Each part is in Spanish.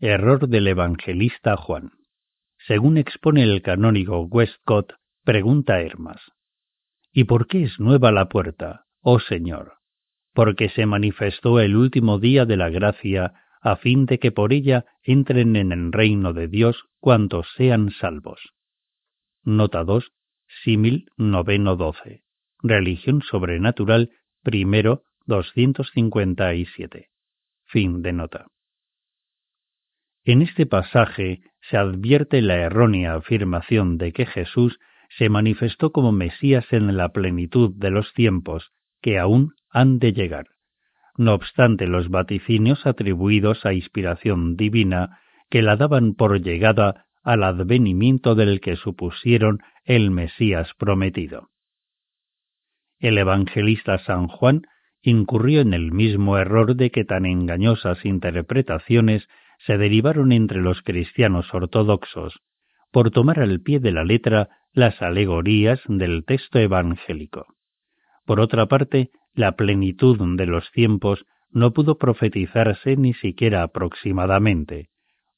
Error del evangelista Juan. Según expone el canónigo Westcott, pregunta Hermas. ¿Y por qué es nueva la puerta, oh Señor? Porque se manifestó el último día de la gracia, a fin de que por ella entren en el reino de Dios cuantos sean salvos. Nota 2, símil noveno 12. Religión sobrenatural, primero 257. Fin de nota. En este pasaje se advierte la errónea afirmación de que Jesús se manifestó como Mesías en la plenitud de los tiempos que aún han de llegar. No obstante los vaticinios atribuidos a inspiración divina que la daban por llegada al advenimiento del que supusieron el Mesías prometido. El evangelista San Juan incurrió en el mismo error de que tan engañosas interpretaciones se derivaron entre los cristianos ortodoxos, por tomar al pie de la letra las alegorías del texto evangélico. Por otra parte, la plenitud de los tiempos no pudo profetizarse ni siquiera aproximadamente,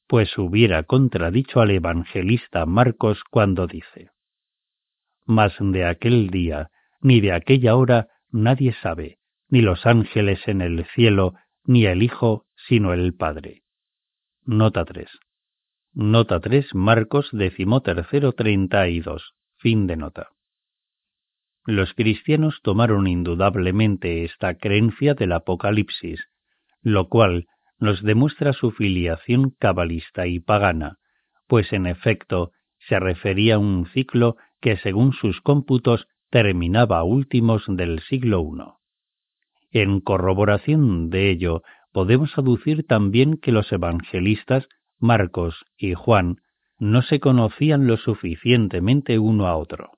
pues hubiera contradicho al evangelista Marcos cuando dice, Mas de aquel día ni de aquella hora nadie sabe, ni los ángeles en el cielo, ni el Hijo, sino el Padre. Nota 3. Nota 3, Marcos decimotercero. Fin de nota. Los cristianos tomaron indudablemente esta creencia del Apocalipsis, lo cual nos demuestra su filiación cabalista y pagana, pues en efecto se refería a un ciclo que según sus cómputos terminaba a últimos del siglo I. En corroboración de ello, podemos aducir también que los evangelistas Marcos y Juan no se conocían lo suficientemente uno a otro.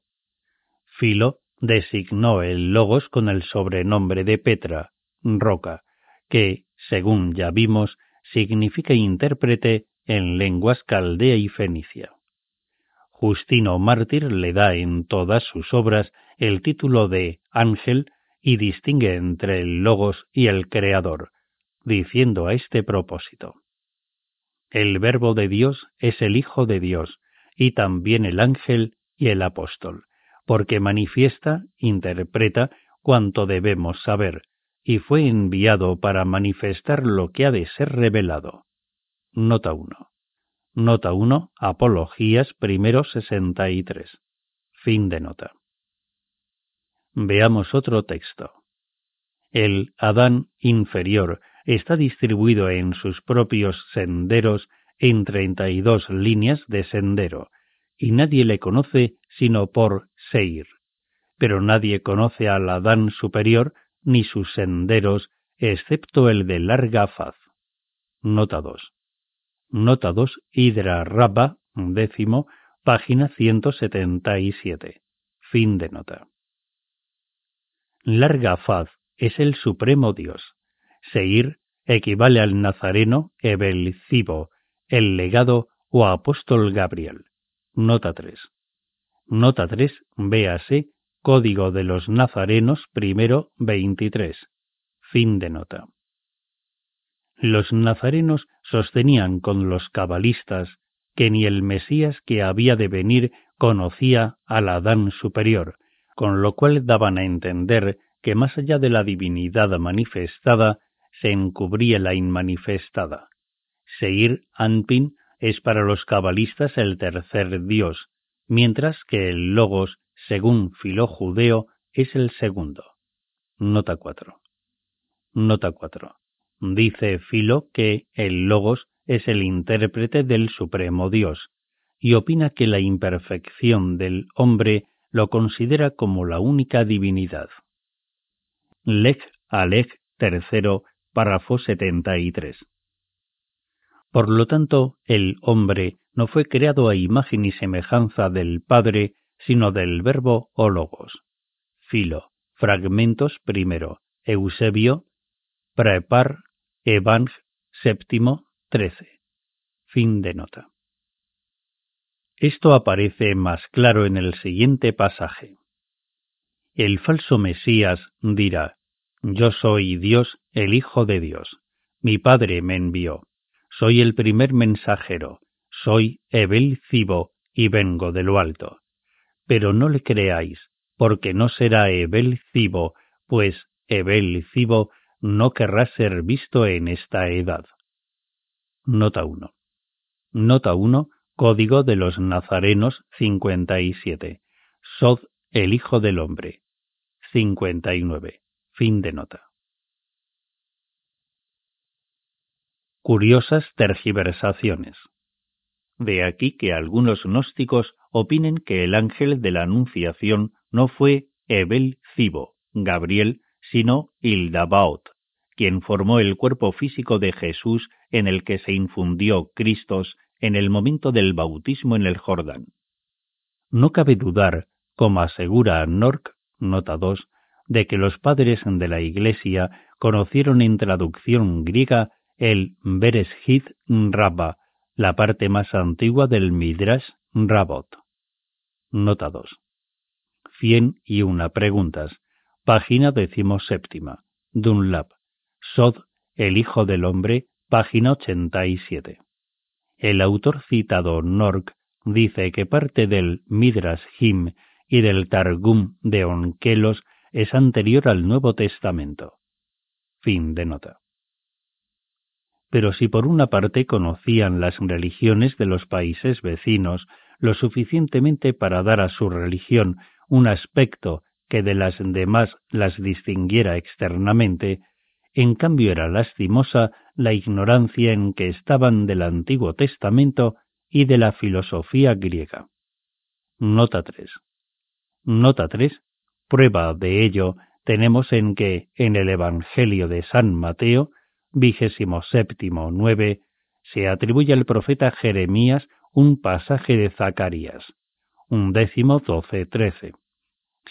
Filo designó el Logos con el sobrenombre de Petra, roca, que, según ya vimos, significa intérprete en lenguas caldea y fenicia. Justino Mártir le da en todas sus obras el título de ángel y distingue entre el Logos y el Creador, diciendo a este propósito. El Verbo de Dios es el Hijo de Dios, y también el ángel y el apóstol, porque manifiesta, interpreta cuanto debemos saber, y fue enviado para manifestar lo que ha de ser revelado. Nota 1. Nota 1, Apologías primero 63. Fin de nota. Veamos otro texto. El Adán inferior está distribuido en sus propios senderos en treinta y dos líneas de sendero, y nadie le conoce sino por Seir. Pero nadie conoce al Adán superior ni sus senderos, excepto el de larga faz. Nota 2. Nota 2, Hidra Rabba, décimo, página 177. Fin de nota. Larga faz es el supremo Dios. Seir equivale al nazareno Ebel Cibo, el legado o apóstol Gabriel. Nota 3. Nota 3, véase Código de los Nazarenos primero 23. Fin de nota. Los nazarenos sostenían con los cabalistas que ni el Mesías que había de venir conocía al Adán superior, con lo cual daban a entender que más allá de la divinidad manifestada se encubría la inmanifestada. Seir Anpin es para los cabalistas el tercer dios, mientras que el Logos según Filó Judeo, es el segundo. Nota 4. Nota 4. Dice Filo que el Logos es el intérprete del Supremo Dios, y opina que la imperfección del hombre lo considera como la única divinidad. Lech Alech III, párrafo 73. Por lo tanto, el hombre no fue creado a imagen y semejanza del Padre, sino del verbo o logos. Filo, fragmentos primero, Eusebio, Prepar, Evang, séptimo, trece. Fin de nota. Esto aparece más claro en el siguiente pasaje. El falso Mesías dirá, Yo soy Dios, el Hijo de Dios. Mi Padre me envió. soy el primer mensajero, soy Ebel Cibo y vengo de lo alto. Pero no le creáis, porque no será Ebel Cibo, pues Ebel Cibo no querrá ser visto en esta edad. Nota 1. Nota 1. Código de los Nazarenos 57. Sod el Hijo del Hombre. 59. Fin de nota. Curiosas tergiversaciones. De aquí que algunos gnósticos opinen que el ángel de la Anunciación no fue Ebel Cibo, Gabriel, sino Hildabaot, quien formó el cuerpo físico de Jesús en el que se infundió Cristos en el momento del bautismo en el Jordán. No cabe dudar, como asegura Nork, nota 2, de que los padres de la Iglesia conocieron en traducción griega el Bereshit Rabba, la parte más antigua del Midrash Rabot. Nota 2. Cien y una preguntas. Página decimoséptima. Dunlap. Sod, el Hijo del Hombre, página 87. El autor citado Nork dice que parte del Midrash Him y del Targum de Onkelos es anterior al Nuevo Testamento. Fin de nota. Pero si por una parte conocían las religiones de los países vecinos lo suficientemente para dar a su religión un aspecto que de las demás las distinguiera externamente, en cambio era lastimosa la ignorancia en que estaban del Antiguo Testamento y de la filosofía griega. Nota 3. Nota 3. Prueba de ello tenemos en que en el Evangelio de San Mateo vigésimo séptimo nueve, se atribuye al profeta Jeremías un pasaje de Zacarías, un décimo doce trece,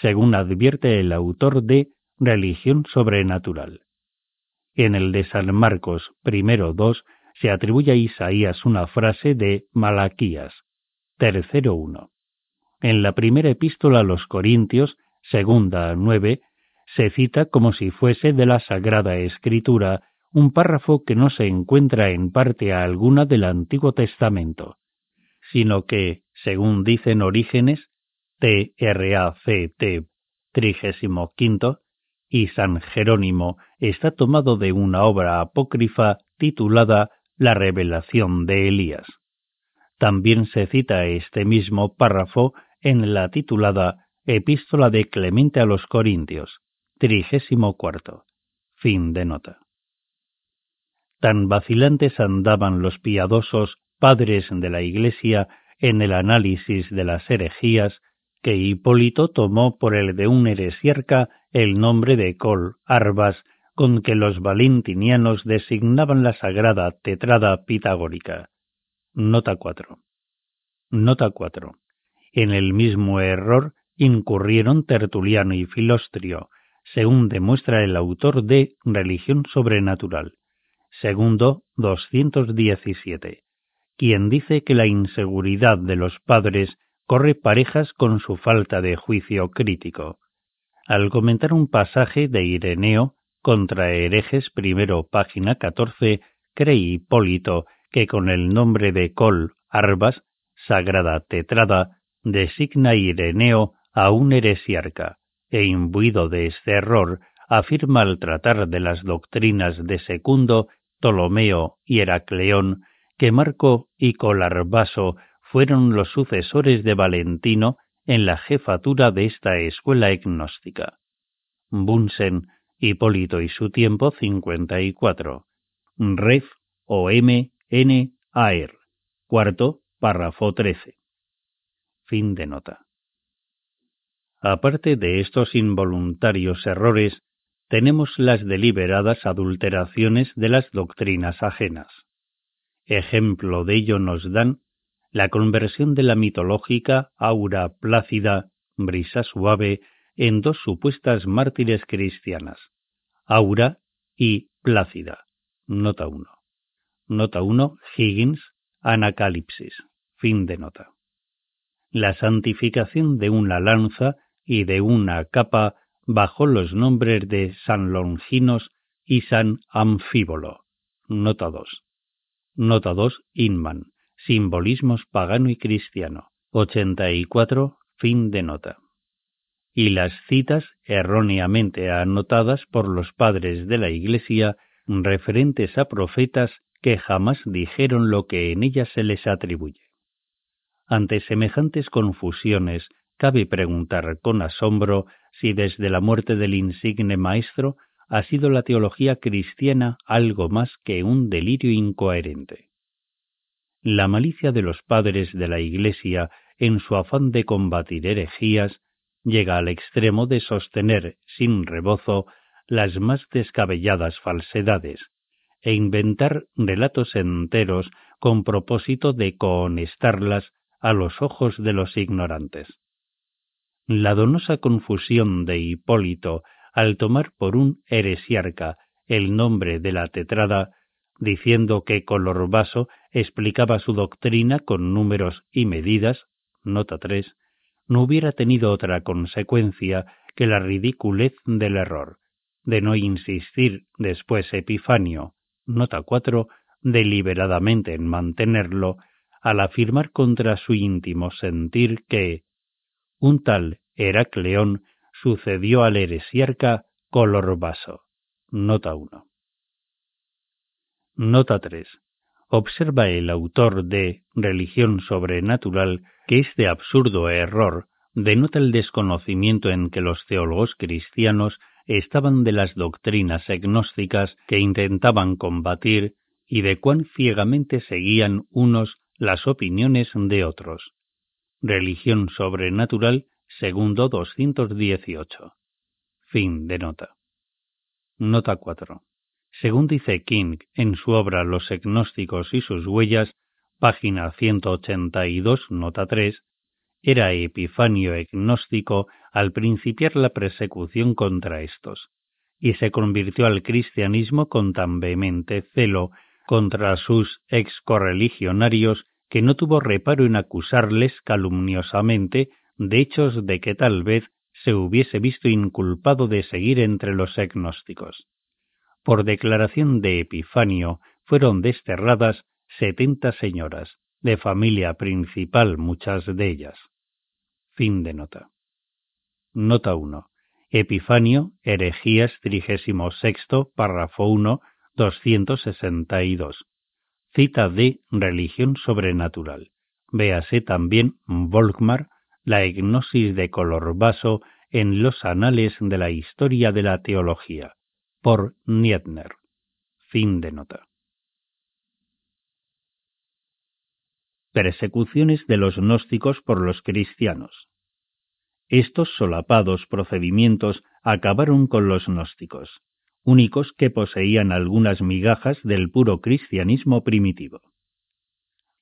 según advierte el autor de Religión Sobrenatural. En el de San Marcos primero dos se atribuye a Isaías una frase de Malaquías, tercero uno. En la primera epístola a los Corintios, segunda nueve, se cita como si fuese de la Sagrada Escritura un párrafo que no se encuentra en parte alguna del Antiguo Testamento, sino que, según dicen Orígenes, T.R.A.C.T. trigésimo quinto, y San Jerónimo está tomado de una obra apócrifa titulada La revelación de Elías. También se cita este mismo párrafo en la titulada Epístola de Clemente a los Corintios, trigésimo cuarto. Fin de nota. Tan vacilantes andaban los piadosos padres de la Iglesia en el análisis de las herejías, que Hipólito tomó por el de un heresiarca el nombre de Col Arbas, con que los valentinianos designaban la sagrada tetrada pitagórica. Nota 4. Nota 4. En el mismo error incurrieron Tertuliano y Filostrio, según demuestra el autor de Religión Sobrenatural segundo 217, quien dice que la inseguridad de los padres corre parejas con su falta de juicio crítico. Al comentar un pasaje de Ireneo contra herejes primero página 14, cree Hipólito que con el nombre de Col Arbas, sagrada tetrada, designa Ireneo a un heresiarca, e imbuido de este error, afirma al tratar de las doctrinas de Secundo Ptolomeo y Heracleón, que Marco y Colarbaso fueron los sucesores de Valentino en la jefatura de esta escuela gnóstica. Bunsen, Hipólito y su tiempo 54. Ref o M. N. Aer. Cuarto, párrafo 13. Fin de nota. Aparte de estos involuntarios errores, tenemos las deliberadas adulteraciones de las doctrinas ajenas. Ejemplo de ello nos dan la conversión de la mitológica aura plácida, brisa suave, en dos supuestas mártires cristianas, aura y plácida. Nota 1. Nota 1. Higgins, Anacalipsis. Fin de nota. La santificación de una lanza y de una capa bajo los nombres de San Longinos y San Amfíbolo. Nota 2. Nota 2, Inman. Simbolismos pagano y cristiano. 84, fin de nota. Y las citas erróneamente anotadas por los padres de la Iglesia referentes a profetas que jamás dijeron lo que en ellas se les atribuye. Ante semejantes confusiones, cabe preguntar con asombro si desde la muerte del insigne maestro ha sido la teología cristiana algo más que un delirio incoherente. La malicia de los padres de la Iglesia, en su afán de combatir herejías, llega al extremo de sostener sin rebozo las más descabelladas falsedades e inventar relatos enteros con propósito de cohonestarlas a los ojos de los ignorantes. La donosa confusión de Hipólito al tomar por un heresiarca el nombre de la tetrada, diciendo que color vaso explicaba su doctrina con números y medidas, nota 3, no hubiera tenido otra consecuencia que la ridiculez del error, de no insistir después Epifanio, nota 4, deliberadamente en mantenerlo, al afirmar contra su íntimo sentir que un tal Heracleón sucedió al heresiarca color vaso. Nota 1. Nota 3. Observa el autor de Religión sobrenatural que este absurdo error denota el desconocimiento en que los teólogos cristianos estaban de las doctrinas agnósticas que intentaban combatir y de cuán ciegamente seguían unos las opiniones de otros. Religión sobrenatural, segundo 218. Fin de nota. Nota 4. Según dice King en su obra Los agnósticos y sus huellas, página 182, nota 3, era Epifanio agnóstico al principiar la persecución contra estos, y se convirtió al cristianismo con tan vehemente celo contra sus ex correligionarios que no tuvo reparo en acusarles calumniosamente de hechos de que tal vez se hubiese visto inculpado de seguir entre los agnósticos. Por declaración de Epifanio fueron desterradas setenta señoras, de familia principal muchas de ellas. Fin de nota. Nota 1. Epifanio, Herejías, trigésimo sexto, párrafo 1, 262. Cita de Religión sobrenatural. Véase también Volkmar, la egnosis de color vaso en los anales de la historia de la teología, por Nietner. Fin de nota. Persecuciones de los gnósticos por los cristianos. Estos solapados procedimientos acabaron con los gnósticos, únicos que poseían algunas migajas del puro cristianismo primitivo.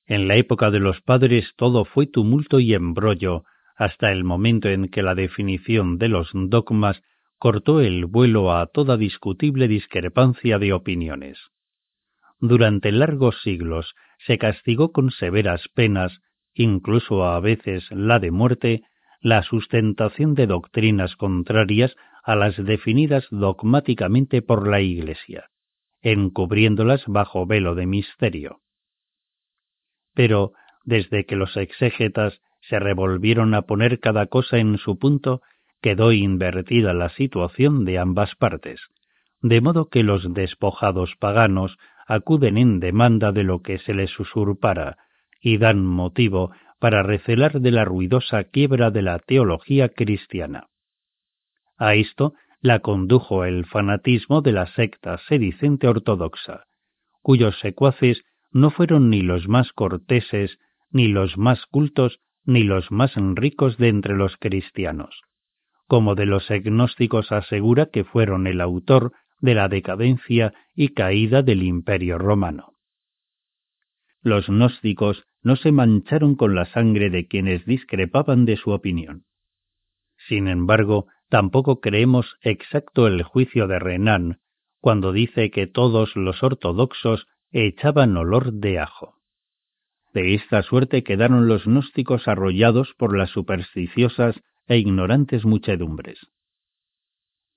En la época de los padres todo fue tumulto y embrollo, hasta el momento en que la definición de los dogmas cortó el vuelo a toda discutible discrepancia de opiniones. Durante largos siglos se castigó con severas penas, incluso a veces la de muerte, la sustentación de doctrinas contrarias a las definidas dogmáticamente por la Iglesia, encubriéndolas bajo velo de misterio. Pero, desde que los exégetas se revolvieron a poner cada cosa en su punto, quedó invertida la situación de ambas partes, de modo que los despojados paganos acuden en demanda de lo que se les usurpara y dan motivo para recelar de la ruidosa quiebra de la teología cristiana. A esto la condujo el fanatismo de la secta sedicente ortodoxa, cuyos secuaces no fueron ni los más corteses, ni los más cultos, ni los más ricos de entre los cristianos, como de los agnósticos asegura que fueron el autor de la decadencia y caída del imperio romano. Los gnósticos no se mancharon con la sangre de quienes discrepaban de su opinión. Sin embargo, tampoco creemos exacto el juicio de Renan cuando dice que todos los ortodoxos echaban olor de ajo. De esta suerte quedaron los gnósticos arrollados por las supersticiosas e ignorantes muchedumbres.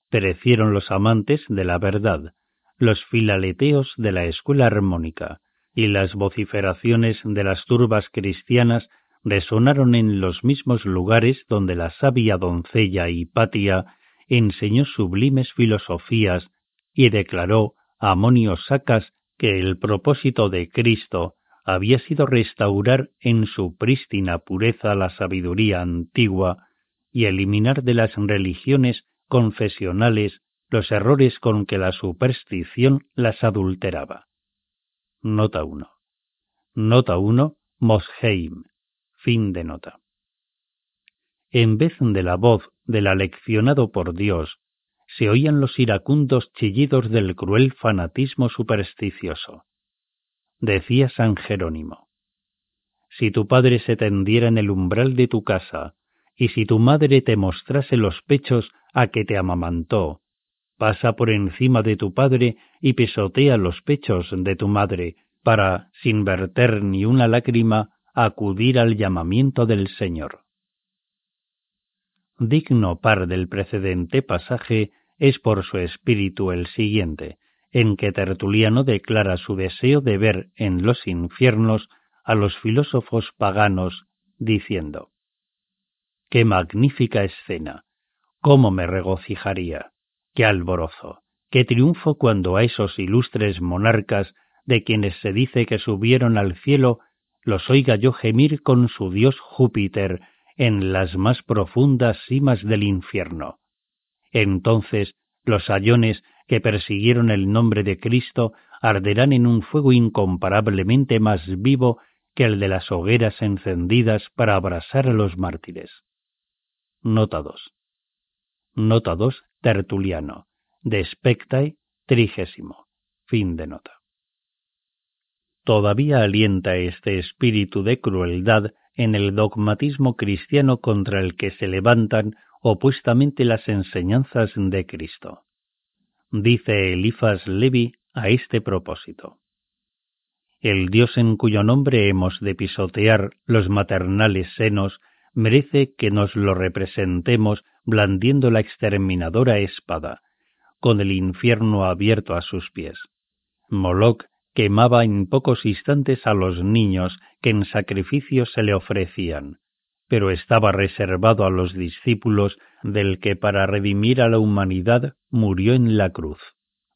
Perecieron los amantes de la verdad, los filaleteos de la escuela armónica, y las vociferaciones de las turbas cristianas resonaron en los mismos lugares donde la sabia doncella Hipatia enseñó sublimes filosofías y declaró a Amonio Sacas que el propósito de Cristo había sido restaurar en su prístina pureza la sabiduría antigua y eliminar de las religiones confesionales los errores con que la superstición las adulteraba. Nota 1. Nota 1. Mosheim. Fin de nota. En vez de la voz del aleccionado por Dios, se oían los iracundos chillidos del cruel fanatismo supersticioso. Decía San Jerónimo, Si tu padre se tendiera en el umbral de tu casa, y si tu madre te mostrase los pechos a que te amamantó, pasa por encima de tu padre y pisotea los pechos de tu madre, para, sin verter ni una lágrima, acudir al llamamiento del Señor. Digno par del precedente pasaje es por su espíritu el siguiente, en que Tertuliano declara su deseo de ver en los infiernos a los filósofos paganos, diciendo Qué magnífica escena. cómo me regocijaría. qué alborozo. qué triunfo cuando a esos ilustres monarcas de quienes se dice que subieron al cielo los oiga yo gemir con su dios Júpiter en las más profundas cimas del infierno. Entonces los sayones que persiguieron el nombre de Cristo arderán en un fuego incomparablemente más vivo que el de las hogueras encendidas para abrasar a los mártires. Nota 2. Nota 2. Tertuliano. De Spectae, trigésimo. Fin de nota. Todavía alienta este espíritu de crueldad en el dogmatismo cristiano contra el que se levantan opuestamente las enseñanzas de Cristo. Dice Elifas Levi a este propósito. El Dios en cuyo nombre hemos de pisotear los maternales senos merece que nos lo representemos blandiendo la exterminadora espada, con el infierno abierto a sus pies. Moloch quemaba en pocos instantes a los niños que en sacrificio se le ofrecían, pero estaba reservado a los discípulos del que para redimir a la humanidad murió en la cruz,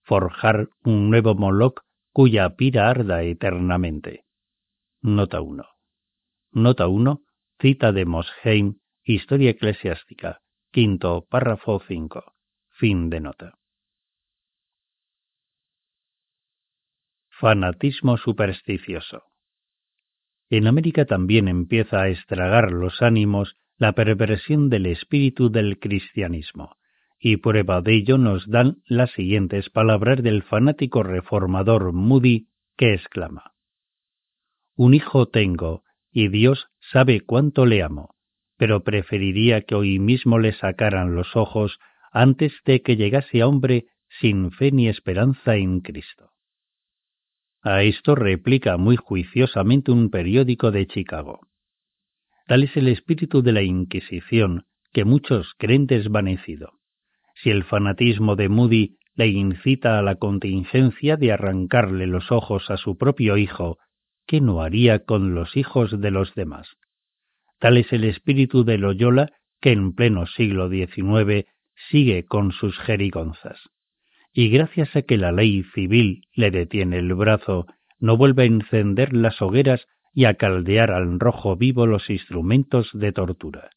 forjar un nuevo Moloch cuya pira arda eternamente. Nota 1. Nota 1. Cita de Mosheim, Historia Eclesiástica, quinto, párrafo 5. Fin de nota. Fanatismo supersticioso. En América también empieza a estragar los ánimos la perversión del espíritu del cristianismo, y prueba de ello nos dan las siguientes palabras del fanático reformador Moody, que exclama Un hijo tengo, y Dios sabe cuánto le amo, pero preferiría que hoy mismo le sacaran los ojos antes de que llegase a hombre sin fe ni esperanza en Cristo. A esto replica muy juiciosamente un periódico de Chicago. Tal es el espíritu de la Inquisición que muchos creen desvanecido. Si el fanatismo de Moody le incita a la contingencia de arrancarle los ojos a su propio hijo, ¿qué no haría con los hijos de los demás? Tal es el espíritu de Loyola que en pleno siglo XIX sigue con sus jerigonzas y gracias a que la ley civil le detiene el brazo, no vuelve a encender las hogueras y a caldear al rojo vivo los instrumentos de tortura.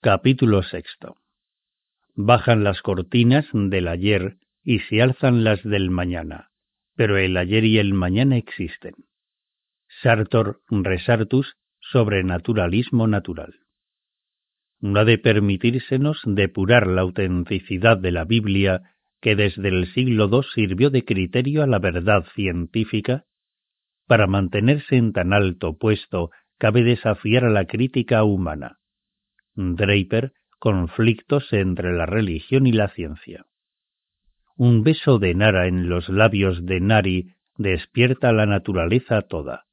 Capítulo sexto. Bajan las cortinas del ayer y se alzan las del mañana, pero el ayer y el mañana existen. Sartor Resartus sobre naturalismo natural no ha de permitírsenos depurar la autenticidad de la Biblia que desde el siglo II sirvió de criterio a la verdad científica, para mantenerse en tan alto puesto cabe desafiar a la crítica humana. Draper, conflictos entre la religión y la ciencia. Un beso de Nara en los labios de Nari despierta la naturaleza toda.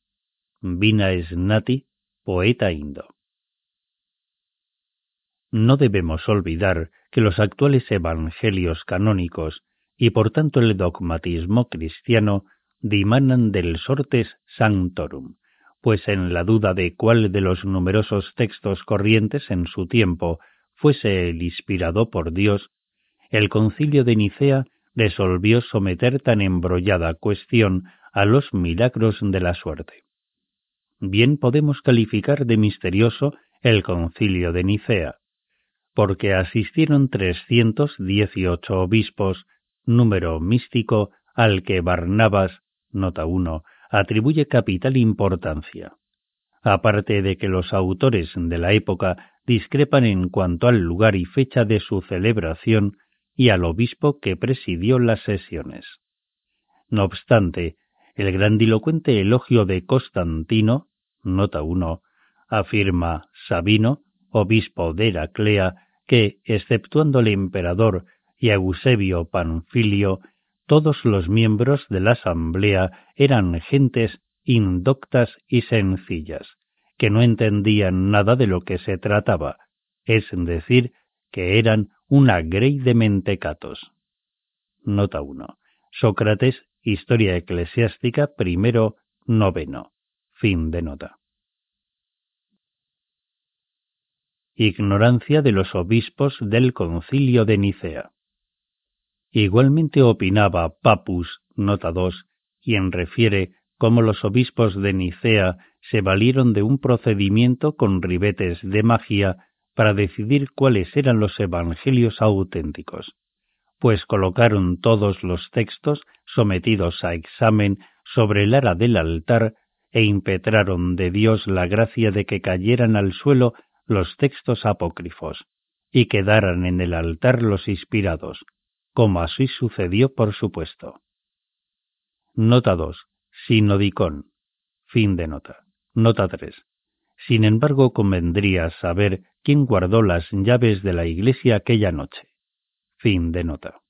Vina es Nati, poeta indo. No debemos olvidar que los actuales evangelios canónicos y por tanto el dogmatismo cristiano dimanan del sortes sanctorum, pues en la duda de cuál de los numerosos textos corrientes en su tiempo fuese el inspirado por Dios, el concilio de Nicea resolvió someter tan embrollada cuestión a los milagros de la suerte. Bien podemos calificar de misterioso el concilio de Nicea, porque asistieron trescientos dieciocho obispos, número místico al que Barnabas, nota 1, atribuye capital importancia. Aparte de que los autores de la época discrepan en cuanto al lugar y fecha de su celebración y al obispo que presidió las sesiones. No obstante, el grandilocuente elogio de Constantino, nota 1, afirma Sabino, obispo de Heraclea, que, exceptuando el emperador y Eusebio Panfilio, todos los miembros de la asamblea eran gentes indoctas y sencillas, que no entendían nada de lo que se trataba, es decir, que eran una grey de mentecatos. Nota 1. Sócrates, Historia Eclesiástica, primero, noveno. Fin de nota. Ignorancia de los obispos del concilio de Nicea. Igualmente opinaba Papus, nota 2, quien refiere cómo los obispos de Nicea se valieron de un procedimiento con ribetes de magia para decidir cuáles eran los evangelios auténticos, pues colocaron todos los textos sometidos a examen sobre el ara del altar e impetraron de Dios la gracia de que cayeran al suelo los textos apócrifos y quedaran en el altar los inspirados, como así sucedió por supuesto. Nota 2. Sinodicón. Fin de nota. Nota 3. Sin embargo, convendría saber quién guardó las llaves de la iglesia aquella noche. Fin de nota.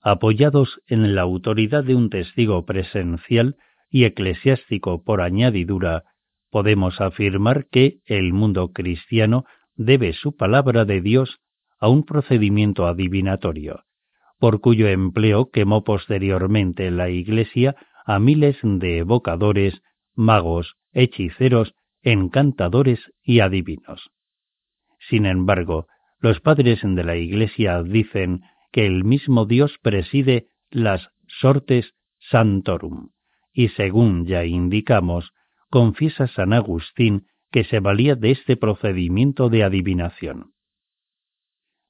Apoyados en la autoridad de un testigo presencial y eclesiástico por añadidura, podemos afirmar que el mundo cristiano debe su palabra de Dios a un procedimiento adivinatorio, por cuyo empleo quemó posteriormente la Iglesia a miles de evocadores, magos, hechiceros, encantadores y adivinos. Sin embargo, los padres de la Iglesia dicen que el mismo Dios preside las sortes santorum, y según ya indicamos, confiesa San Agustín que se valía de este procedimiento de adivinación.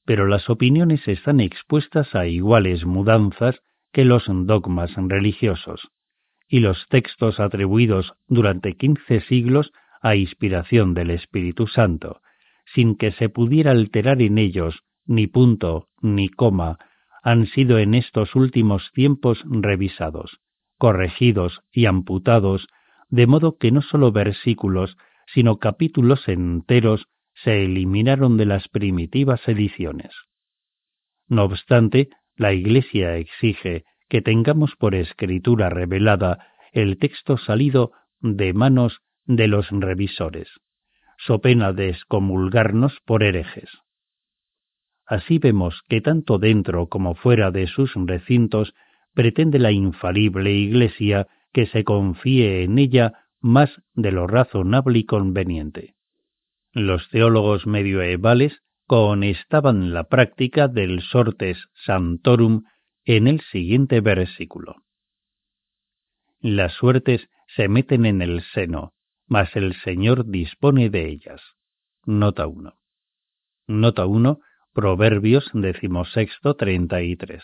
Pero las opiniones están expuestas a iguales mudanzas que los dogmas religiosos, y los textos atribuidos durante quince siglos a inspiración del Espíritu Santo, sin que se pudiera alterar en ellos ni punto ni coma, han sido en estos últimos tiempos revisados, corregidos y amputados de modo que no sólo versículos, sino capítulos enteros se eliminaron de las primitivas ediciones. No obstante, la Iglesia exige que tengamos por escritura revelada el texto salido de manos de los revisores, so pena de excomulgarnos por herejes. Así vemos que tanto dentro como fuera de sus recintos pretende la infalible Iglesia que se confíe en ella más de lo razonable y conveniente. Los teólogos medioevales conestaban la práctica del sortes santorum en el siguiente versículo. Las suertes se meten en el seno, mas el Señor dispone de ellas. Nota 1. Nota 1, Proverbios decimosexto treinta y tres.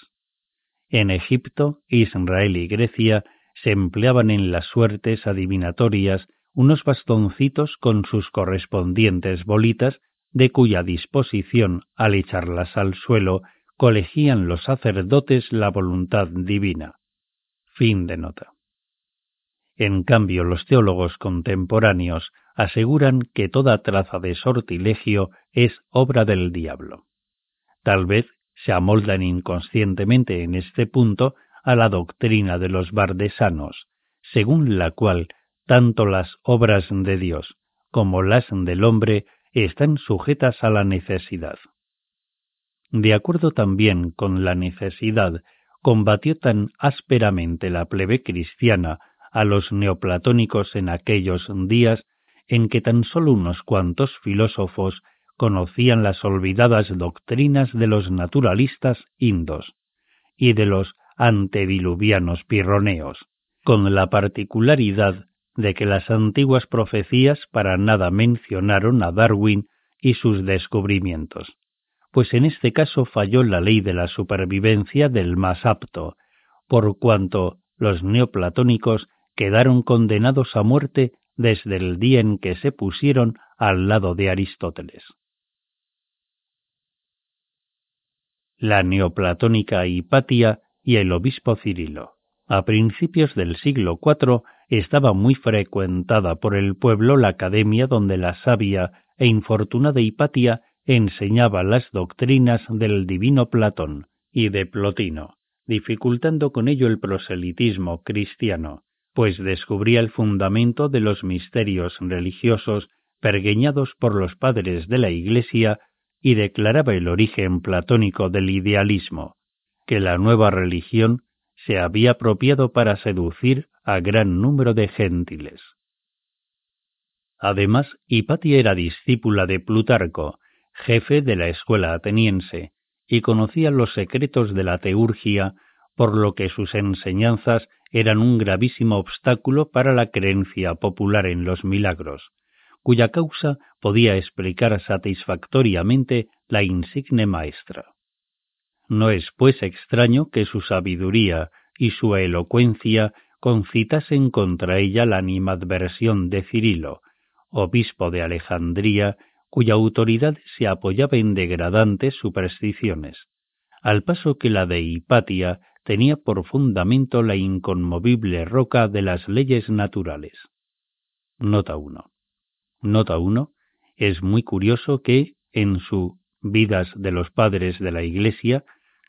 En Egipto, Israel y Grecia se empleaban en las suertes adivinatorias unos bastoncitos con sus correspondientes bolitas, de cuya disposición, al echarlas al suelo, colegían los sacerdotes la voluntad divina. Fin de nota. En cambio, los teólogos contemporáneos aseguran que toda traza de sortilegio es obra del diablo. Tal vez se amoldan inconscientemente en este punto a la doctrina de los bardesanos, según la cual tanto las obras de Dios como las del hombre están sujetas a la necesidad. De acuerdo también con la necesidad, combatió tan ásperamente la plebe cristiana a los neoplatónicos en aquellos días en que tan sólo unos cuantos filósofos conocían las olvidadas doctrinas de los naturalistas indos y de los antediluvianos pirroneos, con la particularidad de que las antiguas profecías para nada mencionaron a Darwin y sus descubrimientos, pues en este caso falló la ley de la supervivencia del más apto, por cuanto los neoplatónicos quedaron condenados a muerte desde el día en que se pusieron al lado de Aristóteles. La neoplatónica Hipatia y el obispo Cirilo. A principios del siglo IV estaba muy frecuentada por el pueblo la academia donde la sabia e infortunada Hipatia enseñaba las doctrinas del divino Platón y de Plotino, dificultando con ello el proselitismo cristiano, pues descubría el fundamento de los misterios religiosos pergueñados por los padres de la Iglesia y declaraba el origen platónico del idealismo, que la nueva religión se había apropiado para seducir a gran número de gentiles. Además, Hipatia era discípula de Plutarco, jefe de la escuela ateniense, y conocía los secretos de la teurgia, por lo que sus enseñanzas eran un gravísimo obstáculo para la creencia popular en los milagros, cuya causa podía explicar satisfactoriamente la insigne maestra. No es, pues, extraño que su sabiduría y su elocuencia concitasen contra ella la animadversión de Cirilo, obispo de Alejandría, cuya autoridad se apoyaba en degradantes supersticiones, al paso que la de Hipatia tenía por fundamento la inconmovible roca de las leyes naturales. Nota 1. Nota 1. Es muy curioso que, en su Vidas de los Padres de la Iglesia,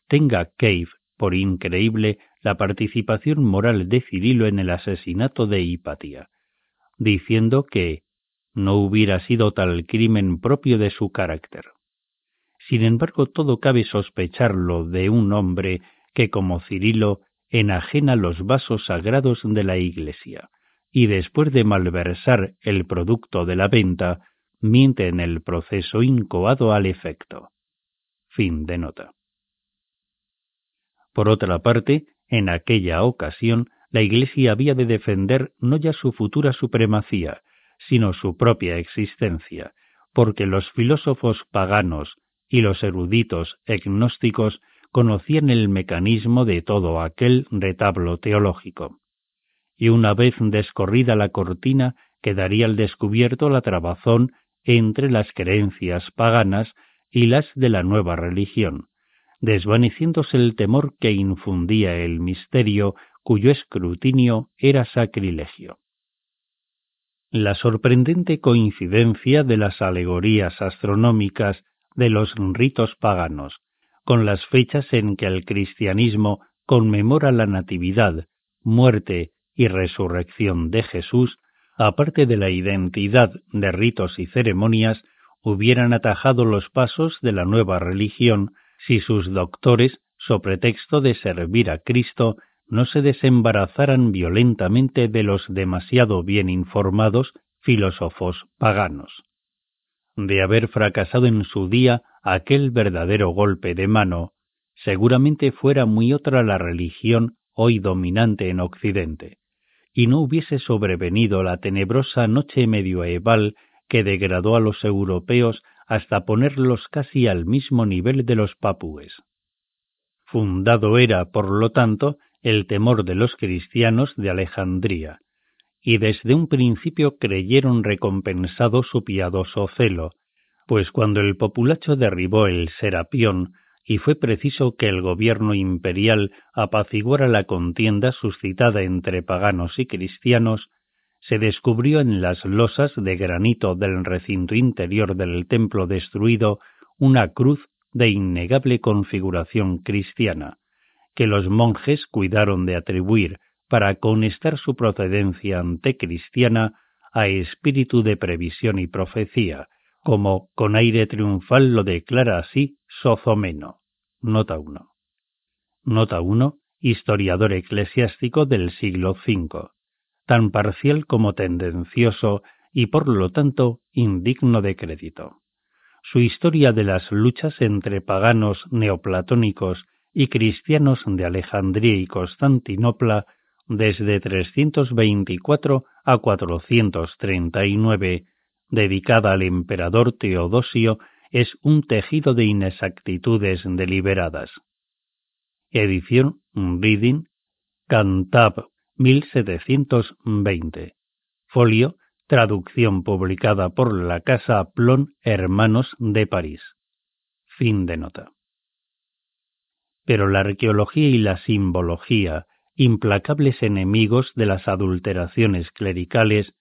tenga Cave por increíble la participación moral de Cirilo en el asesinato de Hipatia, diciendo que no hubiera sido tal crimen propio de su carácter. Sin embargo, todo cabe sospecharlo de un hombre que como Cirilo enajena los vasos sagrados de la Iglesia, y después de malversar el producto de la venta, miente en el proceso incoado al efecto. Fin de nota. Por otra parte, en aquella ocasión, la Iglesia había de defender no ya su futura supremacía, sino su propia existencia, porque los filósofos paganos y los eruditos agnósticos conocían el mecanismo de todo aquel retablo teológico. Y una vez descorrida la cortina, quedaría al descubierto la trabazón entre las creencias paganas y las de la nueva religión, desvaneciéndose el temor que infundía el misterio cuyo escrutinio era sacrilegio. La sorprendente coincidencia de las alegorías astronómicas de los ritos paganos con las fechas en que el cristianismo conmemora la Natividad, muerte y resurrección de Jesús, aparte de la identidad de ritos y ceremonias, hubieran atajado los pasos de la nueva religión si sus doctores, so pretexto de servir a Cristo, no se desembarazaran violentamente de los demasiado bien informados filósofos paganos. De haber fracasado en su día aquel verdadero golpe de mano, seguramente fuera muy otra la religión hoy dominante en Occidente, y no hubiese sobrevenido la tenebrosa noche medioeval que degradó a los europeos hasta ponerlos casi al mismo nivel de los papúes. Fundado era, por lo tanto, el temor de los cristianos de Alejandría, y desde un principio creyeron recompensado su piadoso celo, pues cuando el populacho derribó el Serapión y fue preciso que el gobierno imperial apaciguara la contienda suscitada entre paganos y cristianos, se descubrió en las losas de granito del recinto interior del templo destruido una cruz de innegable configuración cristiana, que los monjes cuidaron de atribuir para conestar su procedencia antecristiana a espíritu de previsión y profecía, como con aire triunfal lo declara así Sozomeno. Nota 1. Nota 1. Historiador eclesiástico del siglo V, tan parcial como tendencioso y por lo tanto indigno de crédito. Su historia de las luchas entre paganos neoplatónicos y cristianos de Alejandría y Constantinopla desde 324 a 439, dedicada al emperador Teodosio, es un tejido de inexactitudes deliberadas. Edición Reading, Cantab 1720. Folio, traducción publicada por la Casa Plon Hermanos de París. Fin de nota. Pero la arqueología y la simbología, implacables enemigos de las adulteraciones clericales,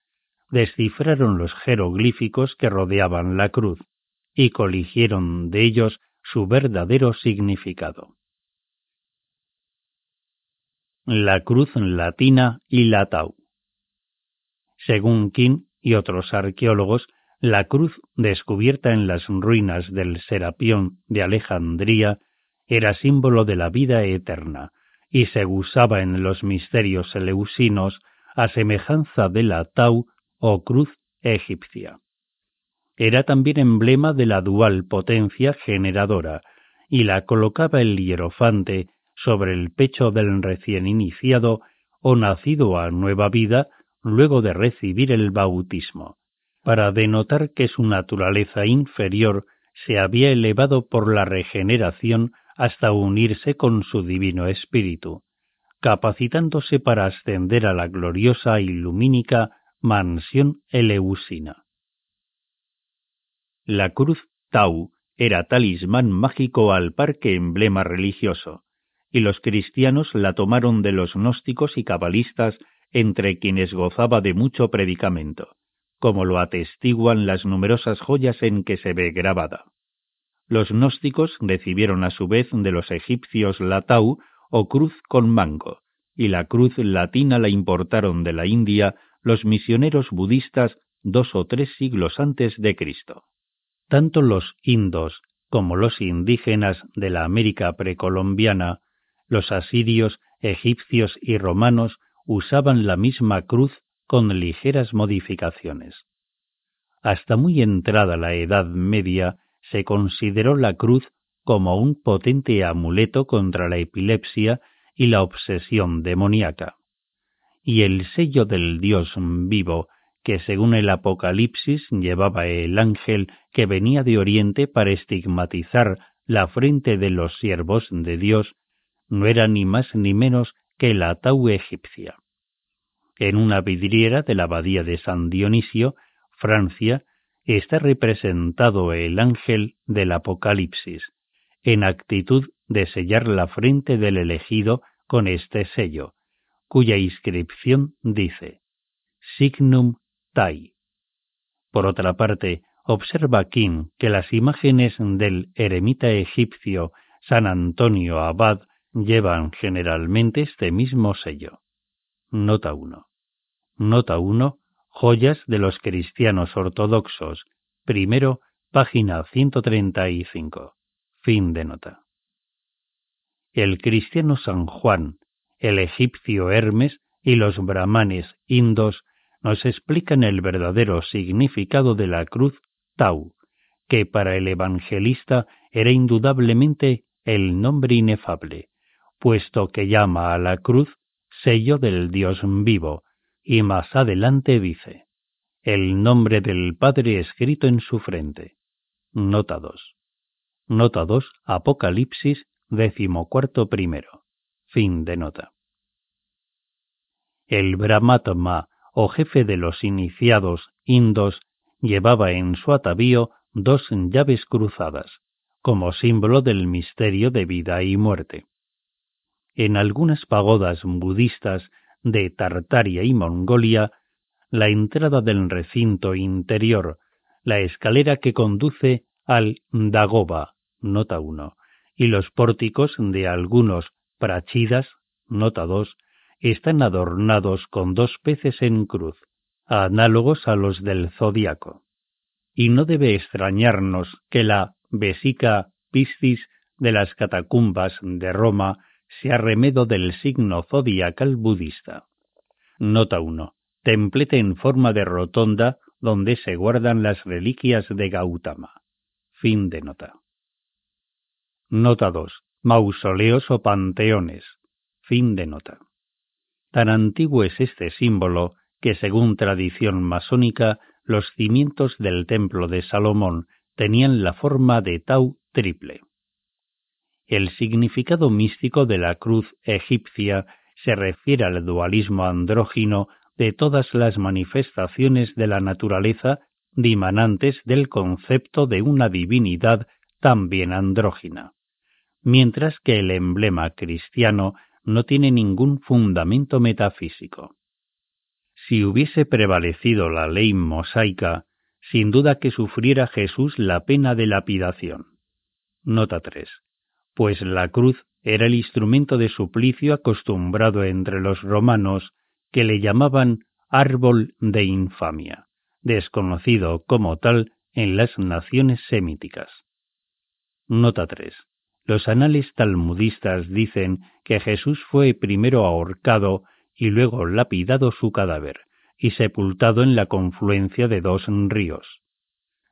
descifraron los jeroglíficos que rodeaban la cruz y coligieron de ellos su verdadero significado. La cruz latina y la tau. Según King y otros arqueólogos, la cruz descubierta en las ruinas del Serapión de Alejandría era símbolo de la vida eterna y se usaba en los misterios eleusinos a semejanza de la tau o cruz egipcia. Era también emblema de la dual potencia generadora y la colocaba el hierofante sobre el pecho del recién iniciado o nacido a nueva vida luego de recibir el bautismo, para denotar que su naturaleza inferior se había elevado por la regeneración hasta unirse con su divino espíritu, capacitándose para ascender a la gloriosa y lumínica mansión eleusina. La cruz Tau era talismán mágico al par que emblema religioso, y los cristianos la tomaron de los gnósticos y cabalistas entre quienes gozaba de mucho predicamento, como lo atestiguan las numerosas joyas en que se ve grabada. Los gnósticos recibieron a su vez de los egipcios la tau o cruz con mango, y la cruz latina la importaron de la India los misioneros budistas dos o tres siglos antes de Cristo. Tanto los indos como los indígenas de la América precolombiana los asirios, egipcios y romanos usaban la misma cruz con ligeras modificaciones. Hasta muy entrada la Edad Media se consideró la cruz como un potente amuleto contra la epilepsia y la obsesión demoníaca. Y el sello del Dios vivo, que según el Apocalipsis llevaba el ángel que venía de Oriente para estigmatizar la frente de los siervos de Dios, no era ni más ni menos que la tau egipcia. En una vidriera de la abadía de San Dionisio, Francia, está representado el ángel del Apocalipsis, en actitud de sellar la frente del elegido con este sello, cuya inscripción dice Signum Tai. Por otra parte, observa King que las imágenes del eremita egipcio San Antonio Abad llevan generalmente este mismo sello. Nota 1. Nota 1. Joyas de los cristianos ortodoxos. Primero, página 135. Fin de nota. El cristiano San Juan, el egipcio Hermes y los brahmanes indos nos explican el verdadero significado de la cruz Tau, que para el evangelista era indudablemente el nombre inefable, puesto que llama a la cruz sello del Dios vivo, y más adelante dice, el nombre del Padre escrito en su frente. Nota 2. Nota 2, Apocalipsis, decimocuarto primero. Fin de nota. El Brahmatma, o jefe de los iniciados indos, llevaba en su atavío dos llaves cruzadas, como símbolo del misterio de vida y muerte en algunas pagodas budistas de Tartaria y Mongolia, la entrada del recinto interior, la escalera que conduce al Dagoba, nota 1, y los pórticos de algunos prachidas, nota 2, están adornados con dos peces en cruz, análogos a los del zodiaco. y no debe extrañarnos que la vesica piscis de las catacumbas de Roma sea remedo del signo zodiacal budista. Nota 1. Templete en forma de rotonda donde se guardan las reliquias de Gautama. Fin de nota. Nota 2. Mausoleos o panteones. Fin de nota. Tan antiguo es este símbolo que, según tradición masónica, los cimientos del templo de Salomón tenían la forma de tau triple. El significado místico de la cruz egipcia se refiere al dualismo andrógino de todas las manifestaciones de la naturaleza dimanantes del concepto de una divinidad también andrógina, mientras que el emblema cristiano no tiene ningún fundamento metafísico. Si hubiese prevalecido la ley mosaica, sin duda que sufriera Jesús la pena de lapidación. Nota 3. Pues la cruz era el instrumento de suplicio acostumbrado entre los romanos que le llamaban árbol de infamia, desconocido como tal en las naciones semíticas. Nota 3. Los anales talmudistas dicen que Jesús fue primero ahorcado y luego lapidado su cadáver y sepultado en la confluencia de dos ríos.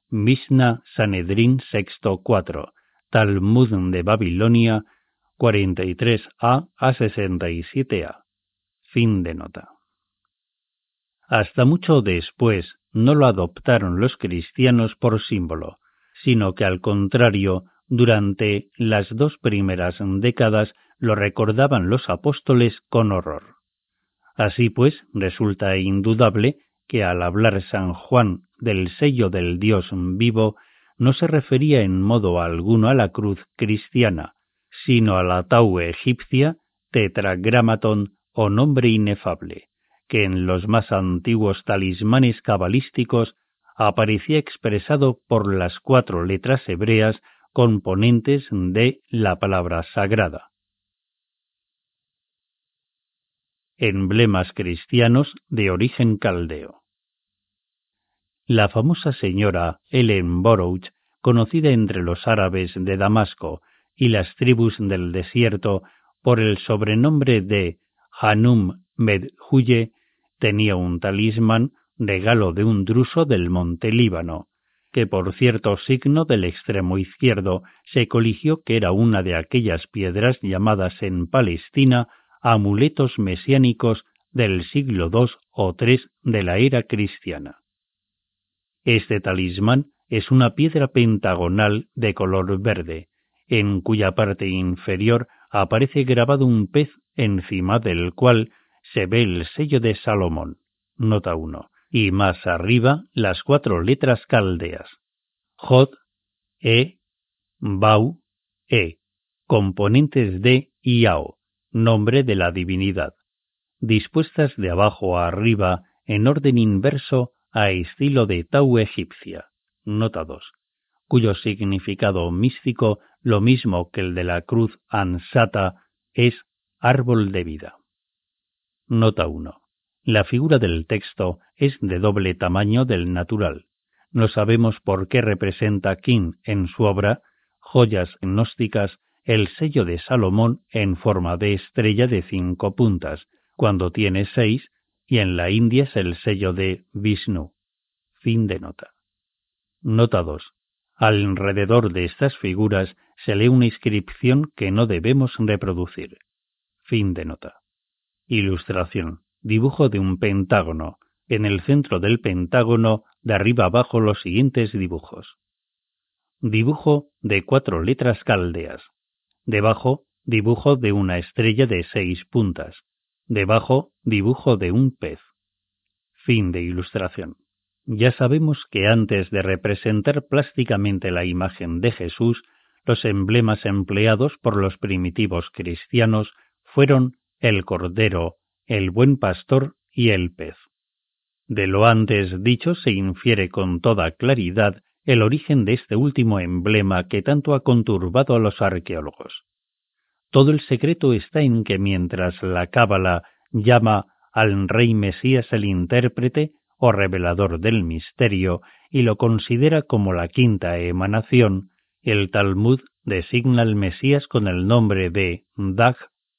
Misna Sanedrín sexto 4, Talmud de Babilonia 43a a 67a. Fin de nota. Hasta mucho después no lo adoptaron los cristianos por símbolo, sino que al contrario durante las dos primeras décadas lo recordaban los apóstoles con horror. Así pues, resulta indudable que al hablar San Juan del sello del Dios vivo, no se refería en modo alguno a la cruz cristiana, sino a la tau egipcia, tetragramaton o nombre inefable, que en los más antiguos talismanes cabalísticos aparecía expresado por las cuatro letras hebreas componentes de la palabra sagrada. Emblemas cristianos de origen caldeo. La famosa señora Ellen Borouch, conocida entre los árabes de Damasco y las tribus del desierto por el sobrenombre de Hanum Medhuye, tenía un talismán regalo de un druso del monte Líbano, que por cierto signo del extremo izquierdo se coligió que era una de aquellas piedras llamadas en Palestina amuletos mesiánicos del siglo II o III de la era cristiana. Este talismán es una piedra pentagonal de color verde, en cuya parte inferior aparece grabado un pez encima del cual se ve el sello de Salomón. Nota 1 y más arriba las cuatro letras caldeas. Jod, E, Bau, E, componentes de Iao, nombre de la divinidad, dispuestas de abajo a arriba en orden inverso a estilo de Tau egipcia. Nota 2, cuyo significado místico, lo mismo que el de la cruz ansata, es árbol de vida. Nota 1. La figura del texto es de doble tamaño del natural. No sabemos por qué representa King en su obra Joyas gnósticas el sello de Salomón en forma de estrella de cinco puntas, cuando tiene seis, y en la India es el sello de Vishnu. Fin de nota. Nota 2. Alrededor de estas figuras se lee una inscripción que no debemos reproducir. Fin de nota. Ilustración dibujo de un pentágono. En el centro del pentágono, de arriba abajo, los siguientes dibujos. Dibujo de cuatro letras caldeas. Debajo, dibujo de una estrella de seis puntas. Debajo, dibujo de un pez. Fin de ilustración. Ya sabemos que antes de representar plásticamente la imagen de Jesús, los emblemas empleados por los primitivos cristianos fueron el cordero, el buen pastor y el pez. De lo antes dicho se infiere con toda claridad el origen de este último emblema que tanto ha conturbado a los arqueólogos. Todo el secreto está en que mientras la cábala llama al rey Mesías el intérprete o revelador del misterio y lo considera como la quinta emanación, el Talmud designa al Mesías con el nombre de Dag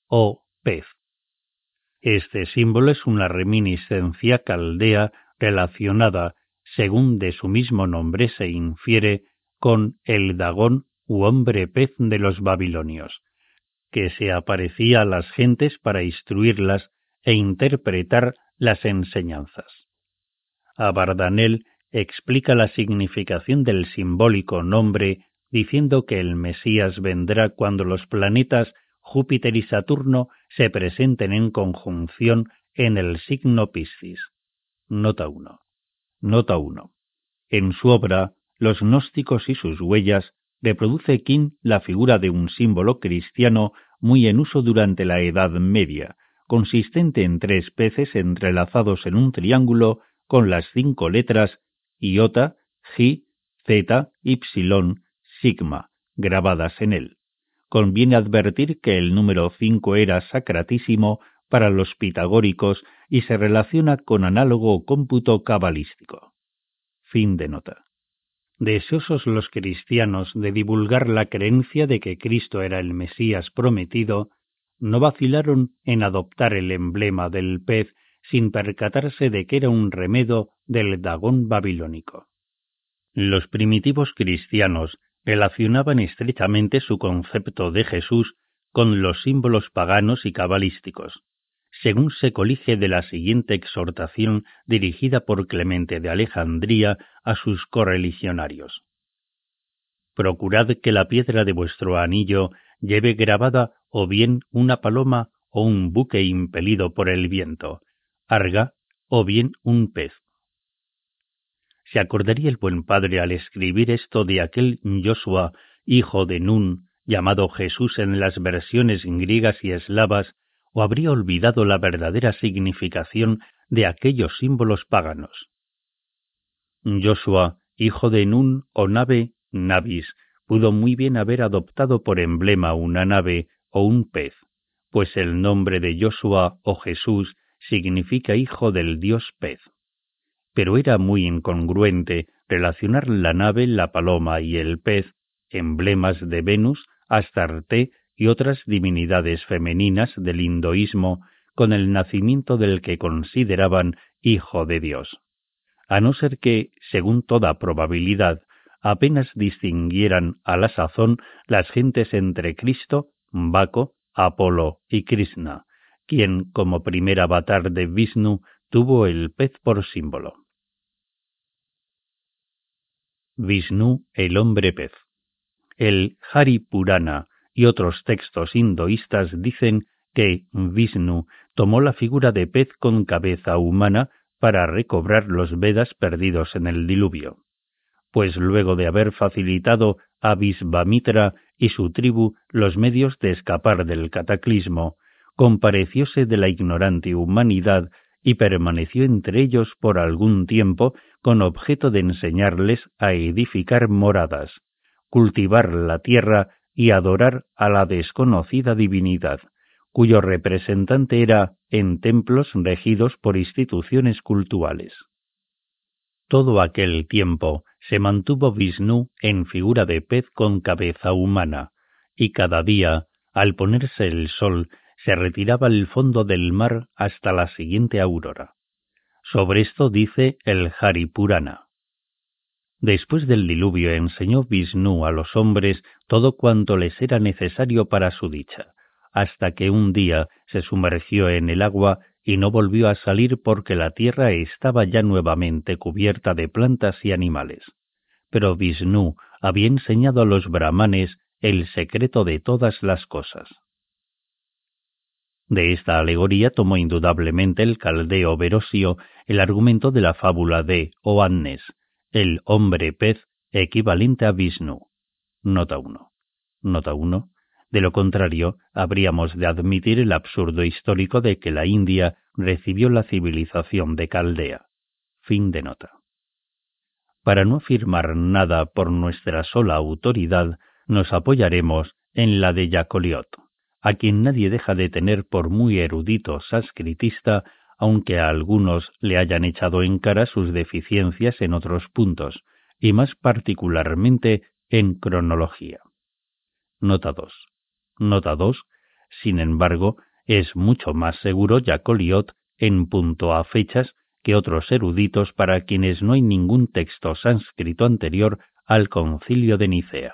o pez. Este símbolo es una reminiscencia caldea relacionada, según de su mismo nombre se infiere, con el Dagón u hombre pez de los babilonios, que se aparecía a las gentes para instruirlas e interpretar las enseñanzas. Abardanel explica la significación del simbólico nombre diciendo que el Mesías vendrá cuando los planetas Júpiter y Saturno se presenten en conjunción en el signo Piscis. Nota 1. Nota 1. En su obra, Los gnósticos y sus huellas, reproduce King la figura de un símbolo cristiano muy en uso durante la Edad Media, consistente en tres peces entrelazados en un triángulo con las cinco letras iota, G, Z, Y, sigma grabadas en él. Conviene advertir que el número 5 era sacratísimo para los pitagóricos y se relaciona con análogo cómputo cabalístico. Fin de nota. Deseosos los cristianos de divulgar la creencia de que Cristo era el Mesías prometido, no vacilaron en adoptar el emblema del pez sin percatarse de que era un remedo del Dagón babilónico. Los primitivos cristianos relacionaban estrechamente su concepto de Jesús con los símbolos paganos y cabalísticos, según se colige de la siguiente exhortación dirigida por Clemente de Alejandría a sus correligionarios. Procurad que la piedra de vuestro anillo lleve grabada o bien una paloma o un buque impelido por el viento, arga o bien un pez se acordaría el buen padre al escribir esto de aquel Joshua, hijo de Nun, llamado Jesús en las versiones griegas y eslavas, o habría olvidado la verdadera significación de aquellos símbolos paganos. Joshua, hijo de Nun o nave, navis, pudo muy bien haber adoptado por emblema una nave o un pez, pues el nombre de Joshua o Jesús significa hijo del dios pez pero era muy incongruente relacionar la nave, la paloma y el pez, emblemas de Venus, Astarte y otras divinidades femeninas del hinduismo, con el nacimiento del que consideraban hijo de Dios, a no ser que, según toda probabilidad, apenas distinguieran a la sazón las gentes entre Cristo, Baco, Apolo y Krishna, quien, como primer avatar de Vishnu, tuvo el pez por símbolo. Vishnu, el hombre pez. El Hari Purana y otros textos hinduistas dicen que Vishnu tomó la figura de pez con cabeza humana para recobrar los Vedas perdidos en el diluvio, pues luego de haber facilitado a Visvamitra y su tribu los medios de escapar del cataclismo, comparecióse de la ignorante humanidad y permaneció entre ellos por algún tiempo con objeto de enseñarles a edificar moradas, cultivar la tierra y adorar a la desconocida divinidad, cuyo representante era en templos regidos por instituciones cultuales. Todo aquel tiempo se mantuvo Vishnu en figura de pez con cabeza humana, y cada día, al ponerse el sol, se retiraba al fondo del mar hasta la siguiente aurora. Sobre esto dice el Haripurana. Después del diluvio enseñó Vishnu a los hombres todo cuanto les era necesario para su dicha, hasta que un día se sumergió en el agua y no volvió a salir porque la tierra estaba ya nuevamente cubierta de plantas y animales. Pero Vishnu había enseñado a los brahmanes el secreto de todas las cosas. De esta alegoría tomó indudablemente el caldeo Verosio el argumento de la fábula de Oannes, el hombre pez equivalente a Vishnu. Nota 1. Nota 1. De lo contrario, habríamos de admitir el absurdo histórico de que la India recibió la civilización de Caldea. Fin de nota. Para no afirmar nada por nuestra sola autoridad, nos apoyaremos en la de Jacoliot a quien nadie deja de tener por muy erudito sascritista, aunque a algunos le hayan echado en cara sus deficiencias en otros puntos, y más particularmente en cronología. Nota 2. Nota 2. Sin embargo, es mucho más seguro Jacoliot en punto a fechas que otros eruditos para quienes no hay ningún texto sánscrito anterior al concilio de Nicea.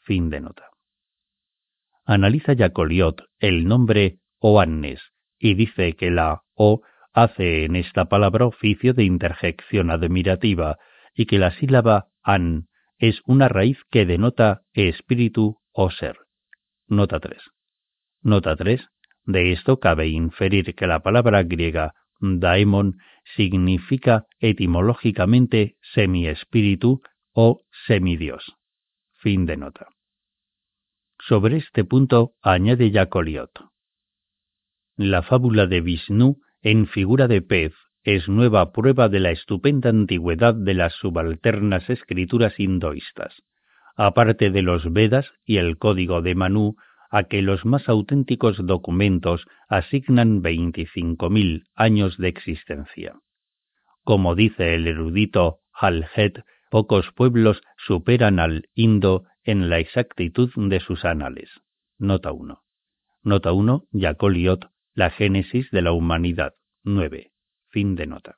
Fin de nota. Analiza Jacoliot el nombre Oannes y dice que la O hace en esta palabra oficio de interjección admirativa y que la sílaba an es una raíz que denota espíritu o ser. Nota 3. Nota 3. De esto cabe inferir que la palabra griega daemon significa etimológicamente semi-espíritu o semidios. Fin de nota. Sobre este punto añade Jacoliot. La fábula de Vishnu en figura de pez es nueva prueba de la estupenda antigüedad de las subalternas escrituras hinduistas, aparte de los Vedas y el código de Manu, a que los más auténticos documentos asignan 25.000 años de existencia. Como dice el erudito Halhet, pocos pueblos superan al indo en la exactitud de sus anales. Nota 1. Nota 1, Jacoliot, La Génesis de la Humanidad, 9. Fin de nota.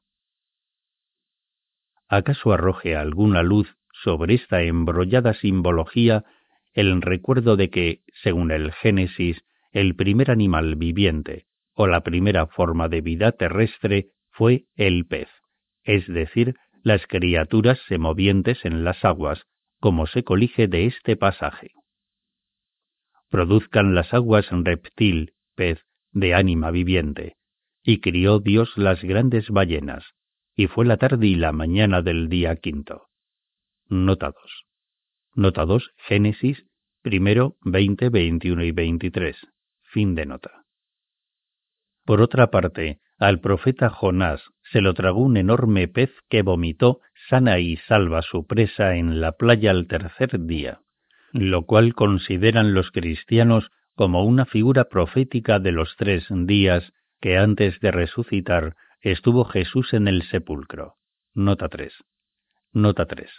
¿Acaso arroje alguna luz sobre esta embrollada simbología el recuerdo de que, según el Génesis, el primer animal viviente o la primera forma de vida terrestre fue el pez, es decir, las criaturas semovientes en las aguas, como se colige de este pasaje. Produzcan las aguas reptil, pez, de ánima viviente, y crió Dios las grandes ballenas, y fue la tarde y la mañana del día quinto. Nota 2. Nota 2, Génesis, primero, 20, 21 y 23. Fin de nota. Por otra parte, al profeta Jonás se lo tragó un enorme pez que vomitó sana y salva su presa en la playa al tercer día, lo cual consideran los cristianos como una figura profética de los tres días que antes de resucitar estuvo Jesús en el sepulcro. Nota 3. Nota 3.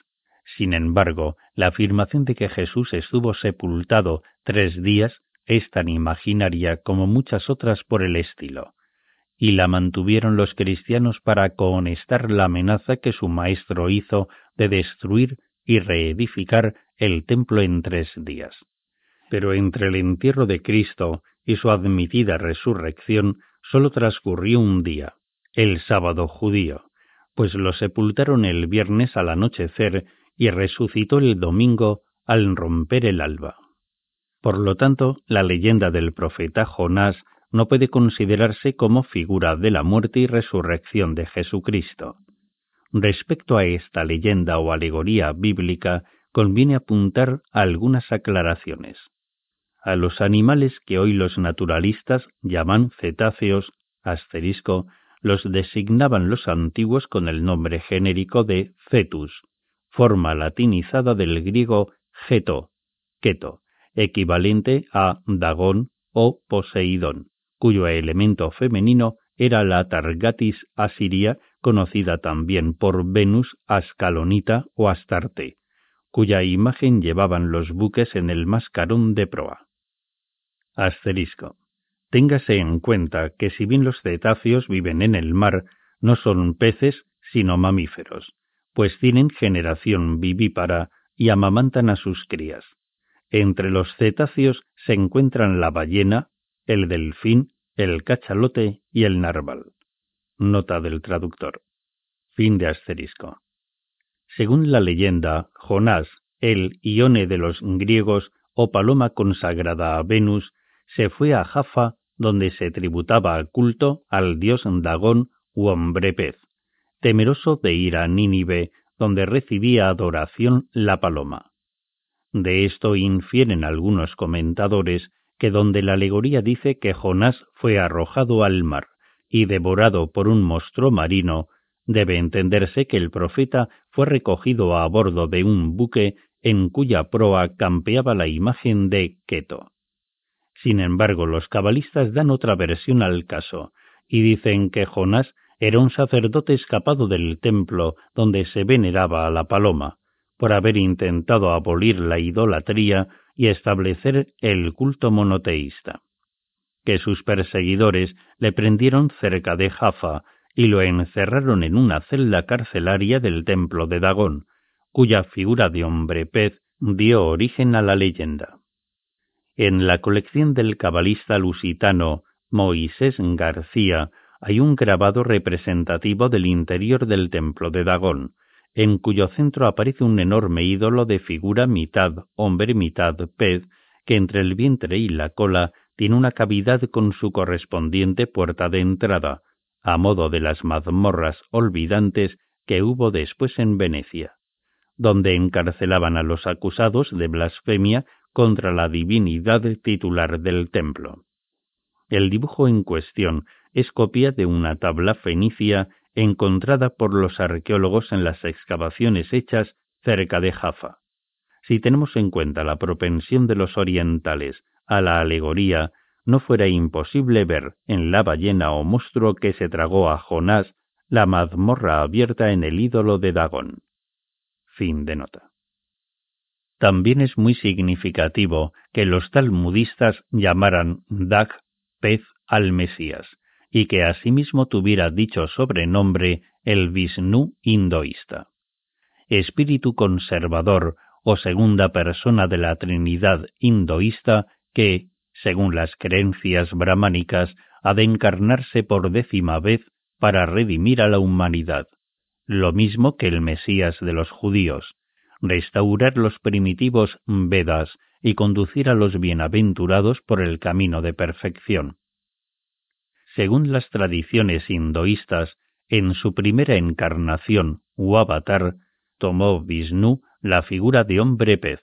Sin embargo, la afirmación de que Jesús estuvo sepultado tres días es tan imaginaria como muchas otras por el estilo y la mantuvieron los cristianos para cohonestar la amenaza que su maestro hizo de destruir y reedificar el templo en tres días. Pero entre el entierro de Cristo y su admitida resurrección sólo transcurrió un día, el sábado judío, pues lo sepultaron el viernes al anochecer y resucitó el domingo al romper el alba. Por lo tanto, la leyenda del profeta Jonás no puede considerarse como figura de la muerte y resurrección de Jesucristo. Respecto a esta leyenda o alegoría bíblica, conviene apuntar algunas aclaraciones. A los animales que hoy los naturalistas llaman cetáceos, asterisco, los designaban los antiguos con el nombre genérico de cetus, forma latinizada del griego geto, keto, equivalente a Dagón o Poseidón cuyo elemento femenino era la Targatis asiria, conocida también por Venus Ascalonita o Astarte, cuya imagen llevaban los buques en el mascarón de proa. Asterisco. Téngase en cuenta que si bien los cetáceos viven en el mar, no son peces, sino mamíferos, pues tienen generación vivípara y amamantan a sus crías. Entre los cetáceos se encuentran la ballena, el delfín, el cachalote y el narval. Nota del traductor. Fin de asterisco. Según la leyenda, Jonás, el Ione de los griegos o paloma consagrada a Venus, se fue a Jaffa, donde se tributaba culto al dios Dagón u hombre pez, temeroso de ir a Nínive, donde recibía adoración la paloma. De esto infieren algunos comentadores que donde la alegoría dice que Jonás fue arrojado al mar y devorado por un monstruo marino, debe entenderse que el profeta fue recogido a bordo de un buque en cuya proa campeaba la imagen de Keto. Sin embargo, los cabalistas dan otra versión al caso, y dicen que Jonás era un sacerdote escapado del templo donde se veneraba a la paloma, por haber intentado abolir la idolatría y establecer el culto monoteísta. Que sus perseguidores le prendieron cerca de Jaffa y lo encerraron en una celda carcelaria del templo de Dagón, cuya figura de hombre pez dio origen a la leyenda. En la colección del cabalista lusitano Moisés García hay un grabado representativo del interior del templo de Dagón, en cuyo centro aparece un enorme ídolo de figura mitad hombre mitad pez, que entre el vientre y la cola tiene una cavidad con su correspondiente puerta de entrada, a modo de las mazmorras olvidantes que hubo después en Venecia, donde encarcelaban a los acusados de blasfemia contra la divinidad titular del templo. El dibujo en cuestión es copia de una tabla fenicia encontrada por los arqueólogos en las excavaciones hechas cerca de Jaffa. Si tenemos en cuenta la propensión de los orientales a la alegoría, no fuera imposible ver en la ballena o monstruo que se tragó a Jonás la mazmorra abierta en el ídolo de Dagón. Fin de nota. También es muy significativo que los talmudistas llamaran Dag pez al Mesías, y que asimismo tuviera dicho sobrenombre el Vishnu hinduista. Espíritu conservador o segunda persona de la Trinidad hinduista que, según las creencias brahmánicas, ha de encarnarse por décima vez para redimir a la humanidad, lo mismo que el Mesías de los judíos, restaurar los primitivos Vedas y conducir a los bienaventurados por el camino de perfección. Según las tradiciones hinduistas, en su primera encarnación o avatar, tomó Vishnu la figura de hombre pez,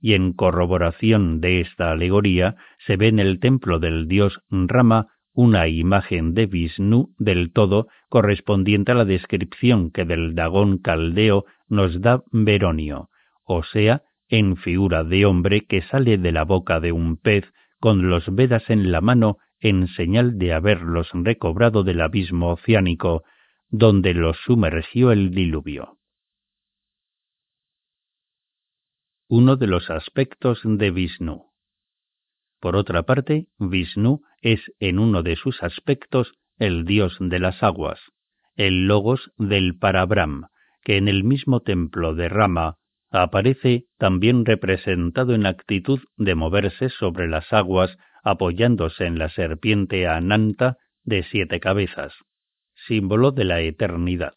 y en corroboración de esta alegoría se ve en el templo del dios Rama una imagen de Vishnu del todo correspondiente a la descripción que del Dagón caldeo nos da Veronio, o sea, en figura de hombre que sale de la boca de un pez con los Vedas en la mano en señal de haberlos recobrado del abismo oceánico, donde los sumergió el diluvio. Uno de los aspectos de Vishnu. Por otra parte, Vishnu es en uno de sus aspectos el dios de las aguas, el logos del Parabram, que en el mismo templo de Rama aparece también representado en actitud de moverse sobre las aguas apoyándose en la serpiente Ananta de siete cabezas, símbolo de la eternidad.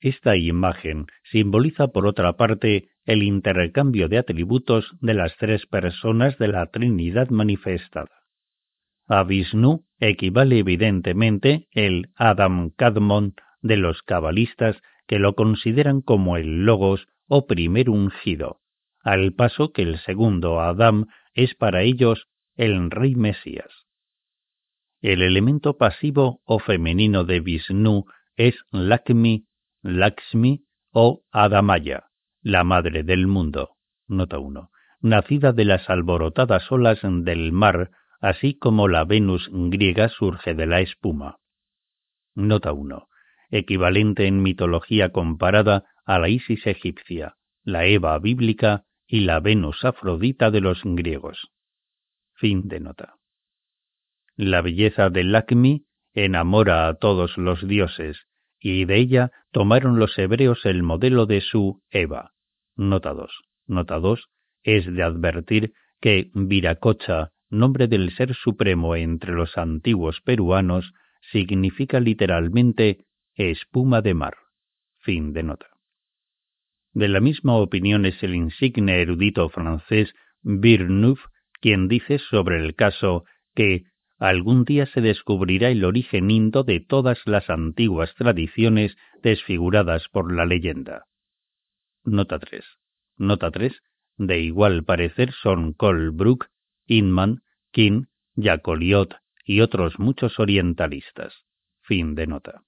Esta imagen simboliza por otra parte el intercambio de atributos de las tres personas de la Trinidad manifestada. A Vishnu equivale evidentemente el Adam Kadmon de los cabalistas que lo consideran como el Logos o primer ungido, al paso que el segundo Adam es para ellos el rey Mesías. El elemento pasivo o femenino de Vishnu es Lakmi, Lakshmi o Adamaya, la madre del mundo. Nota 1. Nacida de las alborotadas olas del mar, así como la Venus griega surge de la espuma. Nota 1. Equivalente en mitología comparada a la Isis egipcia, la Eva bíblica y la Venus afrodita de los griegos. Fin de nota. La belleza de Lakmi enamora a todos los dioses, y de ella tomaron los hebreos el modelo de su Eva. Nota 2. Nota 2 es de advertir que Viracocha, nombre del ser supremo entre los antiguos peruanos, significa literalmente espuma de mar. Fin de nota. De la misma opinión es el insigne erudito francés Birneuf, quien dice sobre el caso que algún día se descubrirá el origen indo de todas las antiguas tradiciones desfiguradas por la leyenda. Nota 3. Nota 3. De igual parecer son Colbrook, Inman, King, Jacoliot y otros muchos orientalistas. Fin de nota.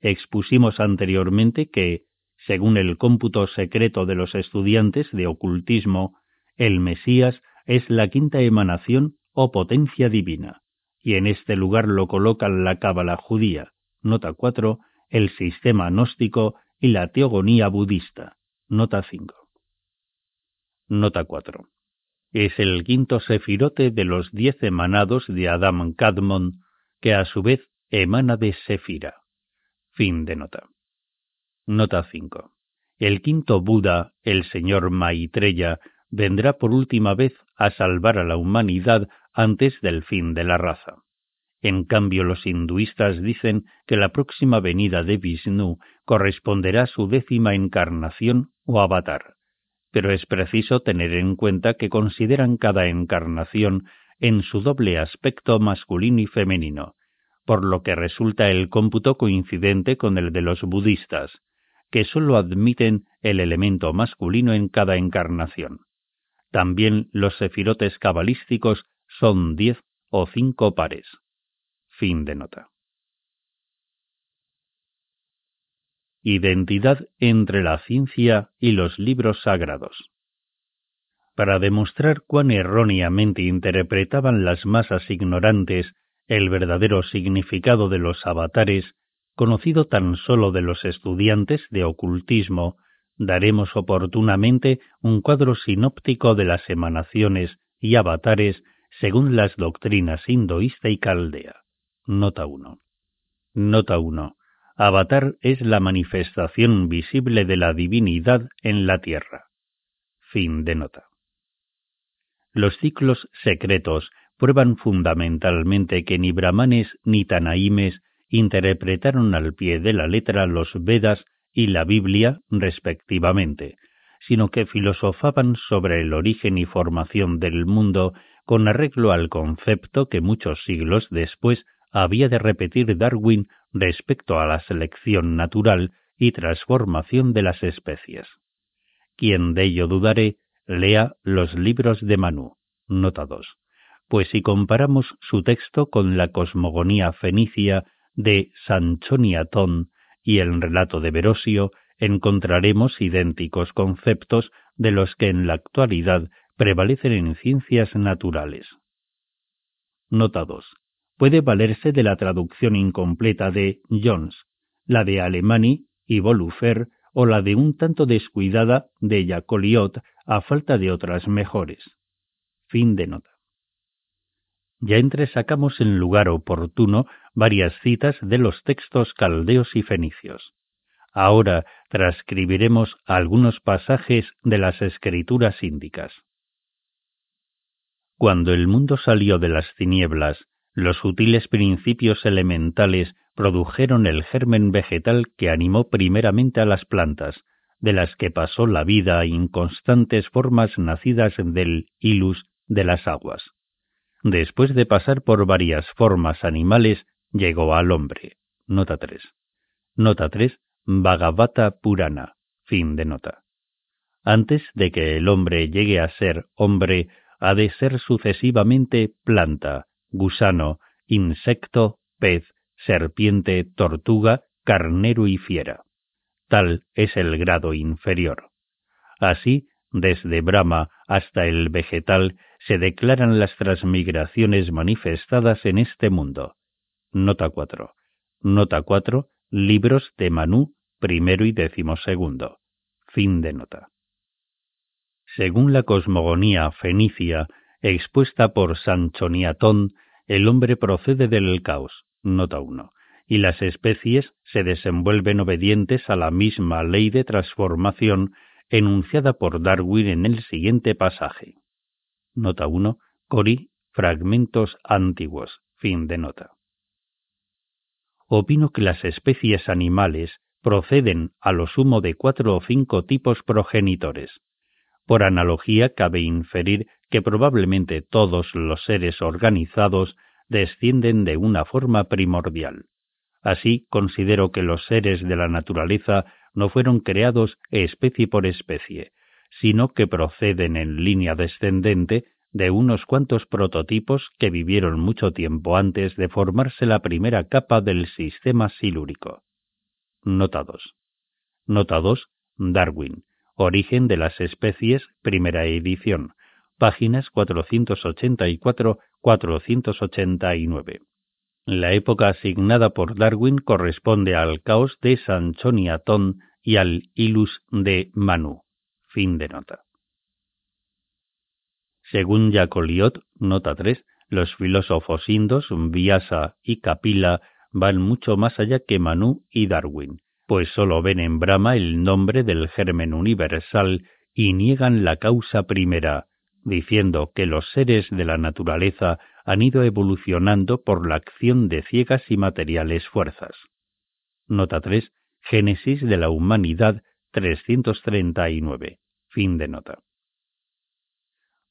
Expusimos anteriormente que, según el cómputo secreto de los estudiantes de ocultismo, el Mesías es la quinta emanación o potencia divina, y en este lugar lo colocan la cábala judía, nota 4, el sistema gnóstico y la teogonía budista, nota 5. Nota 4. Es el quinto sefirote de los diez emanados de Adam Kadmon, que a su vez emana de Sefira. Fin de nota. Nota 5. El quinto Buda, el señor Maitreya, vendrá por última vez a salvar a la humanidad antes del fin de la raza. En cambio, los hinduistas dicen que la próxima venida de Vishnu corresponderá a su décima encarnación o avatar, pero es preciso tener en cuenta que consideran cada encarnación en su doble aspecto masculino y femenino, por lo que resulta el cómputo coincidente con el de los budistas, que sólo admiten el elemento masculino en cada encarnación. También los sefirotes cabalísticos son diez o cinco pares. Fin de nota. Identidad entre la ciencia y los libros sagrados. Para demostrar cuán erróneamente interpretaban las masas ignorantes el verdadero significado de los avatares, conocido tan solo de los estudiantes de ocultismo, daremos oportunamente un cuadro sinóptico de las emanaciones y avatares según las doctrinas hinduista y caldea. Nota 1. Nota 1. Avatar es la manifestación visible de la divinidad en la tierra. Fin de nota. Los ciclos secretos prueban fundamentalmente que ni brahmanes ni tanaimes interpretaron al pie de la letra los Vedas y la Biblia respectivamente, sino que filosofaban sobre el origen y formación del mundo con arreglo al concepto que muchos siglos después había de repetir Darwin respecto a la selección natural y transformación de las especies. Quien de ello dudare, lea los libros de Manu, nota 2, pues si comparamos su texto con la cosmogonía fenicia de Sanchoniatón y el relato de Verosio, encontraremos idénticos conceptos de los que en la actualidad prevalecen en ciencias naturales. Nota 2. Puede valerse de la traducción incompleta de Jones, la de Alemani y Bolufer o la de un tanto descuidada de Jacoliot a falta de otras mejores. Fin de nota. Ya entresacamos en lugar oportuno varias citas de los textos caldeos y fenicios. Ahora transcribiremos algunos pasajes de las escrituras índicas. Cuando el mundo salió de las tinieblas, los sutiles principios elementales produjeron el germen vegetal que animó primeramente a las plantas, de las que pasó la vida inconstantes formas nacidas del hilus de las aguas. Después de pasar por varias formas animales, llegó al hombre. Nota 3. Nota 3. Bhagavata Purana. Fin de nota. Antes de que el hombre llegue a ser hombre, ha de ser sucesivamente planta, gusano, insecto, pez, serpiente, tortuga, carnero y fiera. Tal es el grado inferior. Así, desde Brahma hasta el vegetal, se declaran las transmigraciones manifestadas en este mundo. Nota 4. Nota 4. Libros de Manú, primero y décimo segundo. Fin de nota. Según la cosmogonía fenicia, expuesta por Sanchoniatón, el hombre procede del caos. Nota 1. Y las especies se desenvuelven obedientes a la misma ley de transformación enunciada por Darwin en el siguiente pasaje. Nota 1. Cori, fragmentos antiguos. Fin de nota. Opino que las especies animales proceden a lo sumo de cuatro o cinco tipos progenitores. Por analogía, cabe inferir que probablemente todos los seres organizados descienden de una forma primordial. Así, considero que los seres de la naturaleza no fueron creados especie por especie, sino que proceden en línea descendente de unos cuantos prototipos que vivieron mucho tiempo antes de formarse la primera capa del sistema silúrico. Nota 2. Nota 2. Darwin. Origen de las especies, primera edición. Páginas 484, 489. La época asignada por Darwin corresponde al caos de Sanchoniathon y al Ilus de Manu. Fin de nota. Según Jacoliot, nota 3, los filósofos indos, Vyasa y Kapila, van mucho más allá que Manu y Darwin, pues sólo ven en Brahma el nombre del germen universal y niegan la causa primera, diciendo que los seres de la naturaleza han ido evolucionando por la acción de ciegas y materiales fuerzas. Nota 3. Génesis de la humanidad 339. Fin de nota.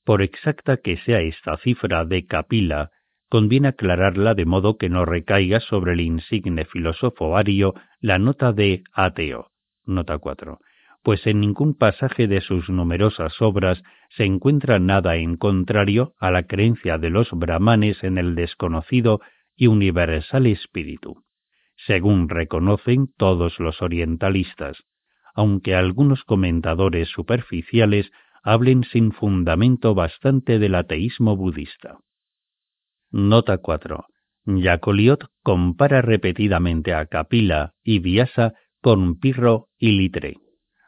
Por exacta que sea esta cifra de Capila, conviene aclararla de modo que no recaiga sobre el insigne filósofo ario la nota de ateo. Nota 4 pues en ningún pasaje de sus numerosas obras se encuentra nada en contrario a la creencia de los brahmanes en el desconocido y universal espíritu, según reconocen todos los orientalistas, aunque algunos comentadores superficiales hablen sin fundamento bastante del ateísmo budista. Nota 4. Jacoliot compara repetidamente a Kapila y Vyasa con Pirro y Litre.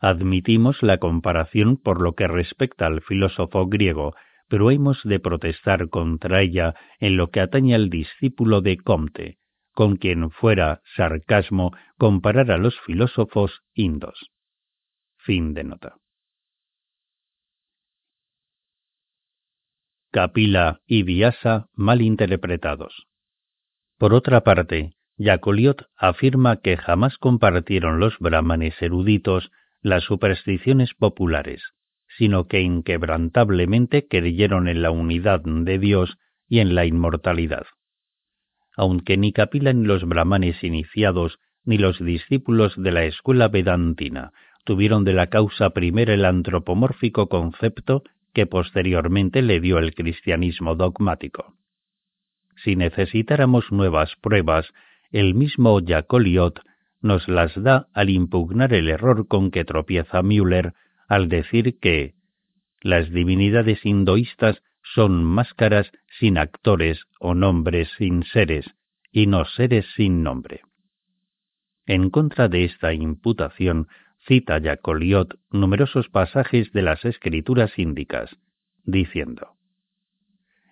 Admitimos la comparación por lo que respecta al filósofo griego, pero hemos de protestar contra ella en lo que atañe al discípulo de Comte, con quien fuera sarcasmo comparar a los filósofos indos. Fin de nota. Capila y Vyasa mal interpretados. Por otra parte, Jacoliot afirma que jamás compartieron los brahmanes eruditos las supersticiones populares, sino que inquebrantablemente creyeron en la unidad de Dios y en la inmortalidad. Aunque ni Capila ni los brahmanes iniciados ni los discípulos de la escuela vedantina tuvieron de la causa primera el antropomórfico concepto que posteriormente le dio el cristianismo dogmático. Si necesitáramos nuevas pruebas, el mismo Jacoliot nos las da al impugnar el error con que tropieza Müller al decir que las divinidades hinduistas son máscaras sin actores o nombres sin seres, y no seres sin nombre. En contra de esta imputación, cita Jacoliot numerosos pasajes de las escrituras índicas, diciendo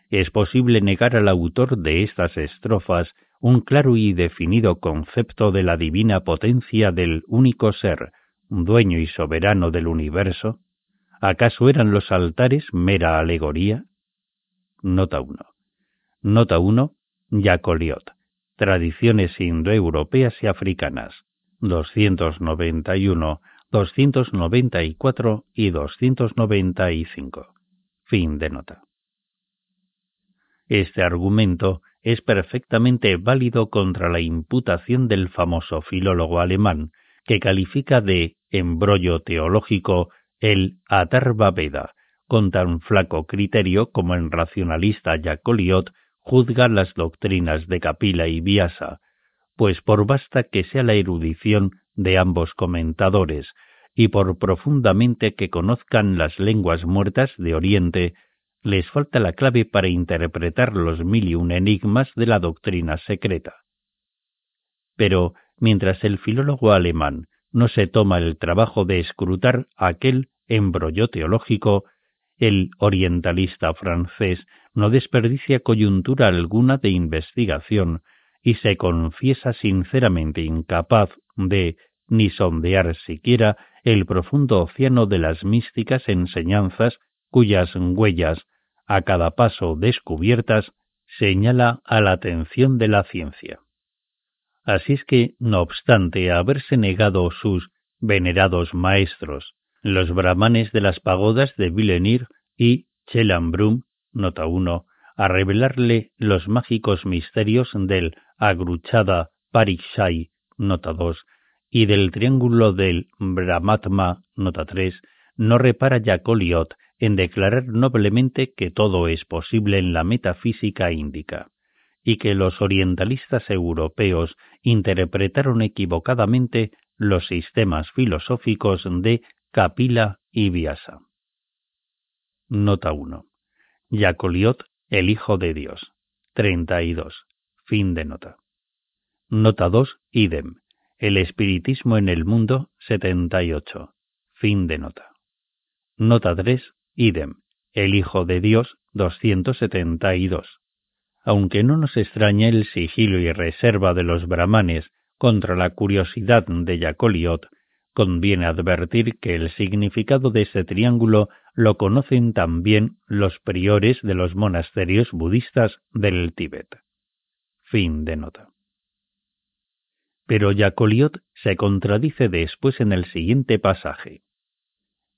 Es posible negar al autor de estas estrofas un claro y definido concepto de la divina potencia del único ser, dueño y soberano del universo? ¿Acaso eran los altares mera alegoría? Nota 1. Nota 1. Jacoliot. Tradiciones indoeuropeas y africanas. 291, 294 y 295. Fin de nota. Este argumento es perfectamente válido contra la imputación del famoso filólogo alemán, que califica de embrollo teológico el Atarva Veda, con tan flaco criterio como el racionalista Jacoliot juzga las doctrinas de Capila y Vyasa, pues por basta que sea la erudición de ambos comentadores, y por profundamente que conozcan las lenguas muertas de Oriente, les falta la clave para interpretar los mil y un enigmas de la doctrina secreta. Pero, mientras el filólogo alemán no se toma el trabajo de escrutar aquel embrollo teológico, el orientalista francés no desperdicia coyuntura alguna de investigación y se confiesa sinceramente incapaz de ni sondear siquiera el profundo océano de las místicas enseñanzas cuyas huellas a cada paso descubiertas, señala a la atención de la ciencia. Así es que, no obstante haberse negado sus venerados maestros, los brahmanes de las pagodas de Villenir y Chelambrum, nota 1, a revelarle los mágicos misterios del Agruchada Parikshai, nota 2, y del triángulo del Brahmatma, nota 3, no repara Jacoliot en declarar noblemente que todo es posible en la metafísica índica, y que los orientalistas europeos interpretaron equivocadamente los sistemas filosóficos de Capila y Vyasa. Nota 1. Jacoliot el Hijo de Dios. 32. Fin de nota. Nota 2, idem. El espiritismo en el mundo. 78. Fin de nota. Nota 3, idem. El Hijo de Dios. 272. Aunque no nos extraña el sigilo y reserva de los brahmanes contra la curiosidad de Jacoliot, conviene advertir que el significado de ese triángulo lo conocen también los priores de los monasterios budistas del Tíbet. Fin de nota. Pero Jacoliot se contradice después en el siguiente pasaje.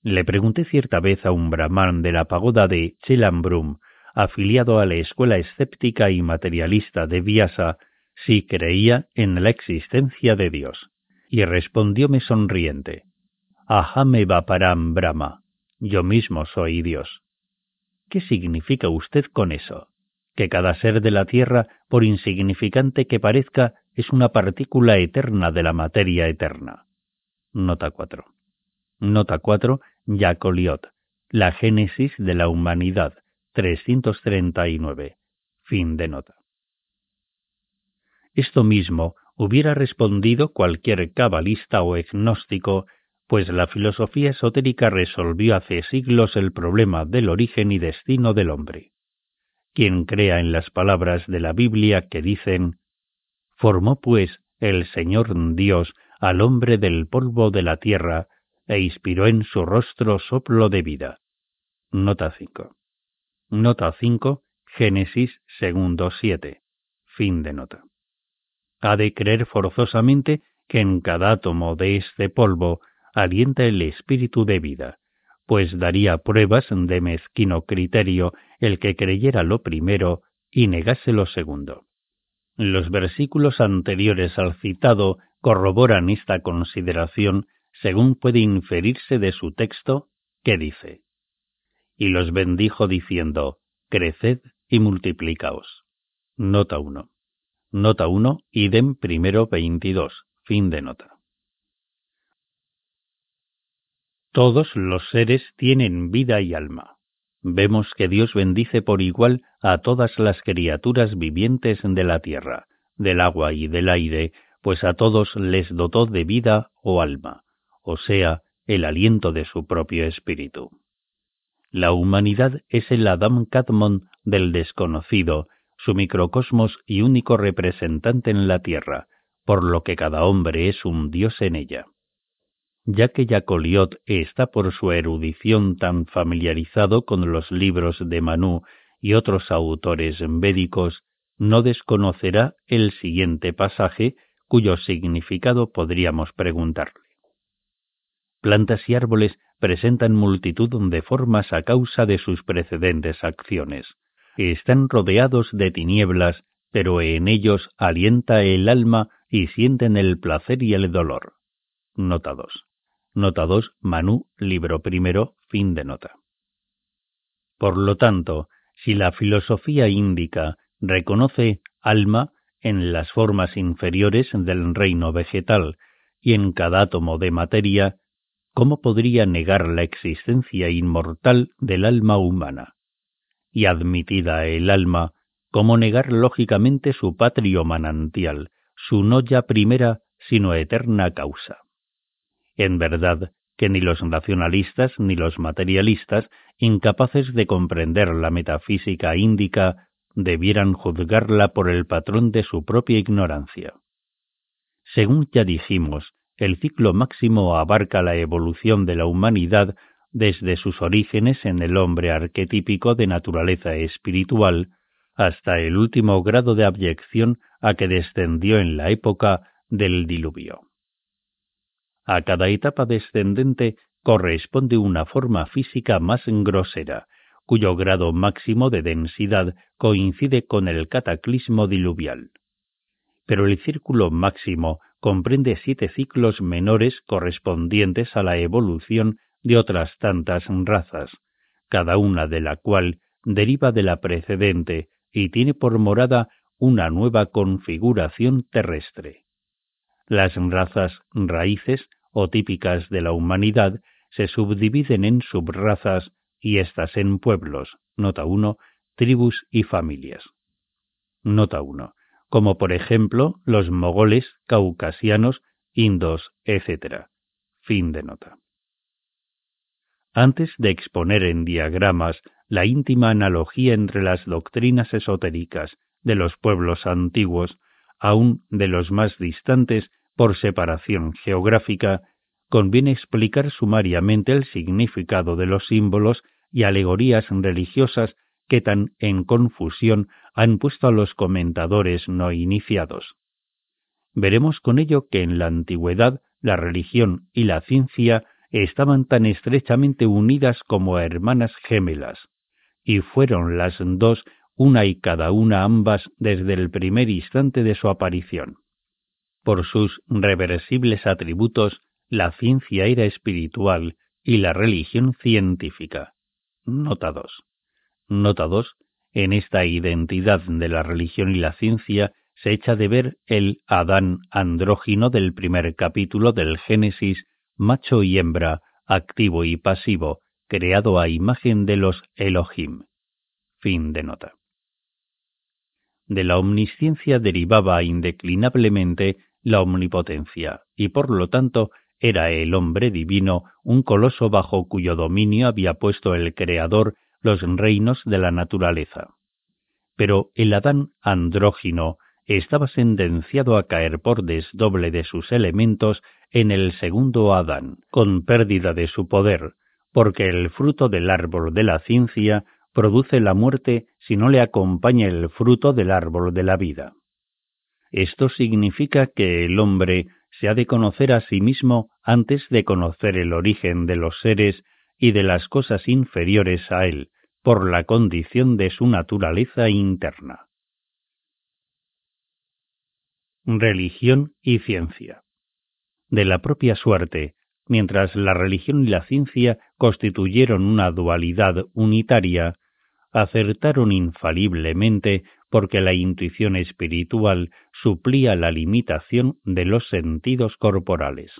Le pregunté cierta vez a un brahman de la pagoda de Chelambrum, afiliado a la escuela escéptica y materialista de Vyasa, si creía en la existencia de Dios y respondióme sonriente, Ahame Vaparam Brahma, yo mismo soy Dios. ¿Qué significa usted con eso? Que cada ser de la Tierra, por insignificante que parezca, es una partícula eterna de la materia eterna. Nota 4. Nota 4. Jacoliot. La génesis de la humanidad. 339. Fin de nota. Esto mismo hubiera respondido cualquier cabalista o agnóstico, pues la filosofía esotérica resolvió hace siglos el problema del origen y destino del hombre. Quien crea en las palabras de la Biblia que dicen, Formó pues el Señor Dios al hombre del polvo de la tierra, e inspiró en su rostro soplo de vida. Nota 5. Nota 5, Génesis segundo 7. Fin de nota ha de creer forzosamente que en cada átomo de este polvo alienta el espíritu de vida, pues daría pruebas de mezquino criterio el que creyera lo primero y negase lo segundo. Los versículos anteriores al citado corroboran esta consideración según puede inferirse de su texto, que dice, Y los bendijo diciendo, Creced y multiplicaos. Nota 1. Nota 1, idem primero 22, fin de nota. Todos los seres tienen vida y alma. Vemos que Dios bendice por igual a todas las criaturas vivientes de la tierra, del agua y del aire, pues a todos les dotó de vida o alma, o sea, el aliento de su propio espíritu. La humanidad es el Adam Kadmon del desconocido, su microcosmos y único representante en la Tierra, por lo que cada hombre es un dios en ella. Ya que Jacoliot está por su erudición tan familiarizado con los libros de Manú y otros autores védicos, no desconocerá el siguiente pasaje cuyo significado podríamos preguntarle. Plantas y árboles presentan multitud de formas a causa de sus precedentes acciones están rodeados de tinieblas, pero en ellos alienta el alma y sienten el placer y el dolor. Nota 2. Nota 2, Manú, libro primero, fin de nota. Por lo tanto, si la filosofía índica reconoce alma en las formas inferiores del reino vegetal y en cada átomo de materia, ¿cómo podría negar la existencia inmortal del alma humana? y admitida el alma, ¿cómo negar lógicamente su patrio manantial, su no ya primera, sino eterna causa? En verdad, que ni los nacionalistas ni los materialistas, incapaces de comprender la metafísica índica, debieran juzgarla por el patrón de su propia ignorancia. Según ya dijimos, el ciclo máximo abarca la evolución de la humanidad desde sus orígenes en el hombre arquetípico de naturaleza espiritual hasta el último grado de abyección a que descendió en la época del diluvio. A cada etapa descendente corresponde una forma física más grosera, cuyo grado máximo de densidad coincide con el cataclismo diluvial. Pero el círculo máximo comprende siete ciclos menores correspondientes a la evolución de otras tantas razas, cada una de la cual deriva de la precedente y tiene por morada una nueva configuración terrestre. Las razas raíces o típicas de la humanidad se subdividen en subrazas y éstas en pueblos, nota 1, tribus y familias. Nota 1. Como por ejemplo los mogoles, caucasianos, indos, etc. Fin de nota. Antes de exponer en diagramas la íntima analogía entre las doctrinas esotéricas de los pueblos antiguos, aun de los más distantes por separación geográfica, conviene explicar sumariamente el significado de los símbolos y alegorías religiosas que tan en confusión han puesto a los comentadores no iniciados. Veremos con ello que en la antigüedad la religión y la ciencia estaban tan estrechamente unidas como hermanas gemelas, y fueron las dos una y cada una ambas desde el primer instante de su aparición. Por sus reversibles atributos, la ciencia era espiritual y la religión científica. Nota 2. Nota 2. En esta identidad de la religión y la ciencia se echa de ver el Adán andrógino del primer capítulo del Génesis, macho y hembra, activo y pasivo, creado a imagen de los Elohim. Fin de nota. De la omnisciencia derivaba indeclinablemente la omnipotencia, y por lo tanto era el hombre divino un coloso bajo cuyo dominio había puesto el Creador los reinos de la naturaleza. Pero el Adán andrógino estaba sentenciado a caer por desdoble de sus elementos en el segundo Adán, con pérdida de su poder, porque el fruto del árbol de la ciencia produce la muerte si no le acompaña el fruto del árbol de la vida. Esto significa que el hombre se ha de conocer a sí mismo antes de conocer el origen de los seres y de las cosas inferiores a él, por la condición de su naturaleza interna. Religión y ciencia. De la propia suerte, mientras la religión y la ciencia constituyeron una dualidad unitaria, acertaron infaliblemente porque la intuición espiritual suplía la limitación de los sentidos corporales.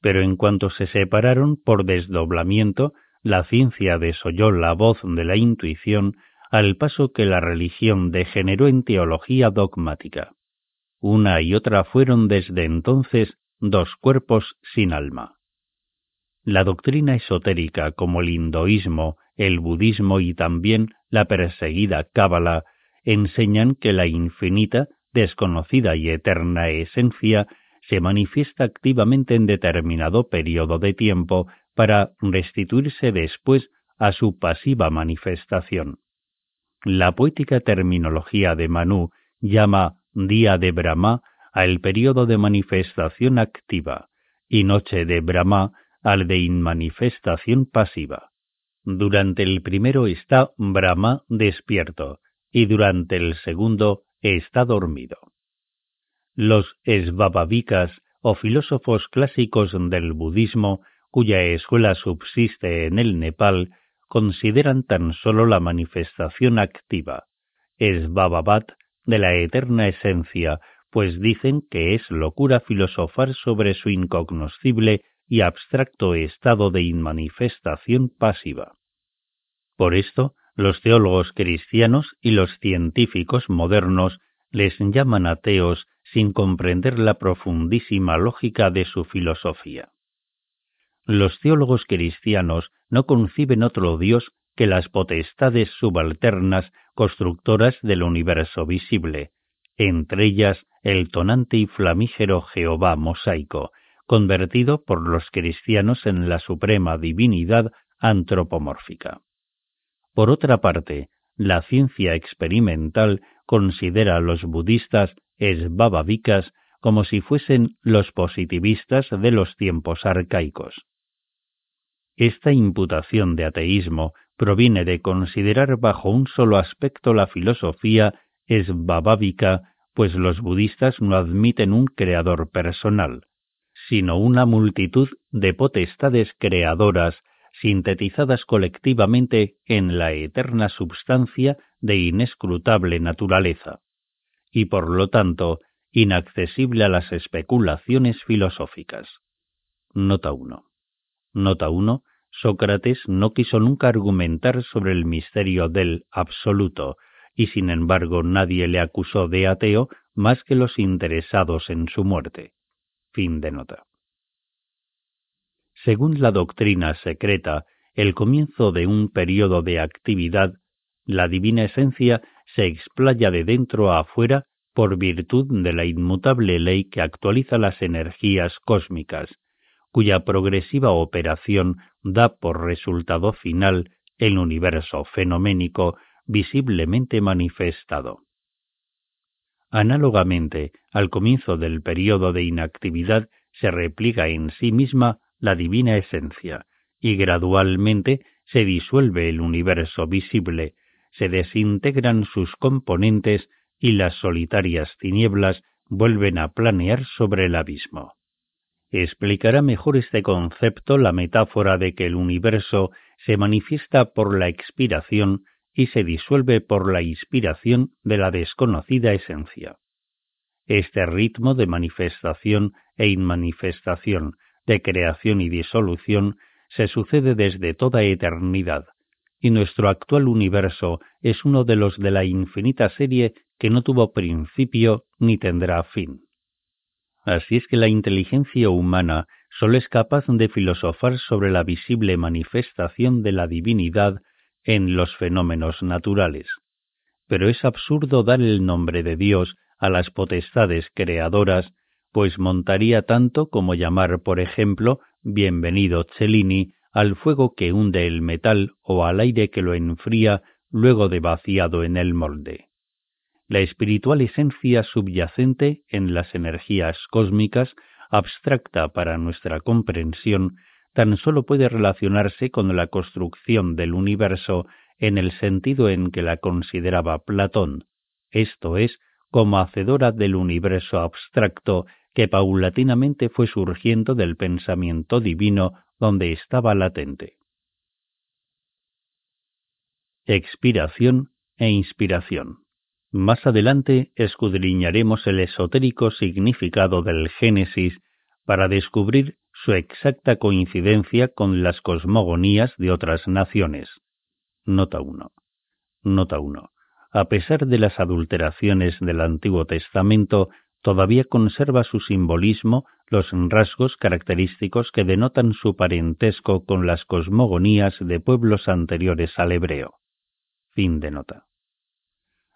Pero en cuanto se separaron por desdoblamiento, la ciencia desoyó la voz de la intuición al paso que la religión degeneró en teología dogmática. Una y otra fueron desde entonces dos cuerpos sin alma. La doctrina esotérica como el hinduismo, el budismo y también la perseguida cábala enseñan que la infinita, desconocida y eterna esencia se manifiesta activamente en determinado periodo de tiempo para restituirse después a su pasiva manifestación. La poética terminología de Manu llama día de Brahma al periodo de manifestación activa y noche de Brahma al de inmanifestación pasiva. Durante el primero está Brahma despierto y durante el segundo está dormido. Los esvabavikas o filósofos clásicos del budismo cuya escuela subsiste en el Nepal consideran tan solo la manifestación activa, esvababat, de la eterna esencia, pues dicen que es locura filosofar sobre su incognoscible y abstracto estado de inmanifestación pasiva. Por esto, los teólogos cristianos y los científicos modernos les llaman ateos sin comprender la profundísima lógica de su filosofía. Los teólogos cristianos no conciben otro Dios que las potestades subalternas constructoras del universo visible, entre ellas el tonante y flamígero Jehová mosaico, convertido por los cristianos en la suprema divinidad antropomórfica. Por otra parte, la ciencia experimental considera a los budistas esbabavicas como si fuesen los positivistas de los tiempos arcaicos. Esta imputación de ateísmo proviene de considerar bajo un solo aspecto la filosofía esbabávica, pues los budistas no admiten un creador personal, sino una multitud de potestades creadoras sintetizadas colectivamente en la eterna substancia de inescrutable naturaleza, y por lo tanto inaccesible a las especulaciones filosóficas. Nota 1. Nota 1. Sócrates no quiso nunca argumentar sobre el misterio del absoluto, y sin embargo nadie le acusó de ateo más que los interesados en su muerte. Fin de nota. Según la doctrina secreta, el comienzo de un periodo de actividad, la divina esencia se explaya de dentro a afuera por virtud de la inmutable ley que actualiza las energías cósmicas, cuya progresiva operación da por resultado final el universo fenoménico visiblemente manifestado. Análogamente, al comienzo del periodo de inactividad se repliega en sí misma la divina esencia, y gradualmente se disuelve el universo visible, se desintegran sus componentes y las solitarias tinieblas vuelven a planear sobre el abismo. Explicará mejor este concepto la metáfora de que el universo se manifiesta por la expiración y se disuelve por la inspiración de la desconocida esencia. Este ritmo de manifestación e inmanifestación, de creación y disolución, se sucede desde toda eternidad, y nuestro actual universo es uno de los de la infinita serie que no tuvo principio ni tendrá fin. Así es que la inteligencia humana sólo es capaz de filosofar sobre la visible manifestación de la divinidad en los fenómenos naturales. Pero es absurdo dar el nombre de Dios a las potestades creadoras, pues montaría tanto como llamar, por ejemplo, bienvenido Cellini al fuego que hunde el metal o al aire que lo enfría luego de vaciado en el molde la espiritual esencia subyacente en las energías cósmicas, abstracta para nuestra comprensión, tan sólo puede relacionarse con la construcción del universo en el sentido en que la consideraba Platón, esto es, como hacedora del universo abstracto que paulatinamente fue surgiendo del pensamiento divino donde estaba latente. Expiración e inspiración. Más adelante escudriñaremos el esotérico significado del Génesis para descubrir su exacta coincidencia con las cosmogonías de otras naciones. Nota 1. Nota 1. A pesar de las adulteraciones del Antiguo Testamento, todavía conserva su simbolismo los rasgos característicos que denotan su parentesco con las cosmogonías de pueblos anteriores al hebreo. Fin de nota.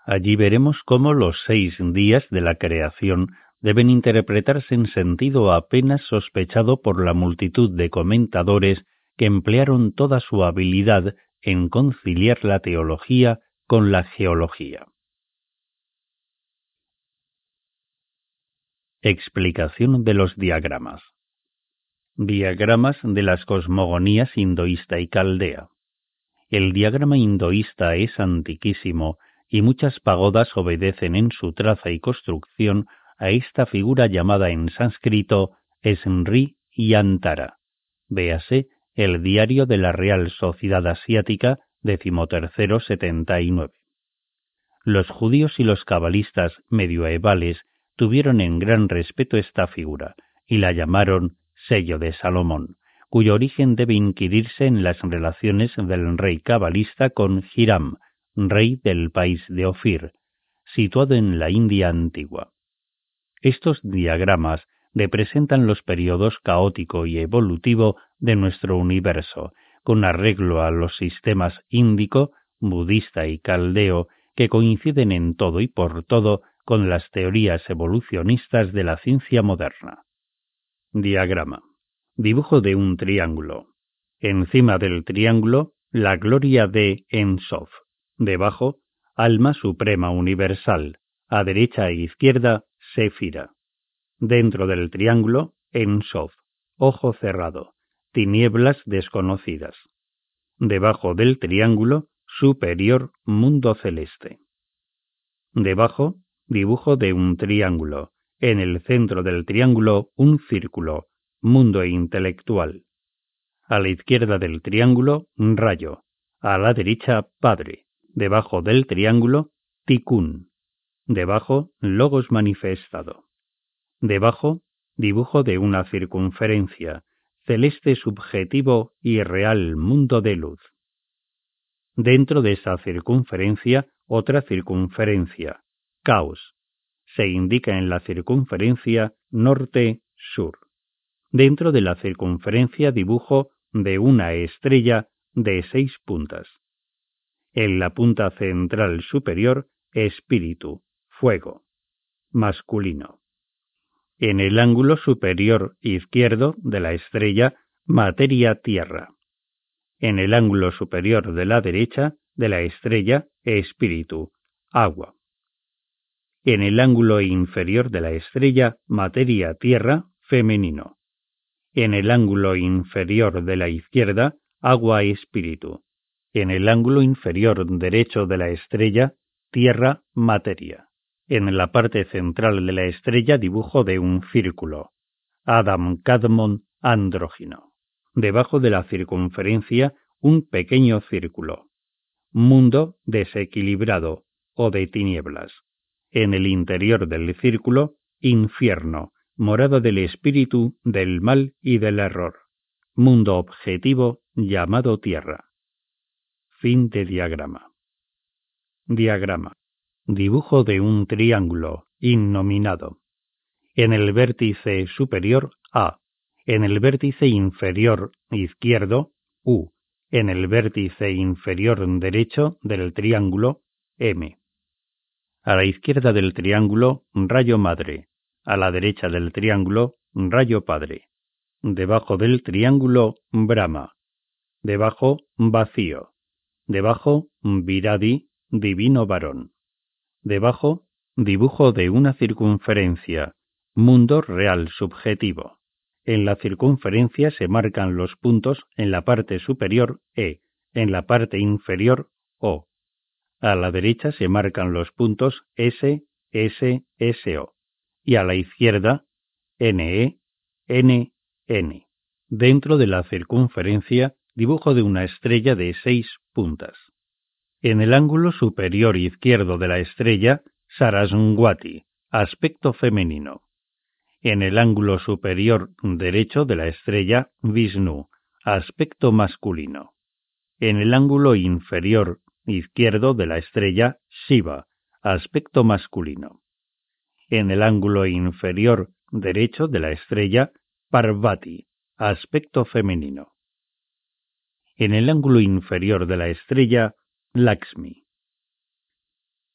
Allí veremos cómo los seis días de la creación deben interpretarse en sentido apenas sospechado por la multitud de comentadores que emplearon toda su habilidad en conciliar la teología con la geología. Explicación de los diagramas. Diagramas de las cosmogonías hinduista y caldea. El diagrama hinduista es antiquísimo y muchas pagodas obedecen en su traza y construcción a esta figura llamada en sánscrito Esnri Yantara. Véase el Diario de la Real Sociedad Asiática, decimotercero setenta y nueve. Los judíos y los cabalistas medioevales tuvieron en gran respeto esta figura y la llamaron sello de Salomón, cuyo origen debe inquirirse en las relaciones del rey cabalista con Hiram, rey del país de Ofir, situado en la India antigua. Estos diagramas representan los periodos caótico y evolutivo de nuestro universo, con arreglo a los sistemas índico, budista y caldeo que coinciden en todo y por todo con las teorías evolucionistas de la ciencia moderna. Diagrama. Dibujo de un triángulo. Encima del triángulo, la gloria de Ensof. Debajo, alma suprema universal. A derecha e izquierda, Séfira. Dentro del triángulo, Ensof. Ojo cerrado. Tinieblas desconocidas. Debajo del triángulo, superior mundo celeste. Debajo, dibujo de un triángulo. En el centro del triángulo, un círculo, mundo intelectual. A la izquierda del triángulo, rayo. A la derecha, Padre. Debajo del triángulo, Tikkun. Debajo, logos manifestado. Debajo, dibujo de una circunferencia. celeste subjetivo y real mundo de luz. Dentro de esa circunferencia, otra circunferencia, caos, se indica en la circunferencia norte-sur. Dentro de la circunferencia dibujo de una estrella de seis puntas. En la punta central superior, espíritu, fuego, masculino. En el ángulo superior izquierdo de la estrella, materia-tierra. En el ángulo superior de la derecha de la estrella, espíritu, agua. En el ángulo inferior de la estrella, materia-tierra, femenino. En el ángulo inferior de la izquierda, agua-espíritu. En el ángulo inferior derecho de la estrella, tierra-materia. En la parte central de la estrella dibujo de un círculo. Adam Cadmon andrógino. Debajo de la circunferencia un pequeño círculo. Mundo desequilibrado o de tinieblas. En el interior del círculo, infierno, morado del espíritu, del mal y del error. Mundo objetivo llamado tierra. Fin de diagrama. Diagrama. Dibujo de un triángulo innominado. En el vértice superior A. En el vértice inferior izquierdo U. En el vértice inferior derecho del triángulo M. A la izquierda del triángulo rayo madre. A la derecha del triángulo rayo padre. Debajo del triángulo Brahma. Debajo vacío. Debajo Viradi, divino varón Debajo, dibujo de una circunferencia, mundo real subjetivo. En la circunferencia se marcan los puntos en la parte superior E, en la parte inferior O. A la derecha se marcan los puntos S, S, S, O. Y a la izquierda, NE, N, N. Dentro de la circunferencia, dibujo de una estrella de seis puntas. En el ángulo superior izquierdo de la estrella, Saraswati, aspecto femenino. En el ángulo superior derecho de la estrella, Vishnu, aspecto masculino. En el ángulo inferior izquierdo de la estrella, Shiva, aspecto masculino. En el ángulo inferior derecho de la estrella, Parvati, aspecto femenino. En el ángulo inferior de la estrella, Lakshmi.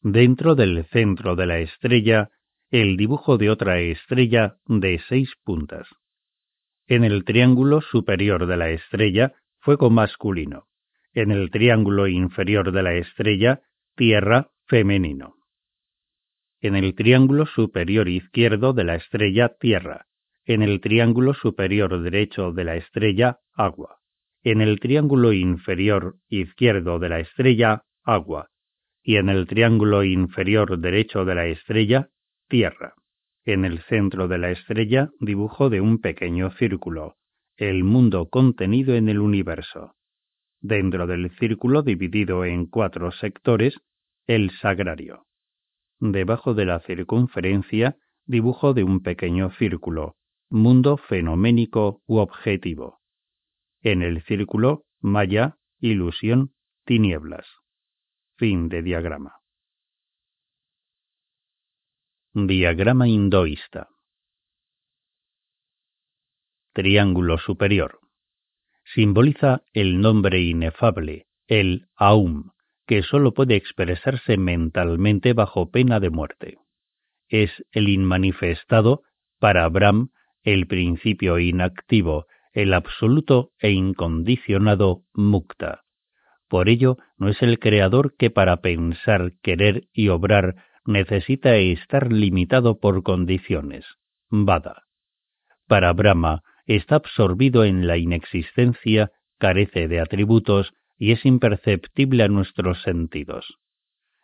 Dentro del centro de la estrella, el dibujo de otra estrella de seis puntas. En el triángulo superior de la estrella, fuego masculino. En el triángulo inferior de la estrella, tierra femenino. En el triángulo superior izquierdo de la estrella, tierra. En el triángulo superior derecho de la estrella, agua en el triángulo inferior izquierdo de la estrella, agua, y en el triángulo inferior derecho de la estrella, tierra. En el centro de la estrella, dibujo de un pequeño círculo, el mundo contenido en el universo. Dentro del círculo dividido en cuatro sectores, el sagrario. Debajo de la circunferencia, dibujo de un pequeño círculo, mundo fenoménico u objetivo en el círculo, maya, ilusión, tinieblas. Fin de diagrama. Diagrama hinduista. Triángulo superior. Simboliza el nombre inefable, el Aum, que sólo puede expresarse mentalmente bajo pena de muerte. Es el inmanifestado, para Abraham, el principio inactivo, el absoluto e incondicionado mukta. Por ello, no es el creador que para pensar, querer y obrar necesita estar limitado por condiciones. Vada. Para Brahma está absorbido en la inexistencia, carece de atributos y es imperceptible a nuestros sentidos.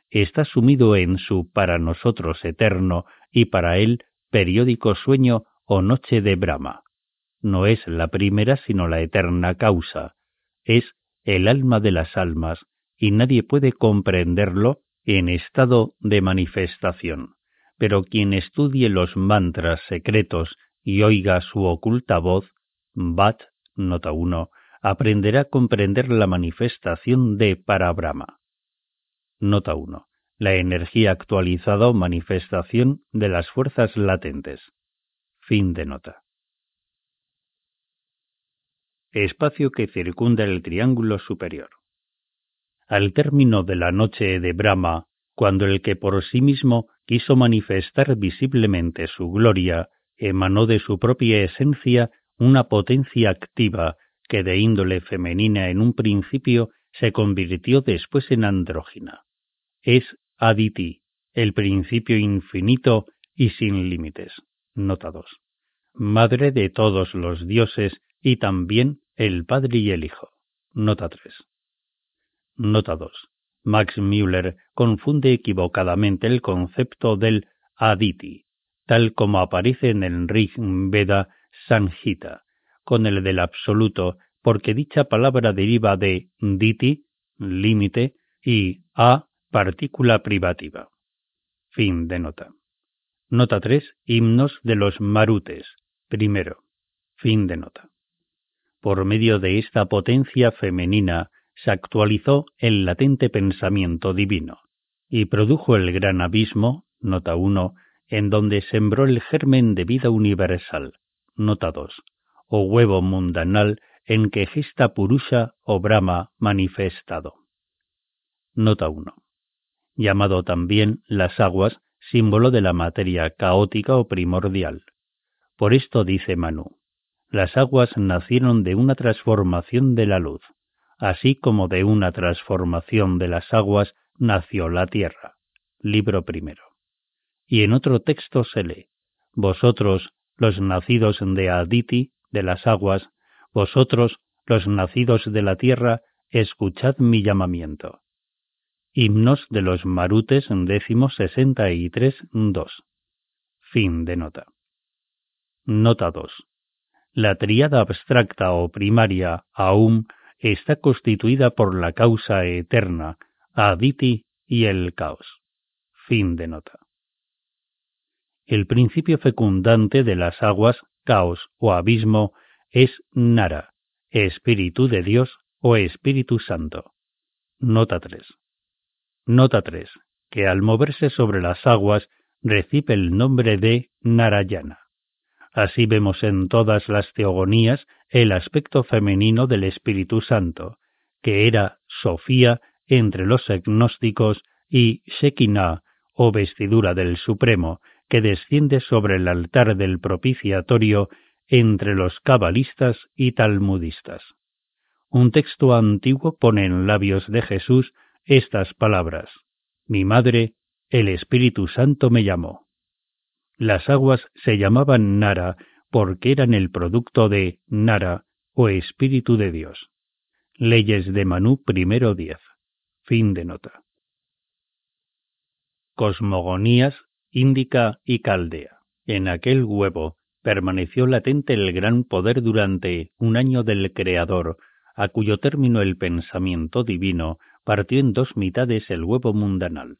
Está sumido en su para nosotros eterno y para él periódico sueño o noche de Brahma no es la primera sino la eterna causa, es el alma de las almas, y nadie puede comprenderlo en estado de manifestación. Pero quien estudie los mantras secretos y oiga su oculta voz, Bat nota 1, aprenderá a comprender la manifestación de para Brahma. Nota 1. La energía actualizada o manifestación de las fuerzas latentes. Fin de nota. Espacio que circunda el triángulo superior. Al término de la noche de Brahma, cuando el que por sí mismo quiso manifestar visiblemente su gloria, emanó de su propia esencia una potencia activa que de índole femenina en un principio se convirtió después en andrógina. Es Aditi, el principio infinito y sin límites. Nota 2. Madre de todos los dioses y también el Padre y el Hijo. Nota 3. Nota 2. Max Müller confunde equivocadamente el concepto del Aditi, tal como aparece en el Rig Veda Sanjita, con el del absoluto, porque dicha palabra deriva de diti, límite, y a, partícula privativa. Fin de nota. Nota 3. Himnos de los Marutes. Primero. Fin de nota. Por medio de esta potencia femenina se actualizó el latente pensamiento divino y produjo el gran abismo, nota 1, en donde sembró el germen de vida universal, nota 2, o huevo mundanal en que gesta Purusha o Brahma manifestado. Nota 1. Llamado también las aguas, símbolo de la materia caótica o primordial. Por esto dice Manu, las aguas nacieron de una transformación de la luz, así como de una transformación de las aguas nació la tierra. Libro primero. Y en otro texto se lee, Vosotros, los nacidos de Aditi, de las aguas, vosotros, los nacidos de la tierra, escuchad mi llamamiento. Himnos de los Marutes décimo sesenta y tres dos. Fin de nota. Nota 2. La tríada abstracta o primaria Aum está constituida por la causa eterna, Aditi y el caos. Fin de nota. El principio fecundante de las aguas, caos o abismo, es Nara, Espíritu de Dios o Espíritu Santo. Nota 3. Nota 3. Que al moverse sobre las aguas recibe el nombre de Narayana. Así vemos en todas las teogonías el aspecto femenino del Espíritu Santo, que era Sofía entre los agnósticos y Shekinah, o vestidura del Supremo, que desciende sobre el altar del propiciatorio entre los cabalistas y talmudistas. Un texto antiguo pone en labios de Jesús estas palabras Mi madre, el Espíritu Santo me llamó. Las aguas se llamaban Nara porque eran el producto de Nara o Espíritu de Dios. Leyes de Manú primero diez. Fin de nota. Cosmogonías, Índica y Caldea. En aquel huevo permaneció latente el gran poder durante un año del Creador, a cuyo término el pensamiento divino partió en dos mitades el huevo mundanal.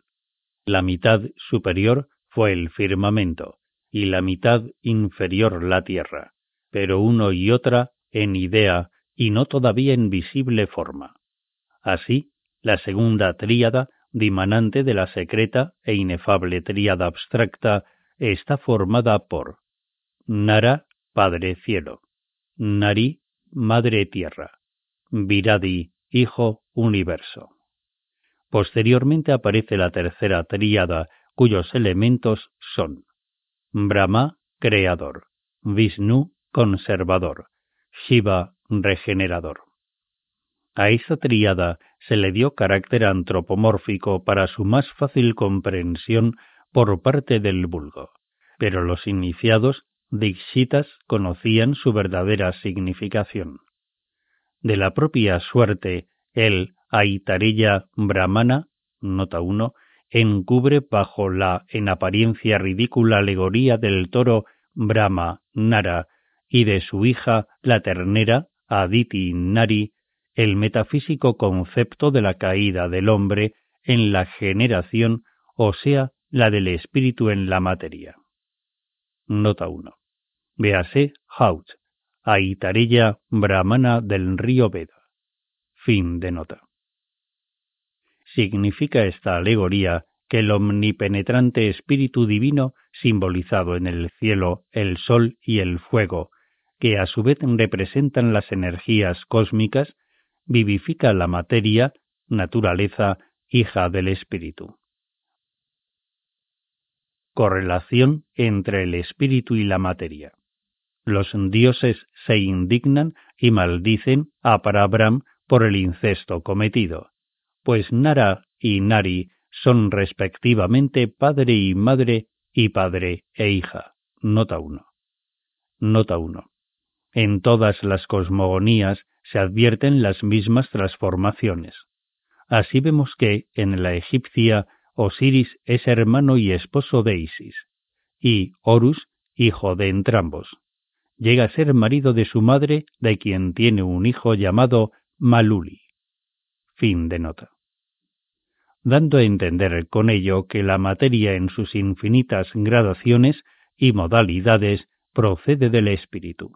La mitad superior fue el firmamento, y la mitad inferior la tierra, pero uno y otra en idea y no todavía en visible forma. Así, la segunda tríada, dimanante de la secreta e inefable tríada abstracta, está formada por Nara, Padre Cielo, Nari, Madre Tierra, Viradi, Hijo Universo. Posteriormente aparece la tercera tríada cuyos elementos son Brahma, creador, Vishnu, conservador, Shiva, regenerador. A esta tríada se le dio carácter antropomórfico para su más fácil comprensión por parte del vulgo, pero los iniciados dikshitas conocían su verdadera significación. De la propia suerte, el Aitareya Brahmana, nota 1, encubre bajo la en apariencia ridícula alegoría del toro Brahma Nara y de su hija la ternera Aditi Nari el metafísico concepto de la caída del hombre en la generación, o sea, la del espíritu en la materia. Nota 1. Véase Haut, Aitareya Brahmana del río Veda. Fin de nota. Significa esta alegoría que el omnipenetrante Espíritu Divino, simbolizado en el cielo, el sol y el fuego, que a su vez representan las energías cósmicas, vivifica la materia, naturaleza, hija del Espíritu. Correlación entre el Espíritu y la materia. Los dioses se indignan y maldicen a Parabram por el incesto cometido, pues Nara y Nari son respectivamente padre y madre y padre e hija. Nota 1. Nota 1. En todas las cosmogonías se advierten las mismas transformaciones. Así vemos que, en la egipcia, Osiris es hermano y esposo de Isis, y Horus, hijo de entrambos. Llega a ser marido de su madre, de quien tiene un hijo llamado Maluli. Fin de nota. Dando a entender con ello que la materia en sus infinitas gradaciones y modalidades procede del espíritu.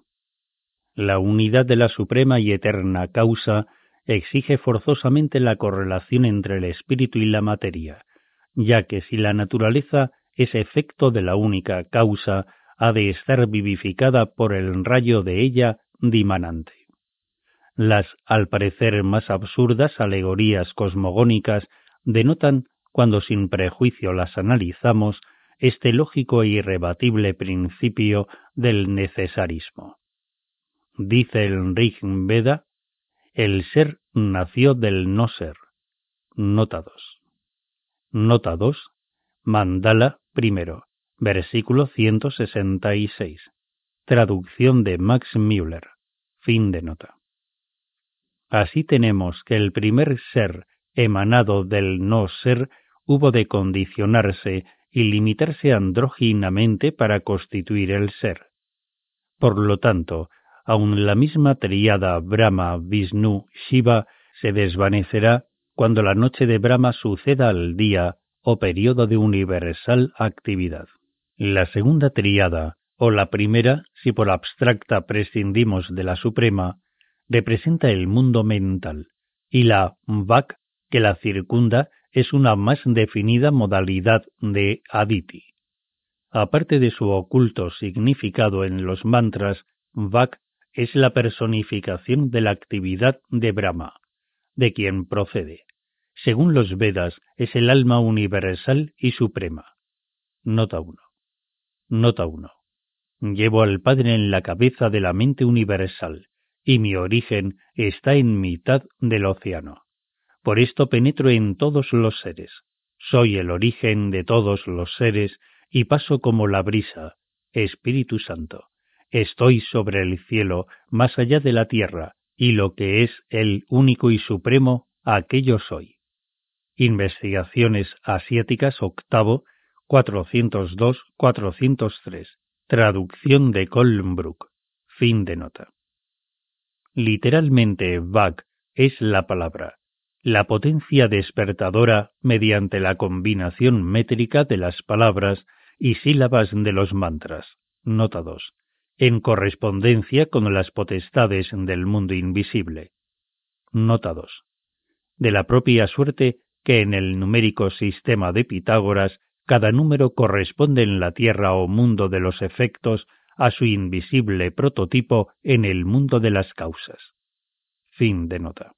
La unidad de la suprema y eterna causa exige forzosamente la correlación entre el espíritu y la materia, ya que si la naturaleza es efecto de la única causa, ha de estar vivificada por el rayo de ella dimanante. Las, al parecer más absurdas alegorías cosmogónicas denotan, cuando sin prejuicio las analizamos, este lógico e irrebatible principio del necesarismo. Dice el Rig Veda, el ser nació del no ser. Nota 2. Nota 2. Mandala primero. Versículo 166. Traducción de Max Müller. Fin de nota. Así tenemos que el primer ser emanado del no ser hubo de condicionarse y limitarse andróginamente para constituir el ser. Por lo tanto, aun la misma triada Brahma, Vishnu, Shiva se desvanecerá cuando la noche de Brahma suceda al día o periodo de universal actividad. La segunda triada, o la primera, si por abstracta prescindimos de la suprema, representa el mundo mental, y la Vak, que la circunda, es una más definida modalidad de Aditi. Aparte de su oculto significado en los mantras, Vak es la personificación de la actividad de Brahma, de quien procede. Según los Vedas, es el alma universal y suprema. Nota 1. Nota 1. Llevo al Padre en la cabeza de la mente universal, y mi origen está en mitad del océano. Por esto penetro en todos los seres. Soy el origen de todos los seres y paso como la brisa, Espíritu Santo. Estoy sobre el cielo, más allá de la tierra, y lo que es el único y supremo, aquello soy. Investigaciones Asiáticas octavo, 402-403. Traducción de Colmbrook. Fin de nota. Literalmente, Bach es la palabra, la potencia despertadora mediante la combinación métrica de las palabras y sílabas de los mantras. Nota 2 en correspondencia con las potestades del mundo invisible. Nota 2. De la propia suerte que en el numérico sistema de Pitágoras cada número corresponde en la tierra o mundo de los efectos a su invisible prototipo en el mundo de las causas. Fin de nota.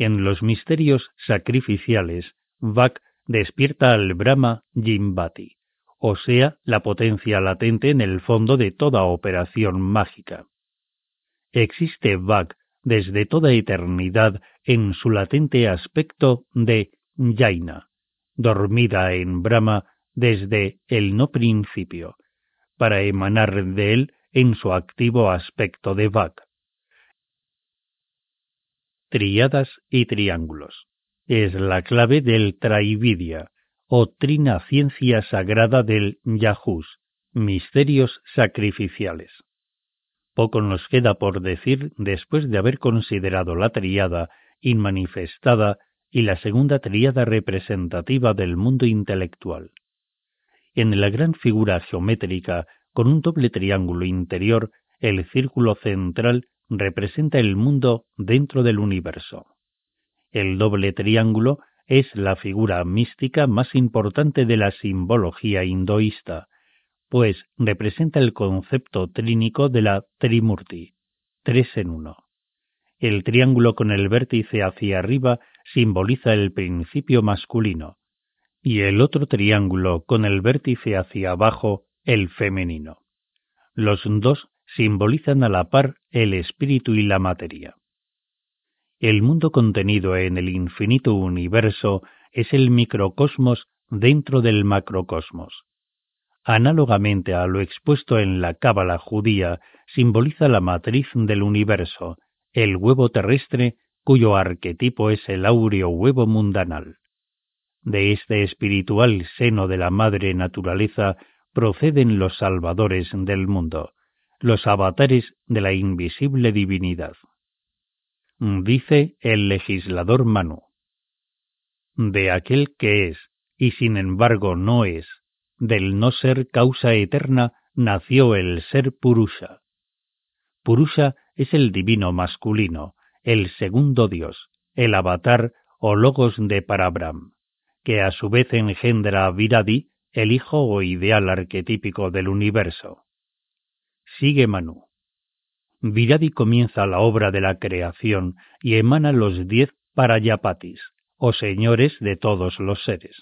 En los misterios sacrificiales, Vak despierta al Brahma Jimbati, o sea, la potencia latente en el fondo de toda operación mágica. Existe Vak desde toda eternidad en su latente aspecto de Jaina, dormida en Brahma desde el no principio, para emanar de él en su activo aspecto de Vak. Triadas y triángulos. Es la clave del Traividya, o trina ciencia sagrada del Yahus, misterios sacrificiales. Poco nos queda por decir después de haber considerado la triada inmanifestada y la segunda triada representativa del mundo intelectual. En la gran figura geométrica, con un doble triángulo interior, el círculo central representa el mundo dentro del universo. El doble triángulo es la figura mística más importante de la simbología hinduista, pues representa el concepto trínico de la Trimurti, tres en uno. El triángulo con el vértice hacia arriba simboliza el principio masculino, y el otro triángulo con el vértice hacia abajo el femenino. Los dos simbolizan a la par el espíritu y la materia. El mundo contenido en el infinito universo es el microcosmos dentro del macrocosmos. Análogamente a lo expuesto en la cábala judía, simboliza la matriz del universo, el huevo terrestre cuyo arquetipo es el áureo huevo mundanal. De este espiritual seno de la madre naturaleza proceden los salvadores del mundo, los avatares de la invisible divinidad. Dice el legislador Manu. De aquel que es, y sin embargo no es, del no ser causa eterna, nació el ser Purusha. Purusha es el divino masculino, el segundo Dios, el avatar o logos de Parabram, que a su vez engendra a Viradi, el hijo o ideal arquetípico del universo. Sigue Manu. Viradi comienza la obra de la creación y emana los diez Parayapatis, o señores de todos los seres.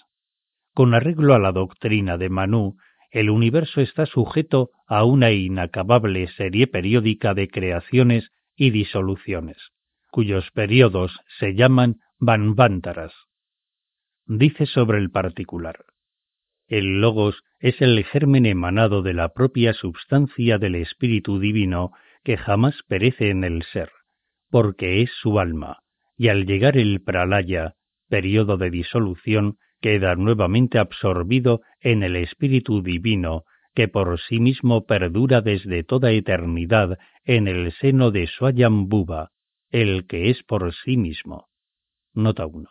Con arreglo a la doctrina de Manu, el universo está sujeto a una inacabable serie periódica de creaciones y disoluciones, cuyos periodos se llaman Vanvantaras. Dice sobre el particular. El logos es el germen emanado de la propia substancia del Espíritu Divino que jamás perece en el ser, porque es su alma, y al llegar el pralaya, periodo de disolución, queda nuevamente absorbido en el Espíritu Divino que por sí mismo perdura desde toda eternidad en el seno de Swayambhuva, el que es por sí mismo. Nota 1.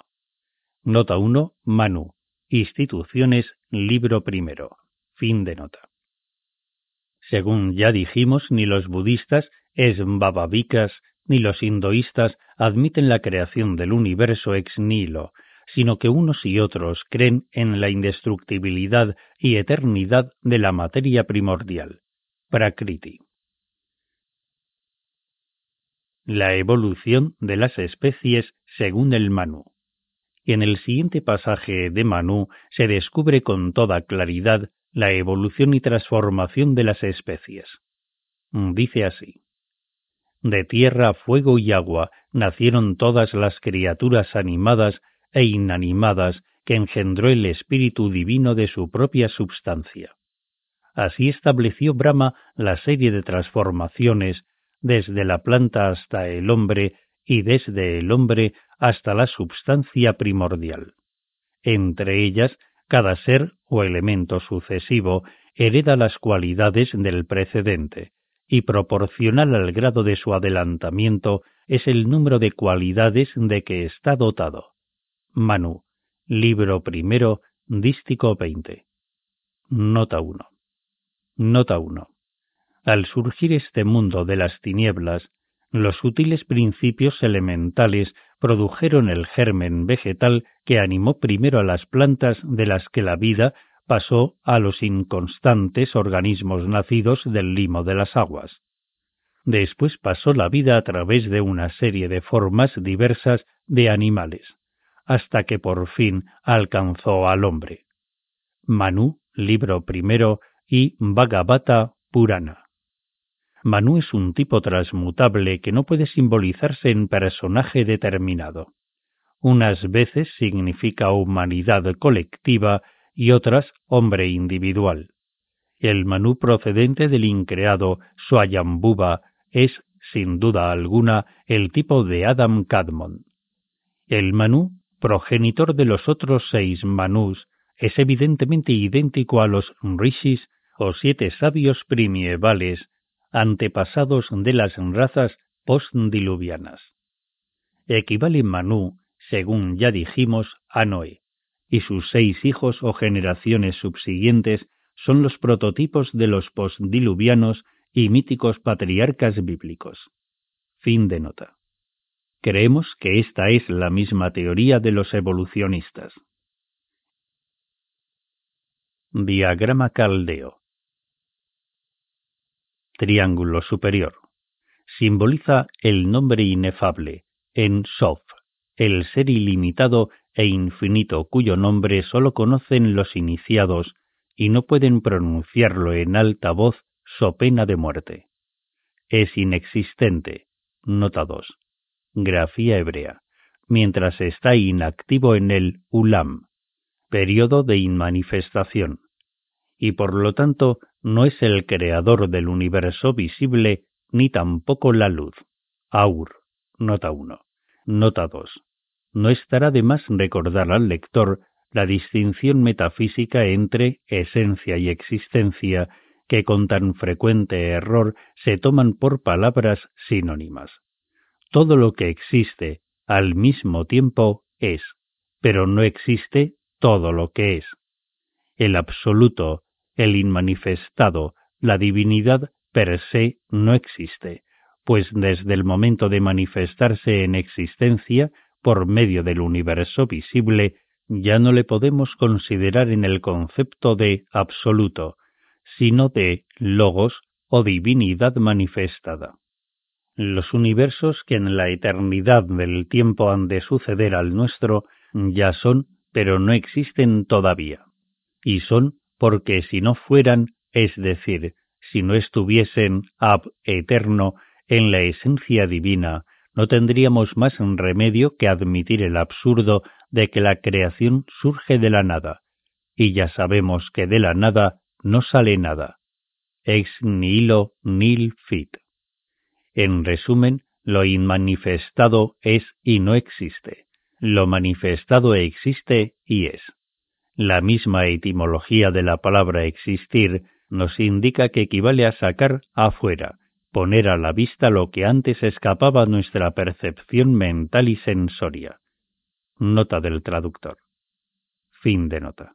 Nota 1. Manu. Instituciones, libro primero. Fin de nota. Según ya dijimos, ni los budistas, esmbavavikas, ni los hinduistas admiten la creación del universo ex nihilo, sino que unos y otros creen en la indestructibilidad y eternidad de la materia primordial. Prakriti. La evolución de las especies según el Manu. En el siguiente pasaje de Manu se descubre con toda claridad la evolución y transformación de las especies. Dice así. De tierra, fuego y agua nacieron todas las criaturas animadas e inanimadas que engendró el Espíritu Divino de su propia substancia. Así estableció Brahma la serie de transformaciones desde la planta hasta el hombre y desde el hombre hasta la substancia primordial. Entre ellas, cada ser o elemento sucesivo hereda las cualidades del precedente, y proporcional al grado de su adelantamiento es el número de cualidades de que está dotado. Manu, libro primero, dístico 20. Nota 1. Nota 1. Al surgir este mundo de las tinieblas, los sutiles principios elementales produjeron el germen vegetal que animó primero a las plantas de las que la vida pasó a los inconstantes organismos nacidos del limo de las aguas. Después pasó la vida a través de una serie de formas diversas de animales, hasta que por fin alcanzó al hombre. Manu, libro primero, y Bhagavata Purana. Manu es un tipo transmutable que no puede simbolizarse en personaje determinado. Unas veces significa humanidad colectiva y otras hombre individual. El Manu procedente del increado Swayambhuva es, sin duda alguna, el tipo de Adam Kadmon. El Manu progenitor de los otros seis Manus, es evidentemente idéntico a los rishis o siete sabios primievales, antepasados de las razas postdiluvianas. Equivale Manu, según ya dijimos, a Noé, y sus seis hijos o generaciones subsiguientes son los prototipos de los postdiluvianos y míticos patriarcas bíblicos. Fin de nota. Creemos que esta es la misma teoría de los evolucionistas. Diagrama caldeo. Triángulo superior. Simboliza el nombre inefable, en Sof, el ser ilimitado e infinito cuyo nombre sólo conocen los iniciados y no pueden pronunciarlo en alta voz so pena de muerte. Es inexistente. Nota 2. Grafía hebrea. Mientras está inactivo en el Ulam, periodo de inmanifestación, y por lo tanto no es el creador del universo visible ni tampoco la luz. Aur. Nota 1. Nota 2. No estará de más recordar al lector la distinción metafísica entre esencia y existencia que con tan frecuente error se toman por palabras sinónimas. Todo lo que existe al mismo tiempo es, pero no existe todo lo que es. El absoluto, el inmanifestado, la divinidad per se no existe, pues desde el momento de manifestarse en existencia por medio del universo visible, ya no le podemos considerar en el concepto de absoluto, sino de logos o divinidad manifestada. Los universos que en la eternidad del tiempo han de suceder al nuestro ya son, pero no existen todavía. Y son porque si no fueran, es decir, si no estuviesen ab eterno en la esencia divina, no tendríamos más remedio que admitir el absurdo de que la creación surge de la nada, y ya sabemos que de la nada no sale nada. Ex nihilo nil fit. En resumen, lo inmanifestado es y no existe. Lo manifestado existe y es. La misma etimología de la palabra existir nos indica que equivale a sacar afuera, poner a la vista lo que antes escapaba nuestra percepción mental y sensoria. Nota del traductor. Fin de nota.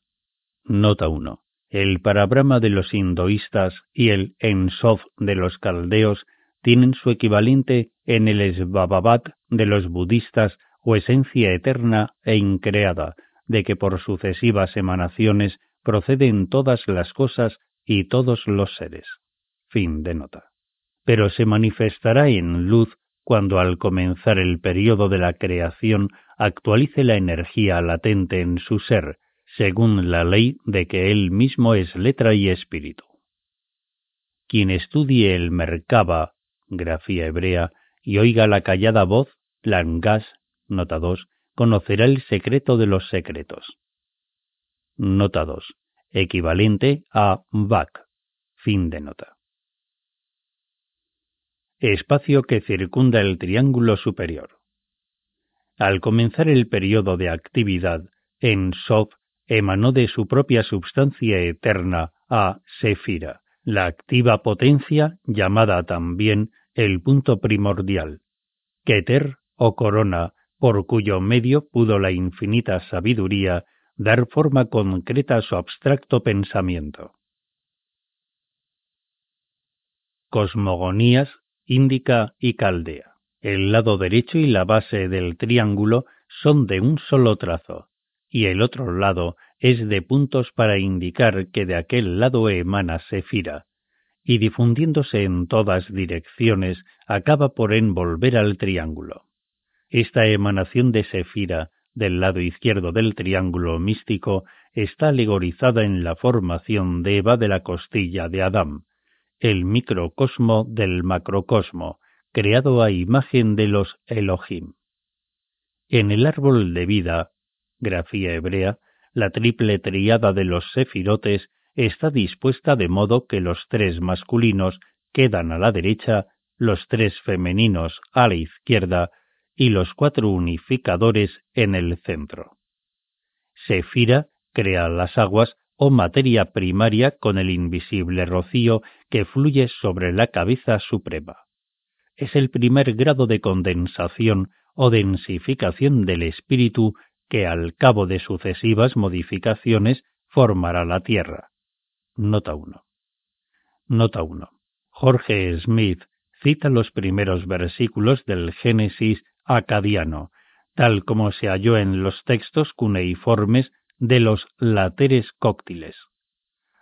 Nota 1. El parabrama de los hinduistas y el Ensof de los caldeos tienen su equivalente en el Esbababat de los budistas o esencia eterna e increada, de que por sucesivas emanaciones proceden todas las cosas y todos los seres. Fin de nota. Pero se manifestará en luz cuando al comenzar el periodo de la creación actualice la energía latente en su ser, según la ley de que él mismo es letra y espíritu. Quien estudie el Merkaba, grafía hebrea, y oiga la callada voz, Langas, nota 2, conocerá el secreto de los secretos. Nota 2. Equivalente a Bak. Fin de nota. Espacio que circunda el triángulo superior. Al comenzar el periodo de actividad, en Sof emanó de su propia substancia eterna a Sefira, la activa potencia llamada también el punto primordial, Keter o corona, por cuyo medio pudo la infinita sabiduría dar forma concreta a su abstracto pensamiento. Cosmogonías, Índica y Caldea. El lado derecho y la base del triángulo son de un solo trazo, y el otro lado es de puntos para indicar que de aquel lado emana Sefira, y difundiéndose en todas direcciones acaba por envolver al triángulo. Esta emanación de Sefira del lado izquierdo del triángulo místico está alegorizada en la formación de Eva de la costilla de Adán, el microcosmo del macrocosmo, creado a imagen de los Elohim. En el árbol de vida, grafía hebrea, la triple triada de los sefirotes está dispuesta de modo que los tres masculinos quedan a la derecha, los tres femeninos a la izquierda y los cuatro unificadores en el centro. Sefira crea las aguas o materia primaria con el invisible rocío que fluye sobre la cabeza suprema. Es el primer grado de condensación o densificación del espíritu que al cabo de sucesivas modificaciones formará la Tierra. Nota 1. Nota 1. Jorge Smith cita los primeros versículos del Génesis acadiano, tal como se halló en los textos cuneiformes de los lateres cóctiles.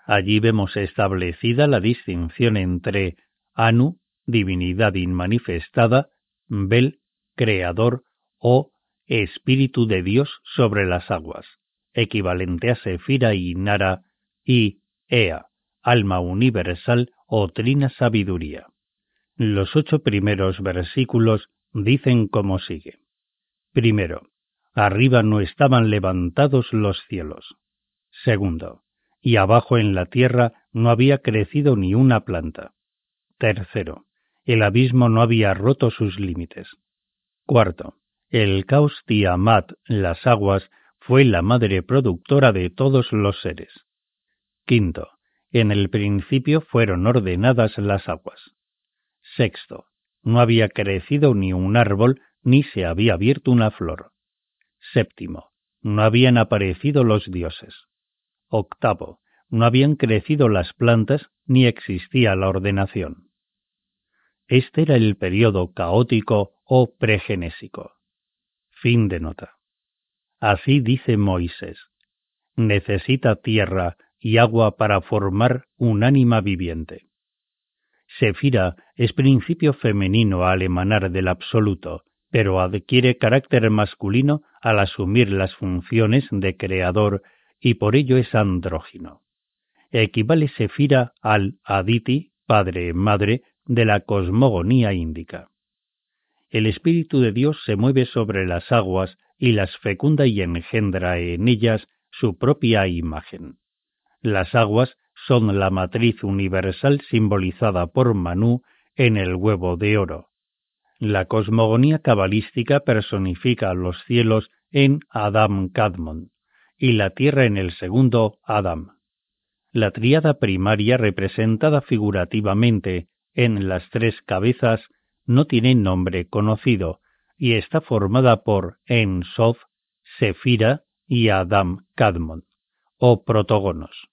Allí vemos establecida la distinción entre Anu, divinidad inmanifestada, Bel, creador, o espíritu de Dios sobre las aguas, equivalente a Sefira y Nara, y Ea, alma universal o trina sabiduría. Los ocho primeros versículos dicen como sigue. Primero, arriba no estaban levantados los cielos. Segundo, y abajo en la tierra no había crecido ni una planta. Tercero, el abismo no había roto sus límites. Cuarto, el caos Tiamat, las aguas, fue la madre productora de todos los seres. Quinto, en el principio fueron ordenadas las aguas. Sexto, no había crecido ni un árbol, ni se había abierto una flor. Séptimo, no habían aparecido los dioses. Octavo, no habían crecido las plantas, ni existía la ordenación. Este era el periodo caótico o pregenésico. Fin de nota. Así dice Moisés. Necesita tierra y agua para formar un ánima viviente. Sefira es principio femenino al emanar del absoluto, pero adquiere carácter masculino al asumir las funciones de creador y por ello es andrógino. Equivale Sefira al Aditi, padre-madre, de la cosmogonía índica. El Espíritu de Dios se mueve sobre las aguas y las fecunda y engendra en ellas su propia imagen. Las aguas son la matriz universal simbolizada por Manú en el huevo de oro. La cosmogonía cabalística personifica los cielos en Adam Kadmon y la tierra en el segundo Adam. La tríada primaria representada figurativamente en las tres cabezas no tiene nombre conocido y está formada por En Sof, Sefira y Adam Kadmon, o protogonos.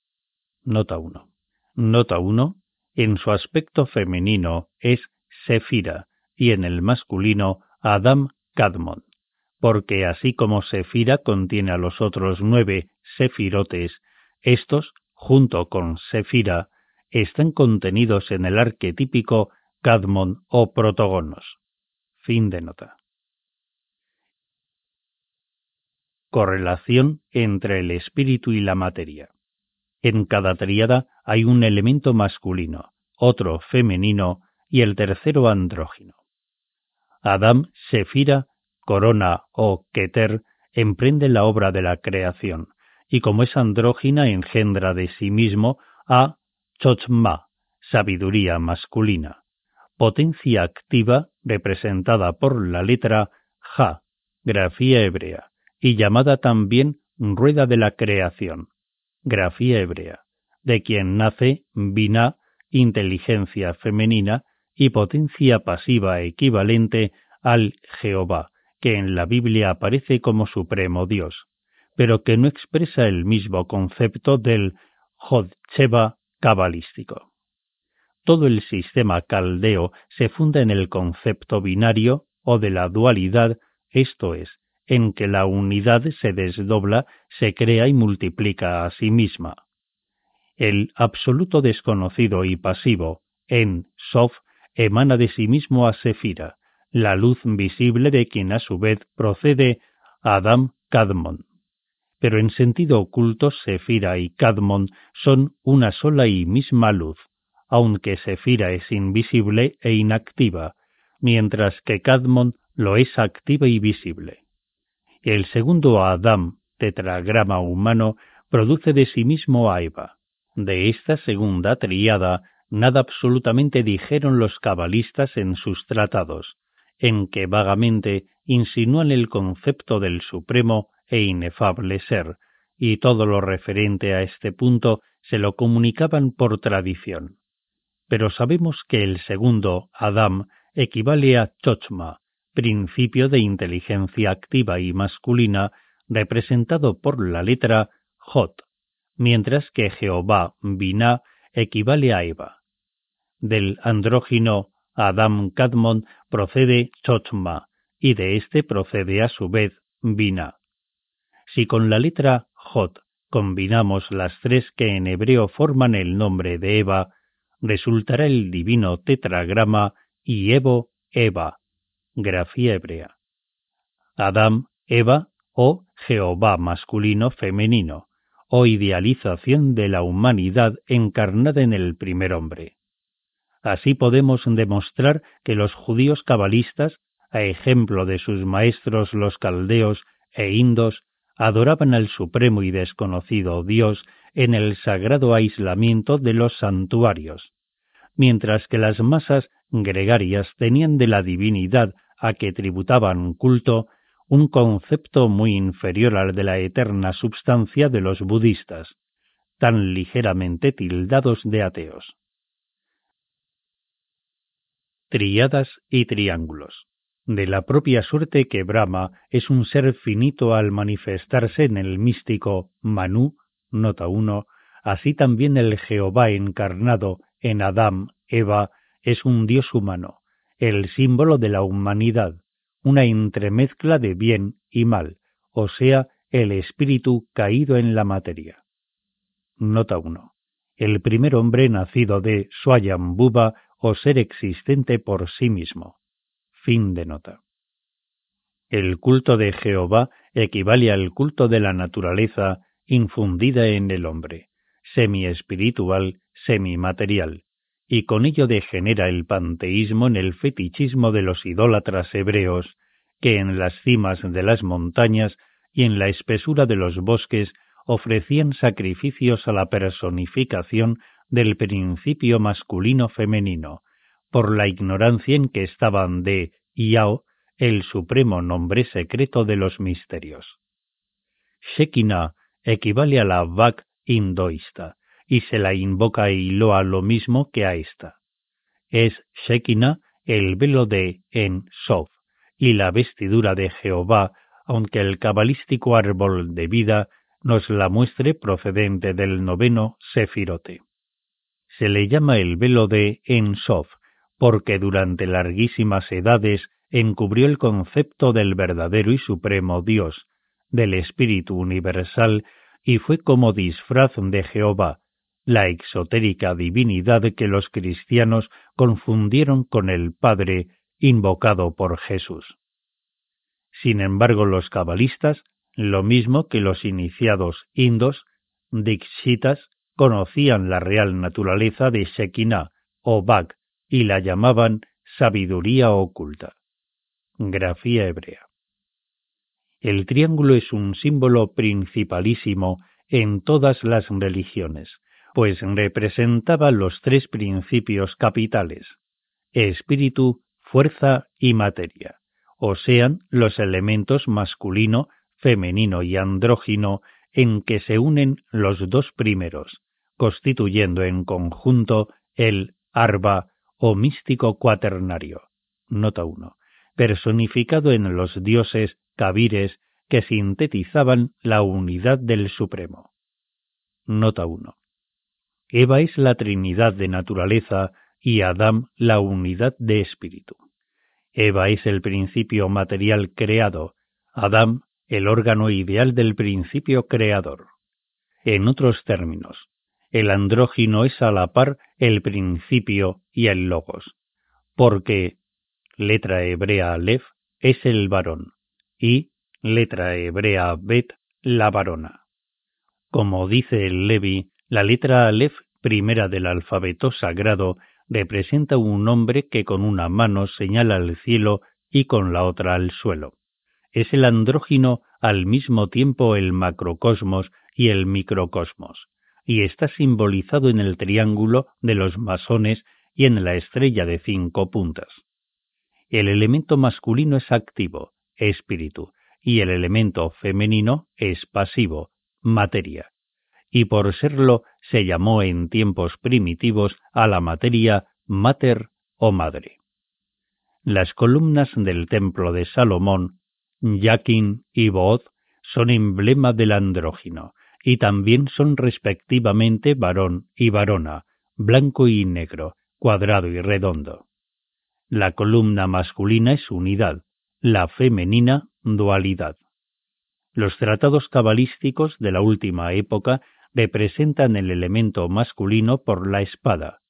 Nota 1. Nota 1. En su aspecto femenino es Sefira y en el masculino Adam Kadmon, porque así como Sefira contiene a los otros nueve sefirotes, estos, junto con Sefira, están contenidos en el arquetípico Kadmon o protogonos. Fin de nota. Correlación entre el espíritu y la materia. En cada tríada hay un elemento masculino, otro femenino y el tercero andrógino. Adam, Sefira, Corona o Keter emprende la obra de la creación, y como es andrógina engendra de sí mismo a Chochma, sabiduría masculina, potencia activa representada por la letra Ja, grafía hebrea, y llamada también rueda de la creación, grafía hebrea, de quien nace Binah, inteligencia femenina, y potencia pasiva equivalente al Jehová, que en la Biblia aparece como supremo Dios, pero que no expresa el mismo concepto del Jodcheva cabalístico. Todo el sistema caldeo se funda en el concepto binario o de la dualidad, esto es, en que la unidad se desdobla, se crea y multiplica a sí misma. El absoluto desconocido y pasivo, en Sof, emana de sí mismo a Sefira, la luz visible de quien a su vez procede Adam Kadmon. Pero en sentido oculto, Sefira y Kadmon son una sola y misma luz, aunque Sefira es invisible e inactiva, mientras que Kadmon lo es activa y visible. El segundo Adam, tetragrama humano, produce de sí mismo a Eva. De esta segunda triada nada absolutamente dijeron los cabalistas en sus tratados, en que vagamente insinúan el concepto del supremo e inefable ser, y todo lo referente a este punto se lo comunicaban por tradición. Pero sabemos que el segundo, Adam, equivale a Chochma, principio de inteligencia activa y masculina representado por la letra Jot, mientras que Jehová, Binah, equivale a Eva. del andrógino Adam Kadmon procede Chotma, y de éste procede a su vez Bina. Si con la letra Jot combinamos las tres que en hebreo forman el nombre de Eva, resultará el divino tetragrama Evo Eva, grafía hebrea. Adam, Eva o Jehová masculino femenino, o idealización de la humanidad encarnada en el primer hombre. Así podemos demostrar que los judíos cabalistas, a ejemplo de sus maestros los caldeos e indos, adoraban al supremo y desconocido Dios en el sagrado aislamiento de los santuarios, mientras que las masas gregarias tenían de la divinidad a que tributaban culto un concepto muy inferior al de la eterna substancia de los budistas, tan ligeramente tildados de ateos. Triadas y triángulos de la propia suerte que Brahma es un ser finito al manifestarse en el místico Manu, nota 1, así también el Jehová encarnado en Adán, Eva, es un dios humano, el símbolo de la humanidad, una entremezcla de bien y mal, o sea, el espíritu caído en la materia. Nota 1. El primer hombre nacido de Swayambhuva o ser existente por sí mismo. Fin de nota. El culto de Jehová equivale al culto de la naturaleza infundida en el hombre, semi-espiritual, semi-material, y con ello degenera el panteísmo en el fetichismo de los idólatras hebreos, que en las cimas de las montañas y en la espesura de los bosques ofrecían sacrificios a la personificación del principio masculino femenino, por la ignorancia en que estaban de Yao, el supremo nombre secreto de los misterios. Shekinah equivale a la Vak hindoísta y se la invoca y loa lo mismo que a esta. Es Shekinah el velo de En Sof y la vestidura de Jehová, aunque el cabalístico árbol de vida nos la muestre procedente del noveno Sefirote. Se le llama el velo de En Sof porque durante larguísimas edades encubrió el concepto del verdadero y supremo Dios, del Espíritu Universal, y fue como disfraz de Jehová, la exotérica divinidad que los cristianos confundieron con el Padre invocado por Jesús. Sin embargo, los cabalistas, lo mismo que los iniciados indos, dikshitas, conocían la real naturaleza de Shekinah o Bag, y la llamaban sabiduría oculta. Grafía hebrea. El triángulo es un símbolo principalísimo en todas las religiones, pues representaba los tres principios capitales, espíritu, fuerza y materia, o sean los elementos masculino, femenino y andrógino en que se unen los dos primeros, constituyendo en conjunto el arba o místico cuaternario. Nota 1. Personificado en los dioses cabires que sintetizaban la unidad del Supremo. Nota 1. Eva es la Trinidad de naturaleza y Adán la unidad de espíritu. Eva es el principio material creado, Adán el órgano ideal del principio creador. En otros términos, el andrógino es a la par el principio y el logos, porque letra hebrea Aleph es el varón y letra hebrea Bet la varona. Como dice el Levi, la letra Aleph primera del alfabeto sagrado representa un hombre que con una mano señala al cielo y con la otra al suelo. Es el andrógino al mismo tiempo el macrocosmos y el microcosmos y está simbolizado en el triángulo de los masones y en la estrella de cinco puntas. El elemento masculino es activo, espíritu, y el elemento femenino es pasivo, materia. Y por serlo se llamó en tiempos primitivos a la materia mater o madre. Las columnas del templo de Salomón, Yaquín y Boaz, son emblema del andrógino, y también son respectivamente varón y varona, blanco y negro, cuadrado y redondo. La columna masculina es unidad, la femenina dualidad. Los tratados cabalísticos de la última época representan el elemento masculino por la espada,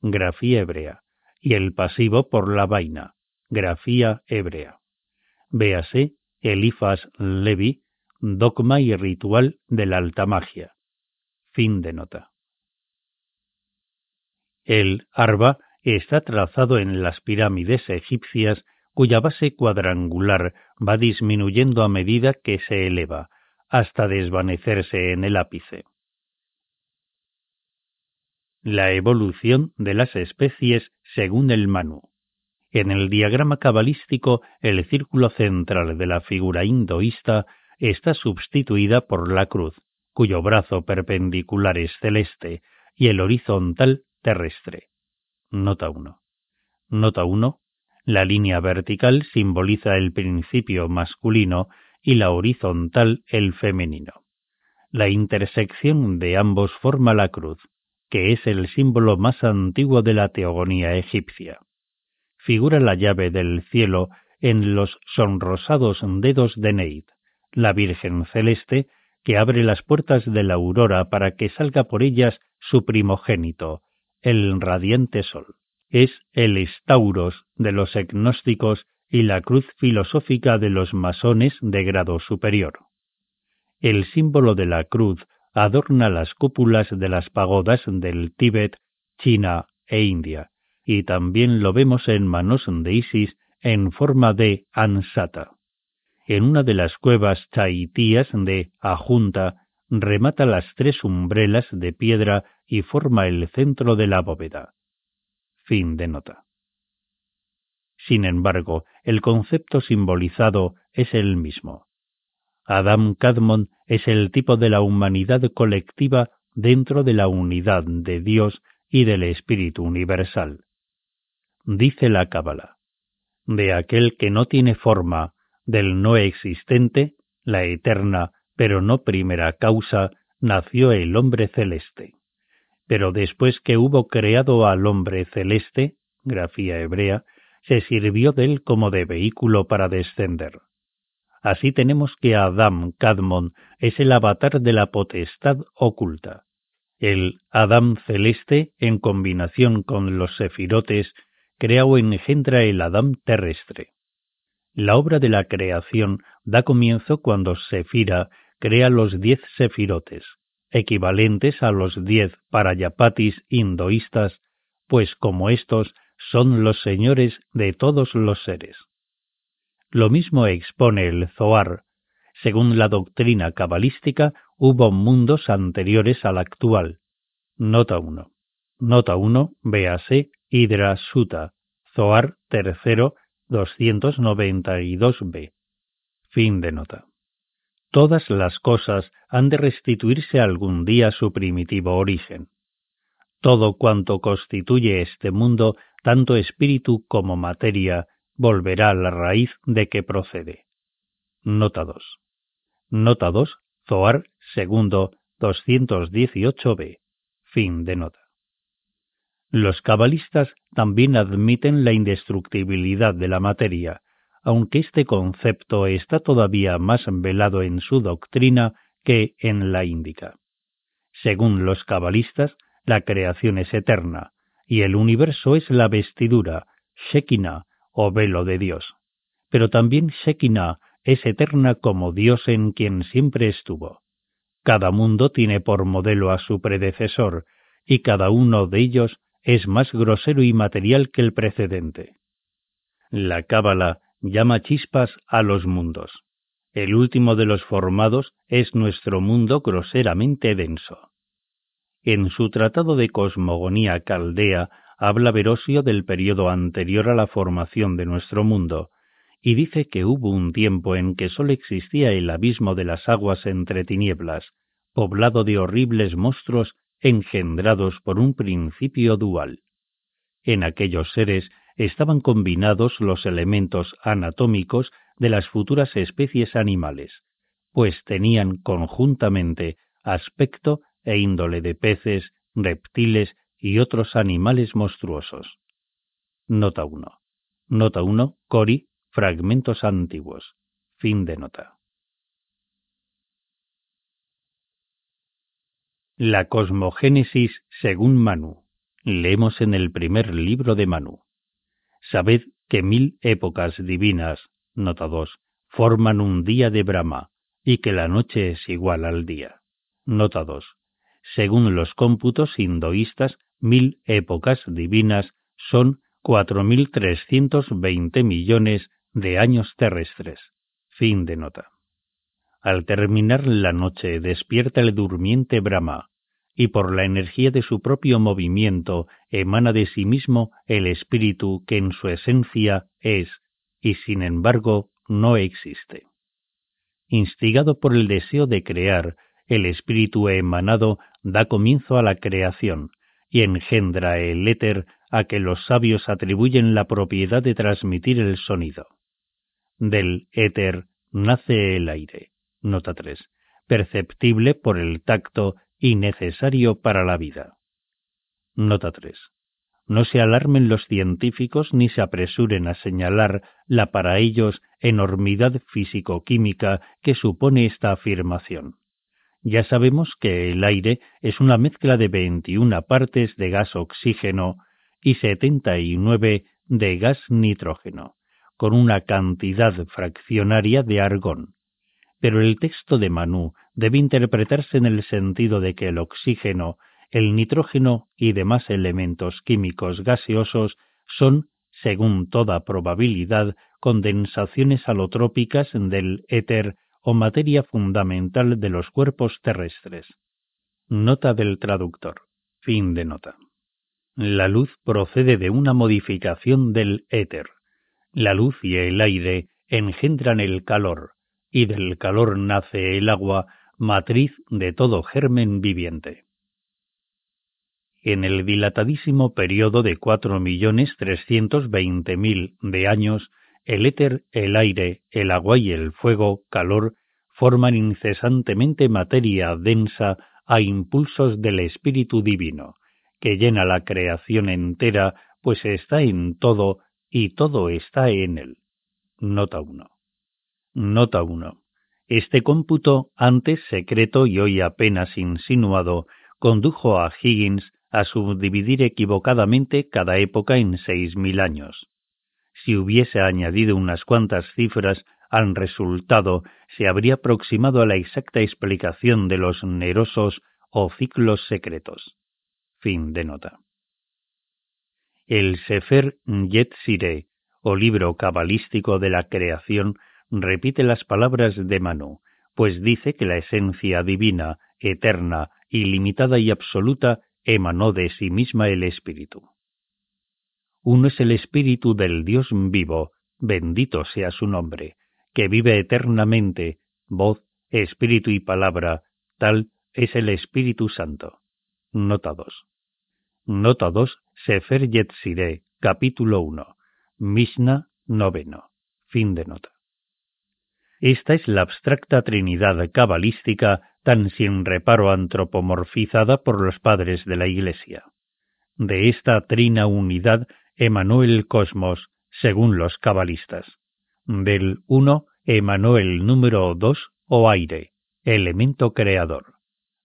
grafía hebrea, y el pasivo por la vaina, grafía hebrea. Véase Elifas Levi, Dogma y Ritual de la Alta Magia. Fin de nota. El arba está trazado en las pirámides egipcias cuya base cuadrangular va disminuyendo a medida que se eleva, hasta desvanecerse en el ápice. La evolución de las especies según el Manu. En el diagrama cabalístico, el círculo central de la figura hinduista está substituida por la cruz, cuyo brazo perpendicular es celeste y el horizontal terrestre. Nota 1. Nota 1. La línea vertical simboliza el principio masculino y la horizontal el femenino. La intersección de ambos forma la cruz, que es el símbolo más antiguo de la teogonía egipcia. Figura la llave del cielo en los sonrosados dedos de Neid, la Virgen celeste que abre las puertas de la aurora para que salga por ellas su primogénito, el radiante sol. Es el estauros de los agnósticos y la cruz filosófica de los masones de grado superior. El símbolo de la cruz adorna las cúpulas de las pagodas del Tíbet, China e India, y también lo vemos en manos de Isis en forma de ansata. En una de las cuevas chaitías de Ajunta remata las tres umbrelas de piedra y forma el centro de la bóveda. Fin de nota. Sin embargo, el concepto simbolizado es el mismo. Adam Kadmon es el tipo de la humanidad colectiva dentro de la unidad de Dios y del Espíritu Universal. Dice la Cábala, de aquel que no tiene forma, del no existente, la eterna, pero no primera causa, nació el hombre celeste. Pero después que hubo creado al hombre celeste, grafía hebrea, se sirvió de él como de vehículo para descender. Así tenemos que Adam Kadmon es el avatar de la potestad oculta. El Adam celeste, en combinación con los sefirotes, crea o engendra el Adam terrestre. La obra de la creación da comienzo cuando Sefira crea los diez sefirotes, equivalentes a los diez parayapatis hinduistas, pues como estos son los señores de todos los seres. Lo mismo expone el Zohar. Según la doctrina cabalística, hubo mundos anteriores al actual. Nota 1. Nota 1, véase Hidra Suta, Zohar tercero 292b. Fin de nota. Todas las cosas han de restituirse algún día su primitivo origen. Todo cuanto constituye este mundo, tanto espíritu como materia, volverá a la raíz de que procede. Nota 2. Nota 2, Zoar segundo 218b. Fin de nota. Los cabalistas también admiten la indestructibilidad de la materia, aunque este concepto está todavía más velado en su doctrina que en la índica. Según los cabalistas, la creación es eterna, y el universo es la vestidura, Shekinah, o velo de Dios. Pero también Shekinah es eterna como Dios en quien siempre estuvo. Cada mundo tiene por modelo a su predecesor, y cada uno de ellos es más grosero y material que el precedente. La Cábala llama chispas a los mundos. El último de los formados es nuestro mundo groseramente denso. En su tratado de cosmogonía caldea habla Verosio del periodo anterior a la formación de nuestro mundo, y dice que hubo un tiempo en que sólo existía el abismo de las aguas entre tinieblas, poblado de horribles monstruos engendrados por un principio dual. En aquellos seres estaban combinados los elementos anatómicos de las futuras especies animales, pues tenían conjuntamente aspecto e índole de peces, reptiles y otros animales monstruosos. Nota 1. Nota 1. Cori, fragmentos antiguos. Fin de nota. La cosmogénesis según Manu. Leemos en el primer libro de Manu. Sabed que mil épocas divinas, nota 2, forman un día de Brahma, y que la noche es igual al día. Nota 2. Según los cómputos hinduistas, mil épocas divinas son 4.320 millones de años terrestres. Fin de nota. Al terminar la noche despierta el durmiente Brahma, y por la energía de su propio movimiento emana de sí mismo el espíritu que en su esencia es, y sin embargo no existe. Instigado por el deseo de crear, el espíritu emanado da comienzo a la creación y engendra el éter a que los sabios atribuyen la propiedad de transmitir el sonido. Del éter nace el aire, nota 3, perceptible por el tacto y necesario para la vida. Nota 3. No se alarmen los científicos ni se apresuren a señalar la para ellos enormidad físico-química que supone esta afirmación. Ya sabemos que el aire es una mezcla de 21 partes de gas oxígeno y 79 de gas nitrógeno, con una cantidad fraccionaria de argón. Pero el texto de Manú debe interpretarse en el sentido de que el oxígeno, el nitrógeno y demás elementos químicos gaseosos son, según toda probabilidad, condensaciones alotrópicas del éter o materia fundamental de los cuerpos terrestres. Nota del traductor. Fin de nota. La luz procede de una modificación del éter. La luz y el aire engendran el calor, y del calor nace el agua, matriz de todo germen viviente. En el dilatadísimo periodo de cuatro millones trescientos veinte mil de años, el éter, el aire, el agua y el fuego, calor, forman incesantemente materia densa a impulsos del Espíritu Divino, que llena la creación entera, pues está en todo y todo está en él. Nota 1. Nota 1. Este cómputo, antes secreto y hoy apenas insinuado, condujo a Higgins a subdividir equivocadamente cada época en seis mil años. Si hubiese añadido unas cuantas cifras al resultado, se habría aproximado a la exacta explicación de los nerosos o ciclos secretos. Fin de nota. El Sefer Yetzireh, o libro cabalístico de la creación, repite las palabras de Manu, pues dice que la esencia divina, eterna, ilimitada y absoluta emanó de sí misma el Espíritu. Uno es el Espíritu del Dios vivo, bendito sea su nombre, que vive eternamente, voz, Espíritu y palabra, tal es el Espíritu Santo. Nota 2. Nota 2, Sefer Yetzireh, capítulo 1, Mishnah noveno. Fin de nota. Esta es la abstracta trinidad cabalística tan sin reparo antropomorfizada por los padres de la Iglesia. De esta trina unidad emanó el cosmos, según los cabalistas. Del uno emanó el número dos o aire, elemento creador.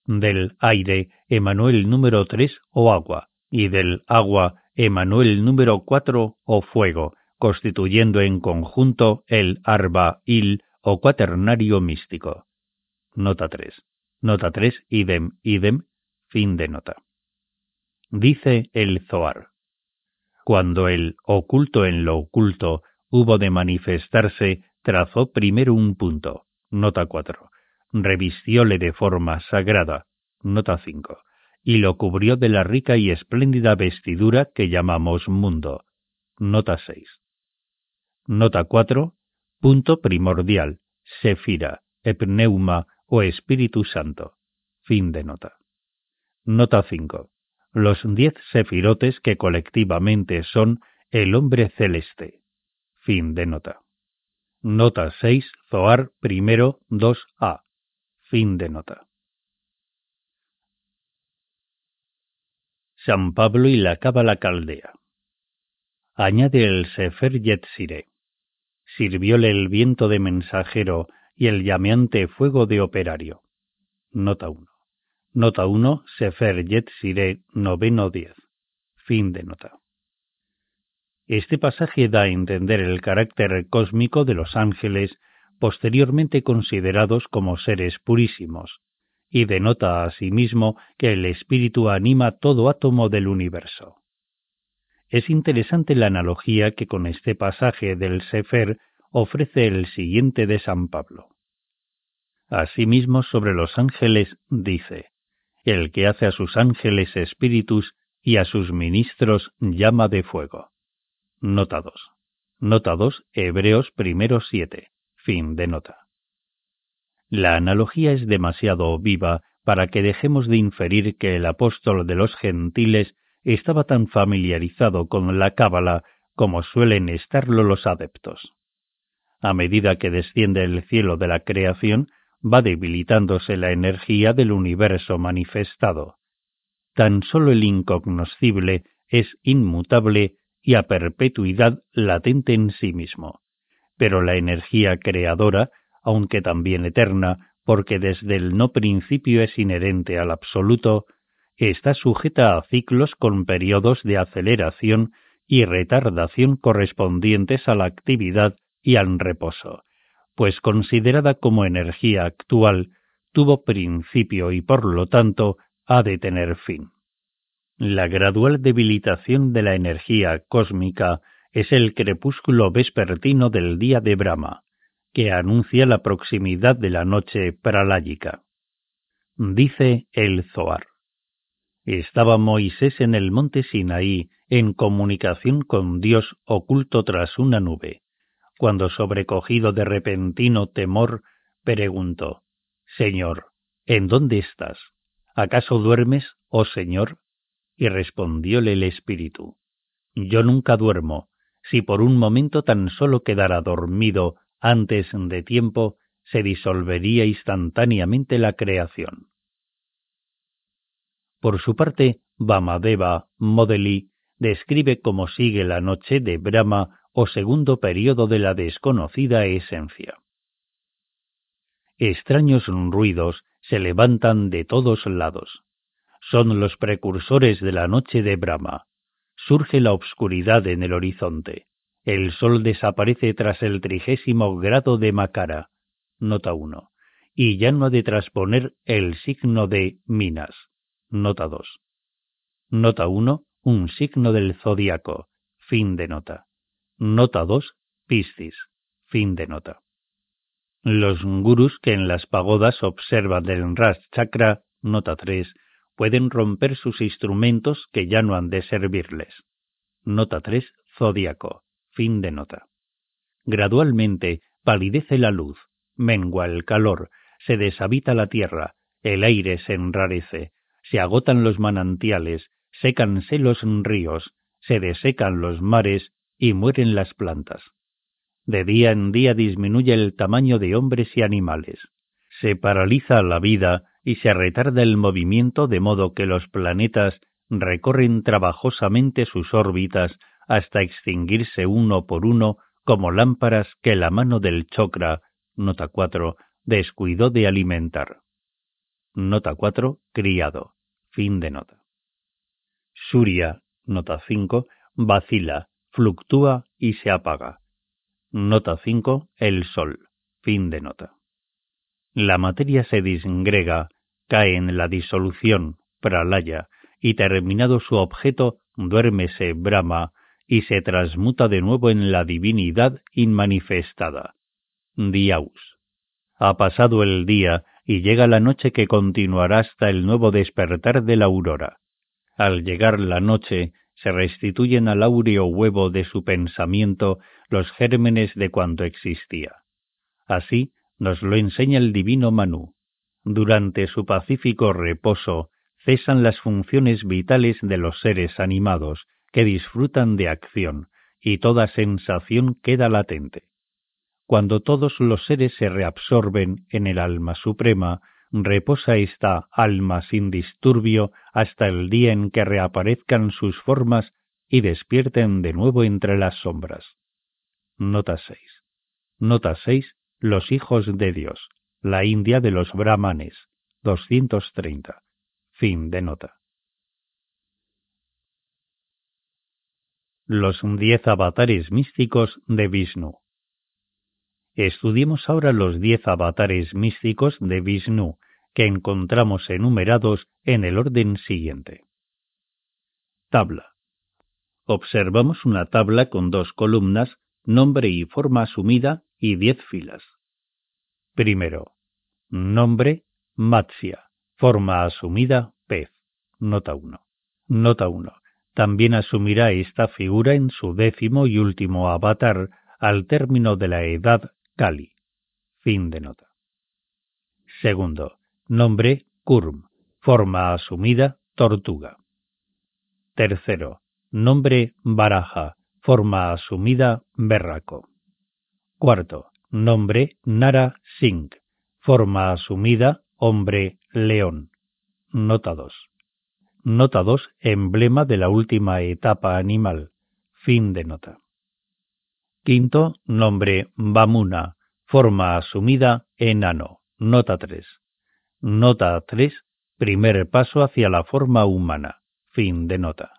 Del aire emanó el número tres o agua, y del agua emanó el número cuatro o fuego, constituyendo en conjunto el arba il o cuaternario místico. Nota 3. Nota 3, idem, idem, fin de nota. Dice el Zoar. Cuando el oculto en lo oculto hubo de manifestarse, trazó primero un punto, nota 4, revistióle de forma sagrada, nota 5, y lo cubrió de la rica y espléndida vestidura que llamamos mundo, nota 6. Nota 4, punto primordial, sefira, epneuma o Espíritu Santo. Fin de nota. Nota 5 los diez sefirotes que colectivamente son el hombre celeste. Fin de nota. Nota 6, Zoar primero 2a. Fin de nota. San Pablo y la Cábala Caldea. Añade el Sefer Yetziré. Sirvióle el viento de mensajero y el llameante fuego de operario. Nota 1. Nota 1, Sefer Yetziré, noveno 10. Fin de nota. Este pasaje da a entender el carácter cósmico de los ángeles posteriormente considerados como seres purísimos, y denota asimismo que el espíritu anima todo átomo del universo. Es interesante la analogía que con este pasaje del Sefer ofrece el siguiente de San Pablo. Asimismo sobre los ángeles dice, el que hace a sus ángeles espíritus y a sus ministros llama de fuego. Nota 2. Nota 2, Hebreos primero 7. Fin de nota. La analogía es demasiado viva para que dejemos de inferir que el apóstol de los gentiles estaba tan familiarizado con la cábala como suelen estarlo los adeptos. A medida que desciende el cielo de la creación, va debilitándose la energía del universo manifestado. Tan solo el incognoscible es inmutable y a perpetuidad latente en sí mismo pero la energía creadora, aunque también eterna, porque desde el no principio es inherente al absoluto, está sujeta a ciclos con periodos de aceleración y retardación correspondientes a la actividad y al reposo, pues considerada como energía actual, tuvo principio y por lo tanto ha de tener fin. La gradual debilitación de la energía cósmica es el crepúsculo vespertino del día de Brahma, que anuncia la proximidad de la noche pralágica. Dice el Zoar. Estaba Moisés en el monte Sinaí en comunicación con Dios oculto tras una nube, cuando sobrecogido de repentino temor, preguntó, Señor, ¿en dónde estás? ¿Acaso duermes, oh Señor? Y respondióle el Espíritu, Yo nunca duermo, si por un momento tan solo quedara dormido antes de tiempo, se disolvería instantáneamente la creación. Por su parte, Vamadeva Modeli describe cómo sigue la noche de Brahma o segundo periodo de la desconocida esencia. Extraños ruidos se levantan de todos lados. Son los precursores de la noche de Brahma, surge la obscuridad en el horizonte. El sol desaparece tras el trigésimo grado de Macara, nota 1, y ya no ha de trasponer el signo de Minas, nota 2. Nota 1, un signo del zodiaco, fin de nota. Nota 2, Piscis, fin de nota. Los gurus que en las pagodas observan el Ras Chakra, nota 3, pueden romper sus instrumentos que ya no han de servirles. Nota 3. Zodíaco. Fin de nota. Gradualmente palidece la luz, mengua el calor, se deshabita la tierra, el aire se enrarece, se agotan los manantiales, sécanse los ríos, se desecan los mares y mueren las plantas. De día en día disminuye el tamaño de hombres y animales. Se paraliza la vida y se retarda el movimiento de modo que los planetas recorren trabajosamente sus órbitas hasta extinguirse uno por uno como lámparas que la mano del chokra, nota 4, descuidó de alimentar. Nota 4, criado. Fin de nota. Surya, nota 5, vacila, fluctúa y se apaga. Nota 5, el sol. Fin de nota. La materia se disgrega, cae en la disolución, pralaya, y terminado su objeto, duérmese Brahma y se transmuta de nuevo en la divinidad inmanifestada. Diaus. Ha pasado el día y llega la noche que continuará hasta el nuevo despertar de la aurora. Al llegar la noche, se restituyen al áureo huevo de su pensamiento los gérmenes de cuanto existía. Así nos lo enseña el divino Manú. Durante su pacífico reposo cesan las funciones vitales de los seres animados, que disfrutan de acción, y toda sensación queda latente. Cuando todos los seres se reabsorben en el alma suprema, reposa esta alma sin disturbio hasta el día en que reaparezcan sus formas y despierten de nuevo entre las sombras. Nota 6. Nota 6. Los hijos de Dios. La India de los Brahmanes. 230. Fin de nota. Los diez avatares místicos de Vishnu. Estudiemos ahora los diez avatares místicos de Vishnu, que encontramos enumerados en el orden siguiente. Tabla. Observamos una tabla con dos columnas, nombre y forma asumida y diez filas. Primero. Nombre, Matsya. Forma asumida, pez. Nota 1. Nota 1. También asumirá esta figura en su décimo y último avatar al término de la edad Kali. Fin de nota. Segundo, nombre Kurm, forma asumida tortuga. Tercero, nombre Baraja, forma asumida berraco. Cuarto, nombre Nara Singh, forma asumida hombre león. Nota 2. Nota 2, emblema de la última etapa animal. Fin de nota. Quinto, nombre Bamuna, forma asumida enano. Nota 3. Nota 3, primer paso hacia la forma humana. Fin de nota.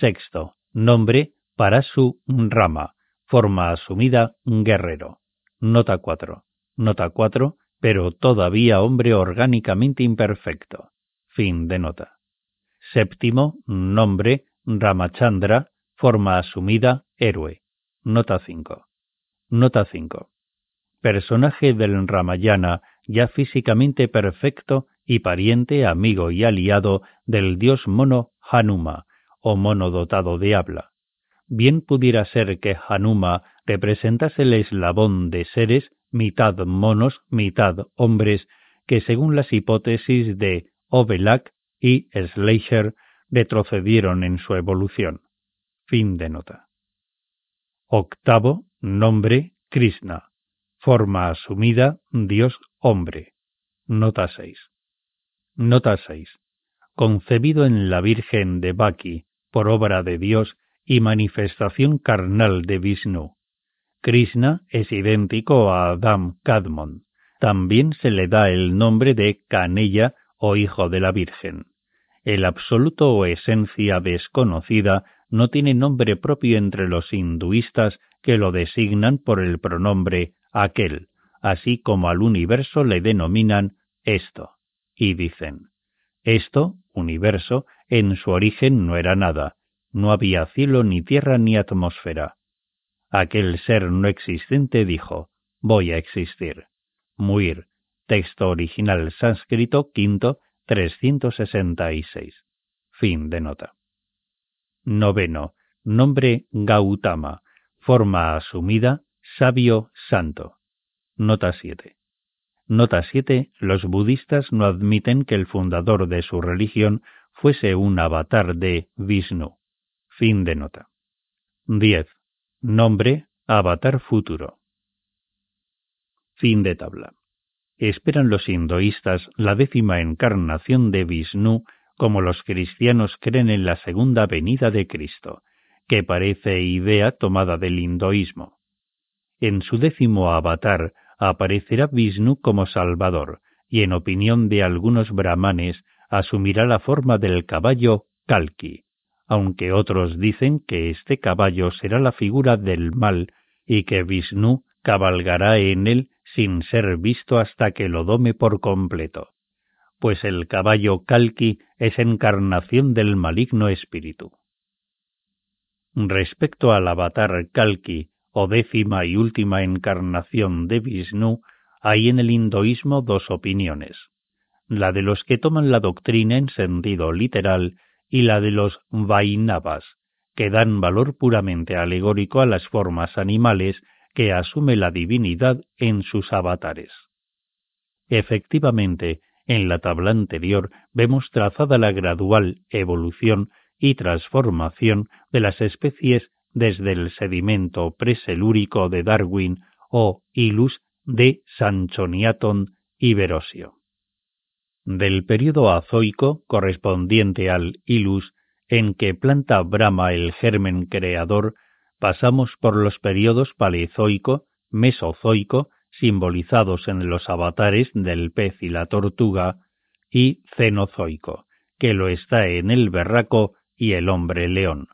Sexto, nombre Parasu Rama, forma asumida guerrero. Nota 4. Nota 4, pero todavía hombre orgánicamente imperfecto. Fin de nota. Séptimo, nombre Ramachandra, forma asumida héroe. Nota 5. Nota 5. Personaje del Ramayana, ya físicamente perfecto y pariente, amigo y aliado del dios mono Hanuma, o mono dotado de habla. Bien pudiera ser que Hanuma representase el eslabón de seres, mitad monos, mitad hombres, que según las hipótesis de Ovelak y Schleicher retrocedieron en su evolución. Fin de nota. Octavo, nombre Krishna. Forma asumida, Dios hombre. Nota 6. Nota 6. Concebido en la Virgen de Baki por obra de Dios y manifestación carnal de Vishnu. Krishna es idéntico a Adam Kadmon. También se le da el nombre de Canella o Hijo de la Virgen. El absoluto o esencia desconocida no tiene nombre propio entre los hinduistas que lo designan por el pronombre aquel, así como al universo le denominan esto, y dicen, esto, universo, en su origen no era nada, no había cielo ni tierra ni atmósfera. Aquel ser no existente dijo, voy a existir. Muir, texto original sánscrito quinto, 366. Fin de nota. Noveno. Nombre Gautama. Forma asumida, sabio santo. Nota 7. Nota 7. Los budistas no admiten que el fundador de su religión fuese un avatar de Vishnu. Fin de nota. 10. Nombre Avatar futuro. Fin de tabla. Esperan los hinduistas la décima encarnación de Vishnu como los cristianos creen en la segunda venida de Cristo, que parece idea tomada del hinduismo. En su décimo avatar aparecerá Vishnu como Salvador, y en opinión de algunos brahmanes asumirá la forma del caballo Kalki, aunque otros dicen que este caballo será la figura del mal y que Vishnu cabalgará en él sin ser visto hasta que lo dome por completo pues el caballo Kalki es encarnación del maligno espíritu. Respecto al avatar Kalki, o décima y última encarnación de Vishnu, hay en el hinduismo dos opiniones, la de los que toman la doctrina en sentido literal y la de los Vainavas, que dan valor puramente alegórico a las formas animales que asume la divinidad en sus avatares. Efectivamente, en la tabla anterior vemos trazada la gradual evolución y transformación de las especies desde el sedimento preselúrico de Darwin o Ilus de Sanchoniaton y Verosio. Del período azoico, correspondiente al Ilus, en que planta Brahma el germen creador, pasamos por los periodos paleozoico, mesozoico, simbolizados en los avatares del pez y la tortuga, y cenozoico, que lo está en el berraco y el hombre león,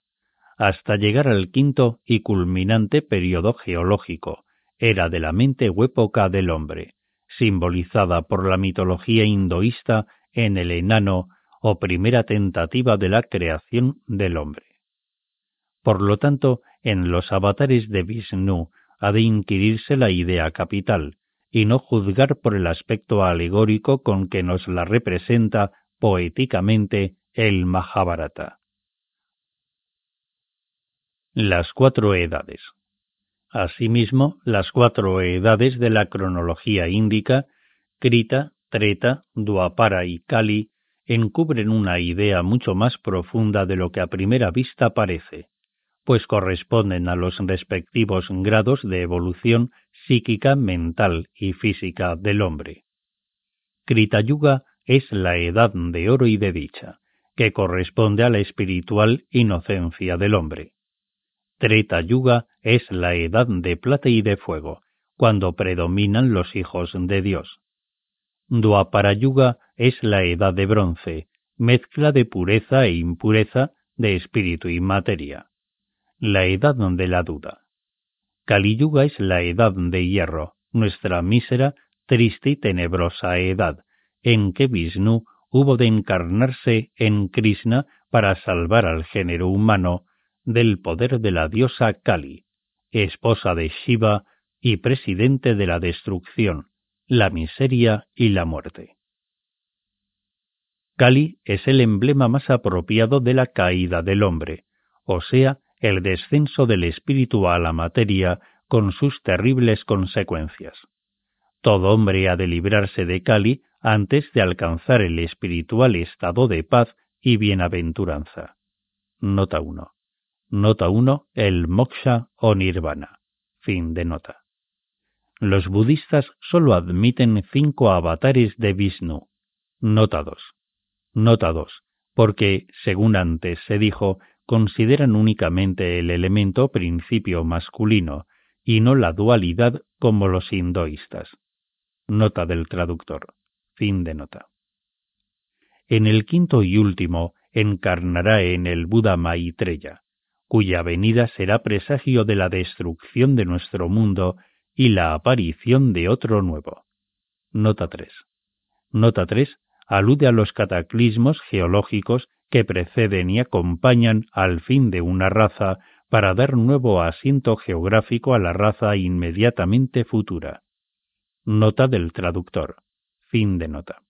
hasta llegar al quinto y culminante periodo geológico, era de la mente o época del hombre, simbolizada por la mitología hinduista en el enano o primera tentativa de la creación del hombre. Por lo tanto, en los avatares de Vishnu ha de inquirirse la idea capital, y no juzgar por el aspecto alegórico con que nos la representa poéticamente el Mahabharata. Las cuatro edades. Asimismo, las cuatro edades de la cronología índica, Krita, Treta, Duapara y Kali, encubren una idea mucho más profunda de lo que a primera vista parece, pues corresponden a los respectivos grados de evolución psíquica, mental y física del hombre. Krita Yuga es la edad de oro y de dicha, que corresponde a la espiritual inocencia del hombre. Treta Yuga es la edad de plata y de fuego, cuando predominan los hijos de Dios. Dwapara Yuga es la edad de bronce, mezcla de pureza e impureza, de espíritu y materia. La edad de la duda. Kali Yuga es la edad de hierro, nuestra mísera, triste y tenebrosa edad, en que Vishnu hubo de encarnarse en Krishna para salvar al género humano del poder de la diosa Kali, esposa de Shiva y presidente de la destrucción, la miseria y la muerte. Kali es el emblema más apropiado de la caída del hombre, o sea, el descenso del espíritu a la materia con sus terribles consecuencias. Todo hombre ha de librarse de Kali antes de alcanzar el espiritual estado de paz y bienaventuranza. Nota 1. Nota 1. El moksha o nirvana. Fin de nota. Los budistas solo admiten cinco avatares de Vishnu. Nota 2. Nota 2. Porque, según antes se dijo, consideran únicamente el elemento principio masculino y no la dualidad como los hinduistas. Nota del traductor. Fin de nota. En el quinto y último encarnará en el Buda Maitreya cuya venida será presagio de la destrucción de nuestro mundo y la aparición de otro nuevo. Nota 3. Nota 3 alude a los cataclismos geológicos que preceden y acompañan al fin de una raza para dar nuevo asiento geográfico a la raza inmediatamente futura. Nota del traductor. Fin de nota.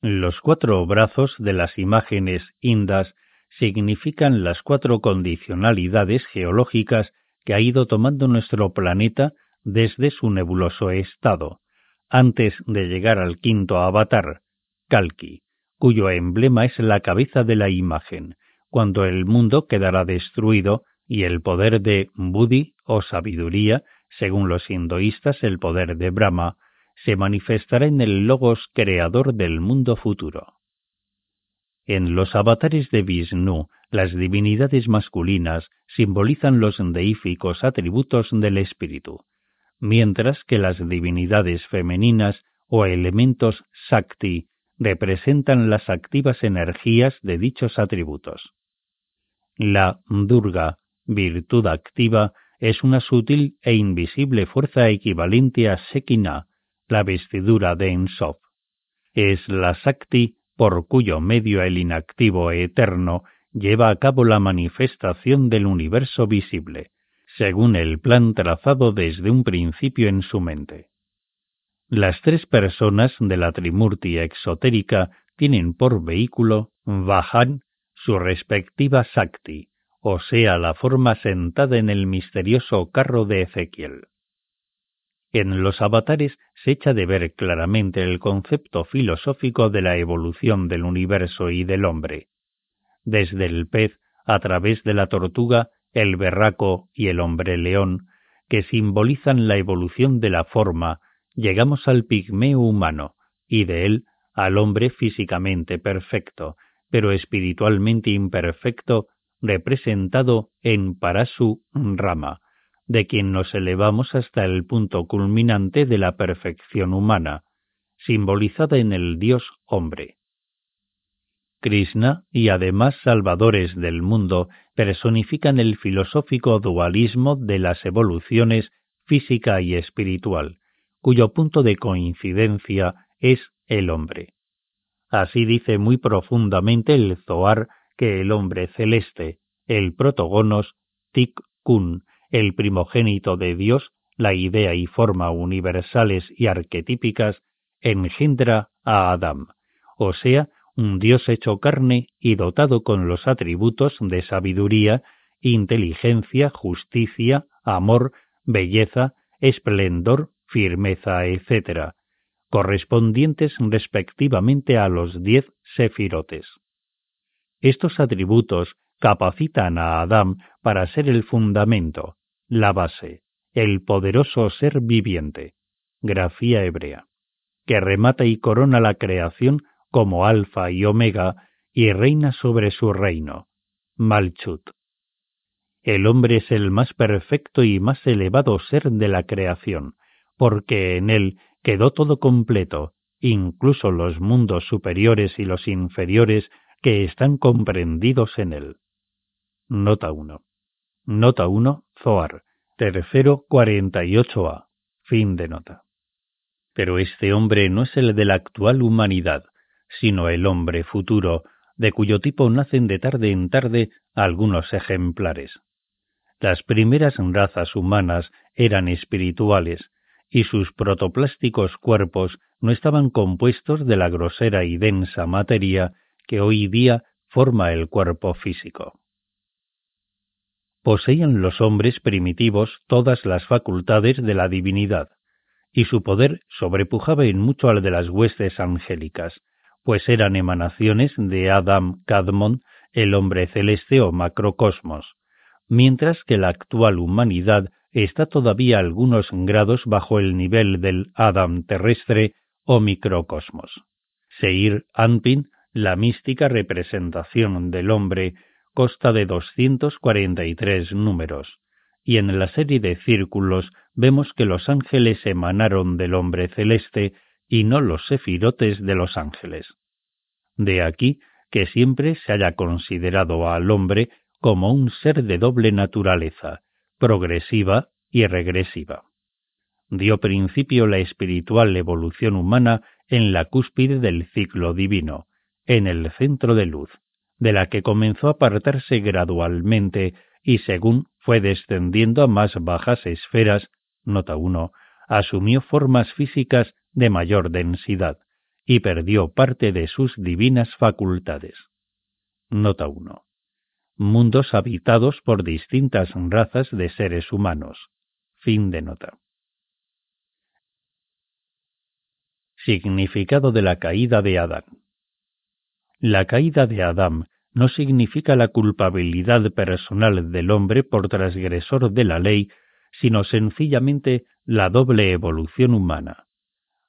Los cuatro brazos de las imágenes indas significan las cuatro condicionalidades geológicas que ha ido tomando nuestro planeta desde su nebuloso estado, antes de llegar al quinto avatar, Kalki, cuyo emblema es la cabeza de la imagen, cuando el mundo quedará destruido y el poder de Budi o sabiduría, según los hinduistas el poder de Brahma, se manifestará en el logos creador del mundo futuro. En los avatares de Vishnu, las divinidades masculinas simbolizan los deíficos atributos del espíritu, mientras que las divinidades femeninas o elementos Sakti representan las activas energías de dichos atributos. La Durga, virtud activa, es una sutil e invisible fuerza equivalente a Sekina, la vestidura de Ensof. Es la Sakti por cuyo medio el inactivo e eterno lleva a cabo la manifestación del universo visible, según el plan trazado desde un principio en su mente. Las tres personas de la Trimurti exotérica tienen por vehículo Vahan, su respectiva Sakti, o sea, la forma sentada en el misterioso carro de Ezequiel. En los avatares se echa de ver claramente el concepto filosófico de la evolución del universo y del hombre. Desde el pez, a través de la tortuga, el berraco y el hombre león, que simbolizan la evolución de la forma, llegamos al pigmeo humano, y de él al hombre físicamente perfecto, pero espiritualmente imperfecto, representado en Parasu Rama, de quien nos elevamos hasta el punto culminante de la perfección humana, simbolizada en el Dios hombre. Krishna y además salvadores del mundo personifican el filosófico dualismo de las evoluciones física y espiritual, cuyo punto de coincidencia es el hombre. Así dice muy profundamente el Zohar que el hombre celeste, el protogonos, Tik-Kun, el primogénito de Dios, la idea y forma universales y arquetípicas, engendra a Adam, o sea, un Dios hecho carne y dotado con los atributos de sabiduría, inteligencia, justicia, amor, belleza, esplendor, firmeza, etc., correspondientes respectivamente a los diez sefirotes. Estos atributos capacitan a Adán para ser el fundamento, la base, el poderoso ser viviente, grafía hebrea, que remata y corona la creación como alfa y omega y reina sobre su reino, Malchut. El hombre es el más perfecto y más elevado ser de la creación, porque en él quedó todo completo, incluso los mundos superiores y los inferiores que están comprendidos en él. Nota 1. Nota 1, Zoar, tercero 48a. Fin de nota. Pero este hombre no es el de la actual humanidad, sino el hombre futuro, de cuyo tipo nacen de tarde en tarde algunos ejemplares. Las primeras razas humanas eran espirituales, y sus protoplásticos cuerpos no estaban compuestos de la grosera y densa materia que hoy día forma el cuerpo físico. Poseían los hombres primitivos todas las facultades de la divinidad, y su poder sobrepujaba en mucho al de las huestes angélicas, pues eran emanaciones de Adam Kadmon, el hombre celeste o macrocosmos, mientras que la actual humanidad está todavía algunos grados bajo el nivel del Adam terrestre o microcosmos. Seir Anpin, la mística representación del hombre, consta de 243 números, y en la serie de círculos vemos que los ángeles emanaron del hombre celeste y no los sefirotes de los ángeles. De aquí que siempre se haya considerado al hombre como un ser de doble naturaleza, progresiva y regresiva. Dio principio la espiritual evolución humana en la cúspide del ciclo divino, en el centro de luz, de la que comenzó a apartarse gradualmente y según fue descendiendo a más bajas esferas, nota 1, asumió formas físicas de mayor densidad y perdió parte de sus divinas facultades. Nota 1 mundos habitados por distintas razas de seres humanos. Fin de nota. Significado de la caída de Adán. La caída de Adán no significa la culpabilidad personal del hombre por transgresor de la ley, sino sencillamente la doble evolución humana.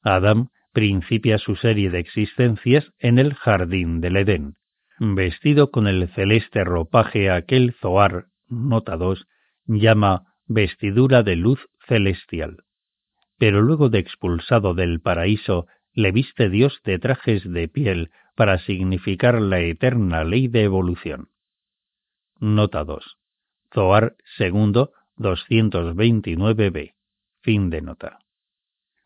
Adán principia su serie de existencias en el jardín del Edén, vestido con el celeste ropaje aquel Zoar, nota 2, llama vestidura de luz celestial. Pero luego de expulsado del paraíso, le viste Dios de trajes de piel para significar la eterna ley de evolución. Nota 2. Zoar II 229b. Fin de nota.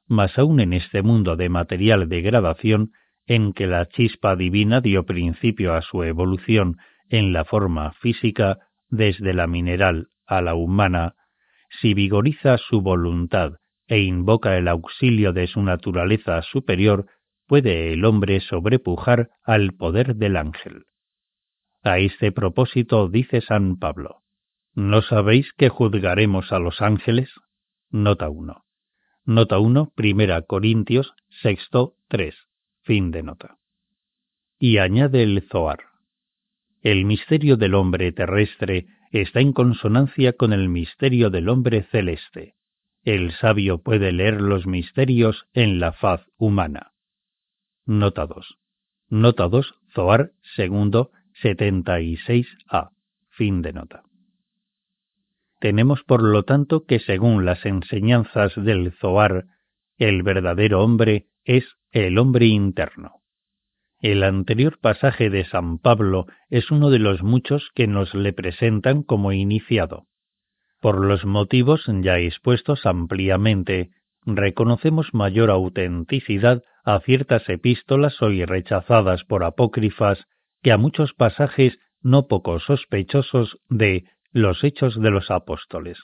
Mas aún en este mundo de material degradación en que la chispa divina dio principio a su evolución en la forma física desde la mineral a la humana, si vigoriza su voluntad e invoca el auxilio de su naturaleza superior, puede el hombre sobrepujar al poder del ángel. A este propósito dice San Pablo, ¿no sabéis que juzgaremos a los ángeles? Nota 1. Nota 1, Primera Corintios, sexto, 3. Fin de nota. Y añade el Zohar. El misterio del hombre terrestre está en consonancia con el misterio del hombre celeste. El sabio puede leer los misterios en la faz humana. Nota 2. Nota 2, Zoar segundo 76a. Fin de nota. Tenemos por lo tanto que según las enseñanzas del Zoar, el verdadero hombre es el hombre interno. El anterior pasaje de San Pablo es uno de los muchos que nos le presentan como iniciado. Por los motivos ya expuestos ampliamente, reconocemos mayor autenticidad a ciertas epístolas hoy rechazadas por apócrifas que a muchos pasajes no poco sospechosos de los hechos de los apóstoles.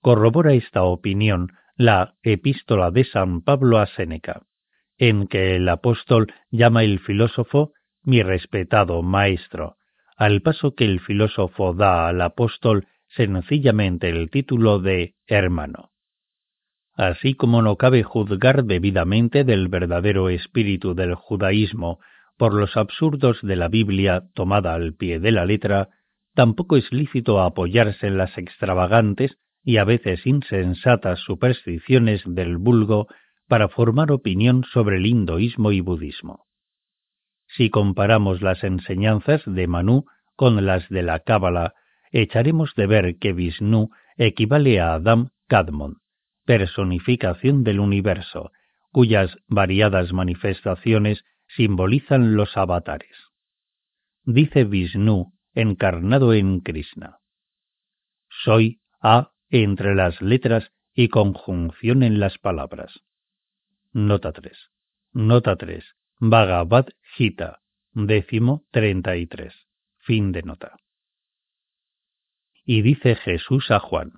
Corrobora esta opinión la epístola de San Pablo a Séneca en que el apóstol llama el filósofo mi respetado maestro, al paso que el filósofo da al apóstol sencillamente el título de hermano. Así como no cabe juzgar debidamente del verdadero espíritu del judaísmo por los absurdos de la Biblia tomada al pie de la letra, tampoco es lícito apoyarse en las extravagantes y a veces insensatas supersticiones del vulgo para formar opinión sobre el hinduismo y budismo. Si comparamos las enseñanzas de Manu con las de la Cábala, echaremos de ver que Vishnu equivale a Adam Kadmon, personificación del universo, cuyas variadas manifestaciones simbolizan los avatares. Dice Vishnu, encarnado en Krishna. Soy A entre las letras y conjunción en las palabras. Nota 3. Nota 3. Bhagavad Gita. Décimo 33. Fin de nota. Y dice Jesús a Juan,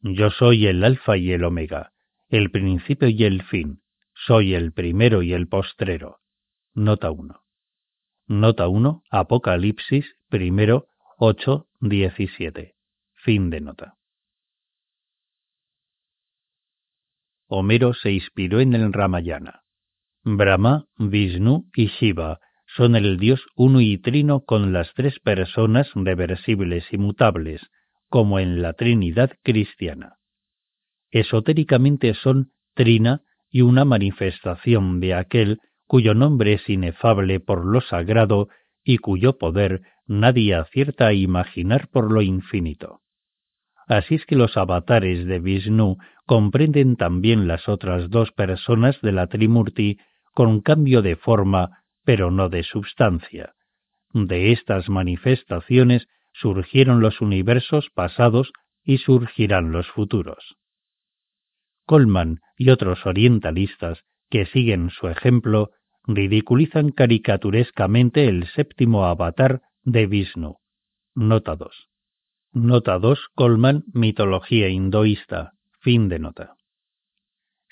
Yo soy el Alfa y el Omega, el principio y el fin, soy el primero y el postrero. Nota 1. Nota 1, Apocalipsis, primero, 8, 17. Fin de nota. Homero se inspiró en el Ramayana. Brahma, Vishnu y Shiva son el dios uno y trino con las tres personas reversibles y mutables, como en la Trinidad cristiana. Esotéricamente son trina y una manifestación de aquel cuyo nombre es inefable por lo sagrado y cuyo poder nadie acierta a imaginar por lo infinito. Así es que los avatares de Vishnu comprenden también las otras dos personas de la Trimurti con cambio de forma, pero no de substancia. De estas manifestaciones surgieron los universos pasados y surgirán los futuros. Colman y otros orientalistas que siguen su ejemplo ridiculizan caricaturescamente el séptimo avatar de Vishnu. Nota 2. Nota 2. Colman, mitología hinduista. Fin de nota.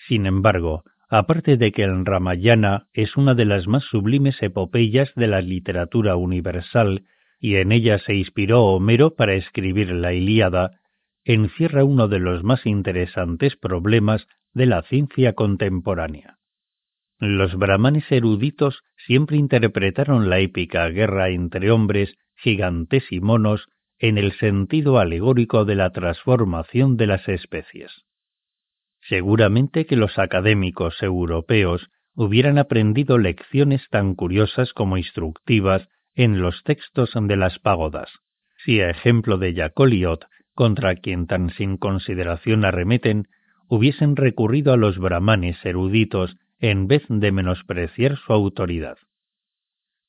Sin embargo, aparte de que el Ramayana es una de las más sublimes epopeyas de la literatura universal y en ella se inspiró Homero para escribir la Ilíada, encierra uno de los más interesantes problemas de la ciencia contemporánea. Los brahmanes eruditos siempre interpretaron la épica guerra entre hombres, gigantes y monos en el sentido alegórico de la transformación de las especies. Seguramente que los académicos europeos hubieran aprendido lecciones tan curiosas como instructivas en los textos de las pagodas, si a ejemplo de Jacoliot, contra quien tan sin consideración arremeten, hubiesen recurrido a los brahmanes eruditos en vez de menospreciar su autoridad.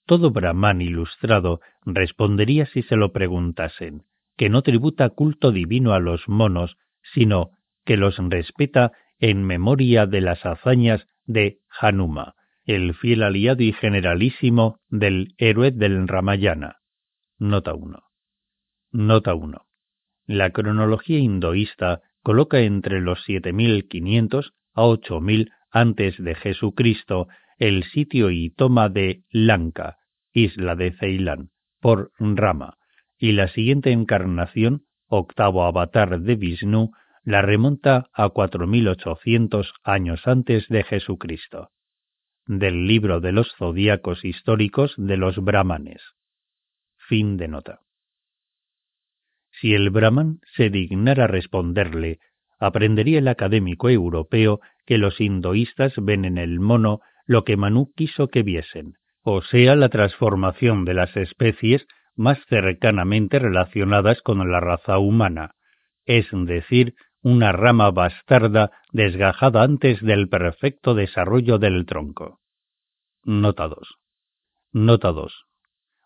Todo brahman ilustrado respondería si se lo preguntasen, que no tributa culto divino a los monos, sino que los respeta en memoria de las hazañas de Hanuma, el fiel aliado y generalísimo del héroe del Ramayana. Nota 1. Nota 1. La cronología hinduista coloca entre los 7500 a 8000 antes de Jesucristo el sitio y toma de Lanka, isla de Ceilán, por Rama, y la siguiente encarnación, octavo avatar de Vishnu, la remonta a 4800 años antes de Jesucristo. Del libro de los zodíacos históricos de los brahmanes. Fin de nota. Si el brahman se dignara responderle, aprendería el académico europeo que los hinduistas ven en el mono lo que Manú quiso que viesen, o sea, la transformación de las especies más cercanamente relacionadas con la raza humana, es decir, una rama bastarda desgajada antes del perfecto desarrollo del tronco. Nota 2. Nota 2.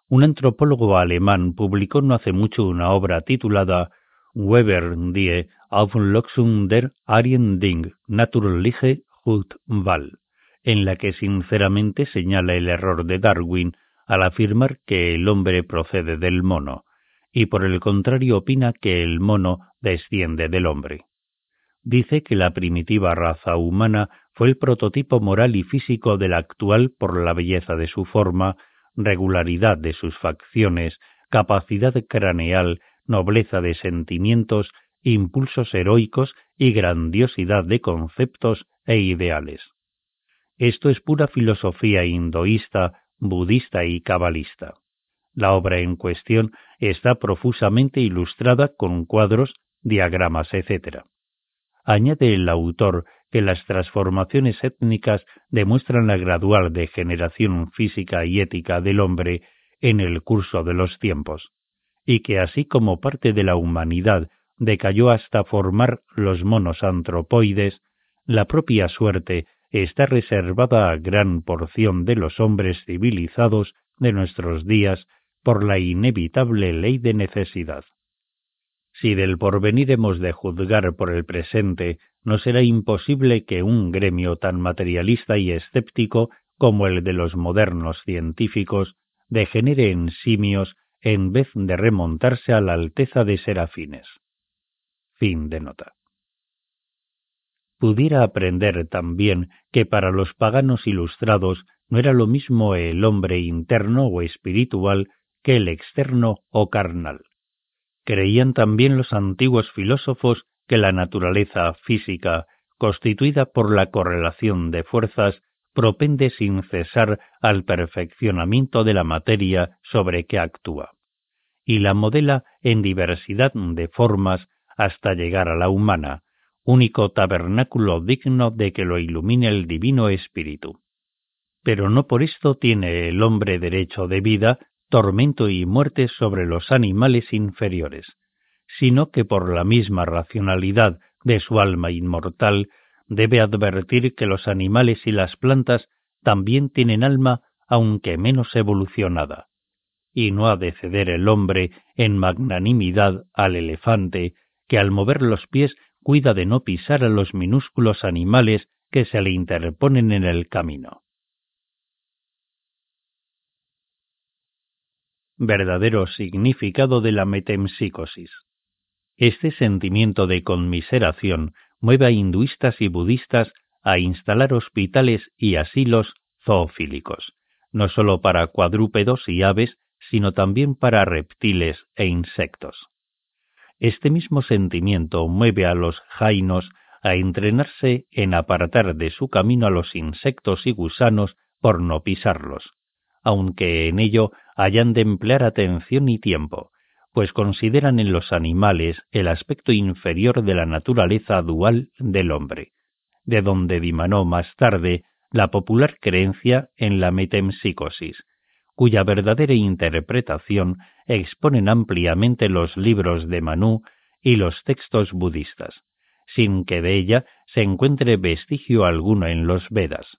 Un antropólogo alemán publicó no hace mucho una obra titulada Weber die Auflösung der Ariending Naturliche Wahl, en la que sinceramente señala el error de Darwin al afirmar que el hombre procede del mono, y por el contrario opina que el mono desciende del hombre. Dice que la primitiva raza humana fue el prototipo moral y físico de la actual por la belleza de su forma, regularidad de sus facciones, capacidad craneal, nobleza de sentimientos, impulsos heroicos y grandiosidad de conceptos e ideales. Esto es pura filosofía hinduista, budista y cabalista. La obra en cuestión está profusamente ilustrada con cuadros, diagramas, etc. Añade el autor que las transformaciones étnicas demuestran la gradual degeneración física y ética del hombre en el curso de los tiempos, y que así como parte de la humanidad decayó hasta formar los monos antropoides, la propia suerte está reservada a gran porción de los hombres civilizados de nuestros días por la inevitable ley de necesidad. Si del porvenir hemos de juzgar por el presente, no será imposible que un gremio tan materialista y escéptico como el de los modernos científicos degenere en simios en vez de remontarse a la alteza de serafines. Fin de nota. Pudiera aprender también que para los paganos ilustrados no era lo mismo el hombre interno o espiritual que el externo o carnal. Creían también los antiguos filósofos que la naturaleza física, constituida por la correlación de fuerzas, propende sin cesar al perfeccionamiento de la materia sobre que actúa, y la modela en diversidad de formas hasta llegar a la humana, único tabernáculo digno de que lo ilumine el divino espíritu. Pero no por esto tiene el hombre derecho de vida, tormento y muerte sobre los animales inferiores, sino que por la misma racionalidad de su alma inmortal debe advertir que los animales y las plantas también tienen alma aunque menos evolucionada, y no ha de ceder el hombre en magnanimidad al elefante, que al mover los pies cuida de no pisar a los minúsculos animales que se le interponen en el camino. Verdadero significado de la metempsicosis. Este sentimiento de conmiseración mueve a hinduistas y budistas a instalar hospitales y asilos zoofílicos, no sólo para cuadrúpedos y aves, sino también para reptiles e insectos. Este mismo sentimiento mueve a los jainos a entrenarse en apartar de su camino a los insectos y gusanos por no pisarlos, aunque en ello hayan de emplear atención y tiempo, pues consideran en los animales el aspecto inferior de la naturaleza dual del hombre, de donde dimanó más tarde la popular creencia en la metempsicosis, cuya verdadera interpretación exponen ampliamente los libros de Manú y los textos budistas, sin que de ella se encuentre vestigio alguno en los Vedas,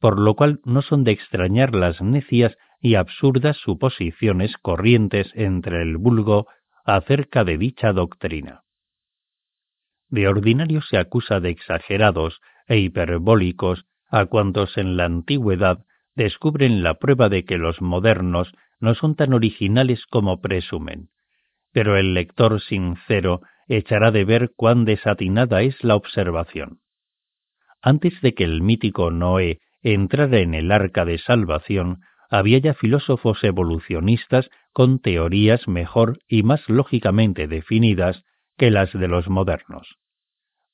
por lo cual no son de extrañar las necias y absurdas suposiciones corrientes entre el vulgo acerca de dicha doctrina. De ordinario se acusa de exagerados e hiperbólicos a cuantos en la antigüedad descubren la prueba de que los modernos no son tan originales como presumen, pero el lector sincero echará de ver cuán desatinada es la observación. Antes de que el mítico Noé entrara en el arca de salvación, había ya filósofos evolucionistas con teorías mejor y más lógicamente definidas que las de los modernos.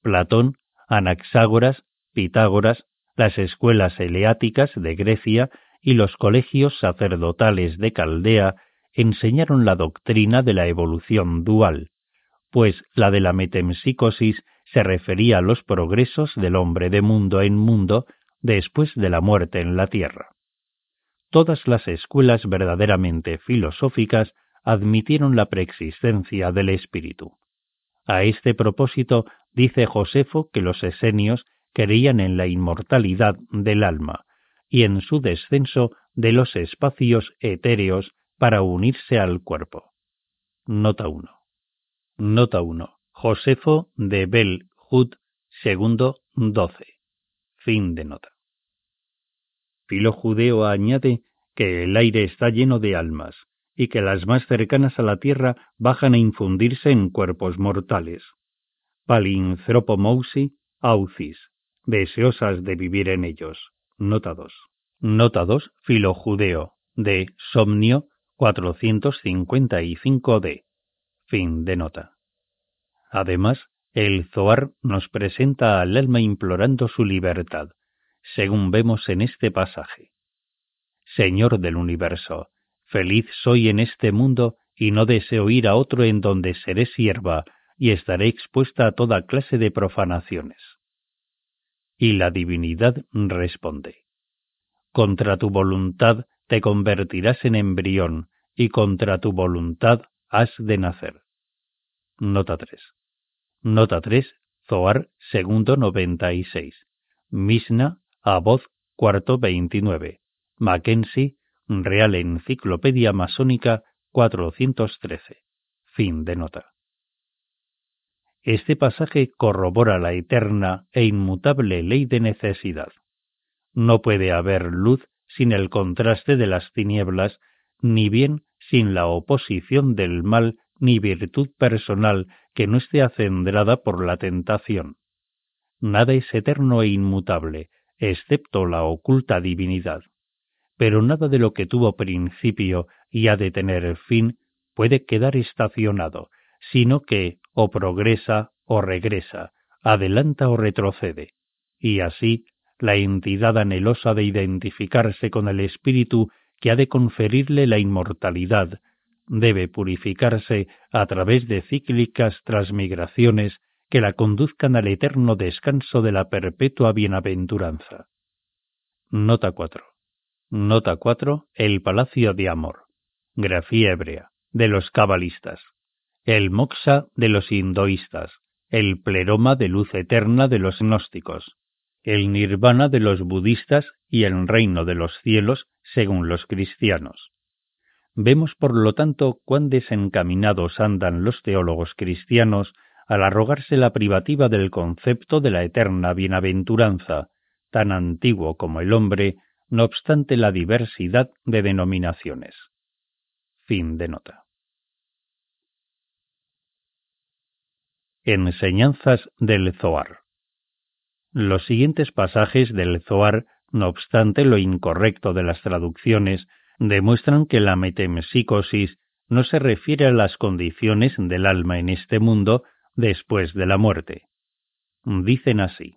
Platón, Anaxágoras, Pitágoras, las escuelas eleáticas de Grecia y los colegios sacerdotales de Caldea enseñaron la doctrina de la evolución dual, pues la de la metempsicosis se refería a los progresos del hombre de mundo en mundo después de la muerte en la tierra. Todas las escuelas verdaderamente filosóficas admitieron la preexistencia del espíritu. A este propósito dice Josefo que los esenios creían en la inmortalidad del alma y en su descenso de los espacios etéreos para unirse al cuerpo. Nota 1. Nota 1. Josefo de Bel Hud, segundo 12. Fin de nota. Filo judeo añade que el aire está lleno de almas y que las más cercanas a la tierra bajan a infundirse en cuerpos mortales. Palinthropomousi aucis, deseosas de vivir en ellos. Nota 2. Nota 2, filo judeo, de Somnio 455d. Fin de nota. Además, el Zoar nos presenta al alma implorando su libertad, según vemos en este pasaje. Señor del universo, feliz soy en este mundo y no deseo ir a otro en donde seré sierva y estaré expuesta a toda clase de profanaciones. Y la divinidad responde, Contra tu voluntad te convertirás en embrión y contra tu voluntad has de nacer. Nota 3. Nota 3, Zoar, segundo 96. Misna, Aboz, cuarto 29. Mackenzie, Real Enciclopedia Masónica, 413. Fin de nota. Este pasaje corrobora la eterna e inmutable ley de necesidad. No puede haber luz sin el contraste de las tinieblas, ni bien sin la oposición del mal ni virtud personal que no esté acendrada por la tentación. Nada es eterno e inmutable, excepto la oculta divinidad. Pero nada de lo que tuvo principio y ha de tener fin puede quedar estacionado, sino que o progresa o regresa, adelanta o retrocede, y así la entidad anhelosa de identificarse con el espíritu que ha de conferirle la inmortalidad, debe purificarse a través de cíclicas transmigraciones que la conduzcan al eterno descanso de la perpetua bienaventuranza. Nota 4. Nota 4. El Palacio de Amor. Grafía hebrea. De los cabalistas. El moksha de los hinduistas. El pleroma de luz eterna de los gnósticos. El nirvana de los budistas y el reino de los cielos según los cristianos. Vemos, por lo tanto, cuán desencaminados andan los teólogos cristianos al arrogarse la privativa del concepto de la eterna bienaventuranza, tan antiguo como el hombre, no obstante la diversidad de denominaciones. Fin de nota. Enseñanzas del Zoar. Los siguientes pasajes del Zoar, no obstante lo incorrecto de las traducciones, demuestran que la metempsicosis no se refiere a las condiciones del alma en este mundo después de la muerte. Dicen así.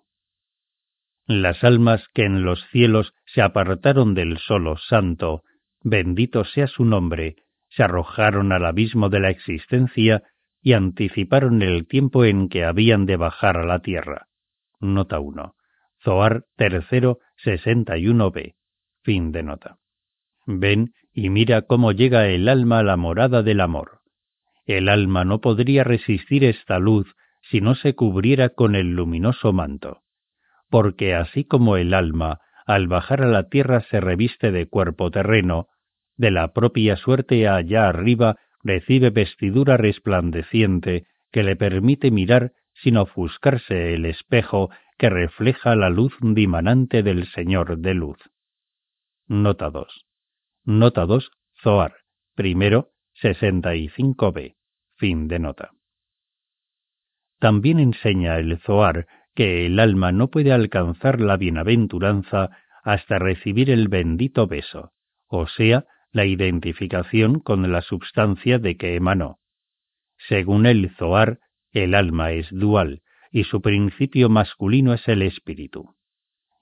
Las almas que en los cielos se apartaron del solo santo, bendito sea su nombre, se arrojaron al abismo de la existencia y anticiparon el tiempo en que habían de bajar a la tierra. Nota 1. Zoar tercero 61b. Fin de nota. Ven y mira cómo llega el alma a la morada del amor. El alma no podría resistir esta luz si no se cubriera con el luminoso manto, porque así como el alma, al bajar a la tierra se reviste de cuerpo terreno, de la propia suerte allá arriba recibe vestidura resplandeciente que le permite mirar sin ofuscarse el espejo que refleja la luz dimanante del Señor de luz. Nota 2. Nota 2, Zoar. Primero, 65b. Fin de nota. También enseña el Zoar que el alma no puede alcanzar la bienaventuranza hasta recibir el bendito beso, o sea, la identificación con la substancia de que emanó. Según el Zoar, el alma es dual, y su principio masculino es el espíritu.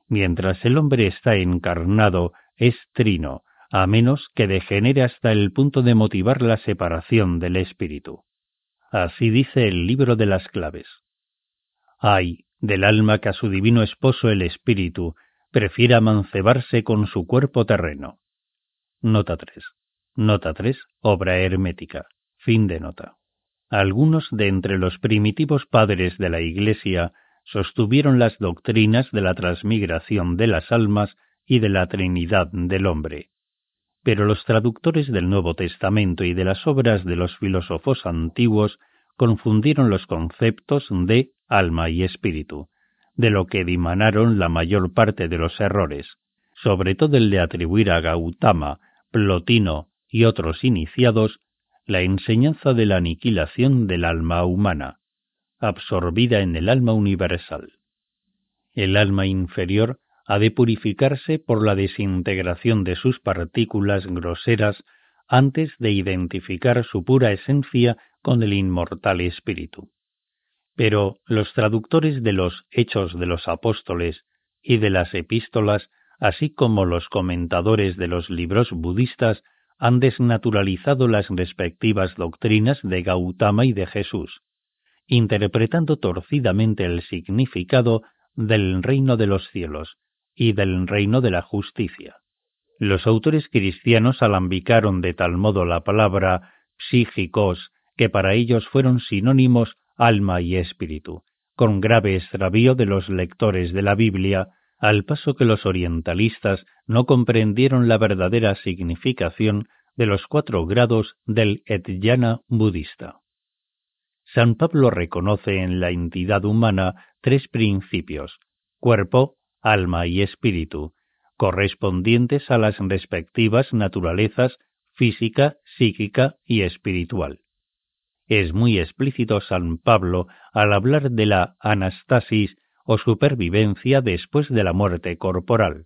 Mientras el hombre está encarnado, es trino, a menos que degenere hasta el punto de motivar la separación del espíritu. Así dice el libro de las claves. Ay, del alma que a su divino esposo el espíritu, prefiera mancebarse con su cuerpo terreno. Nota 3. Nota 3. Obra hermética. Fin de nota. Algunos de entre los primitivos padres de la Iglesia sostuvieron las doctrinas de la transmigración de las almas y de la Trinidad del hombre. Pero los traductores del Nuevo Testamento y de las obras de los filósofos antiguos confundieron los conceptos de alma y espíritu, de lo que dimanaron la mayor parte de los errores, sobre todo el de atribuir a Gautama, Plotino y otros iniciados la enseñanza de la aniquilación del alma humana, absorbida en el alma universal. El alma inferior ha de purificarse por la desintegración de sus partículas groseras antes de identificar su pura esencia con el inmortal espíritu. Pero los traductores de los Hechos de los Apóstoles y de las epístolas, así como los comentadores de los libros budistas, han desnaturalizado las respectivas doctrinas de Gautama y de Jesús, interpretando torcidamente el significado del reino de los cielos y del reino de la justicia. Los autores cristianos alambicaron de tal modo la palabra psíquicos que para ellos fueron sinónimos alma y espíritu, con grave extravío de los lectores de la Biblia, al paso que los orientalistas no comprendieron la verdadera significación de los cuatro grados del Etyana budista. San Pablo reconoce en la entidad humana tres principios, cuerpo, alma y espíritu, correspondientes a las respectivas naturalezas física, psíquica y espiritual. Es muy explícito San Pablo al hablar de la anastasis o supervivencia después de la muerte corporal.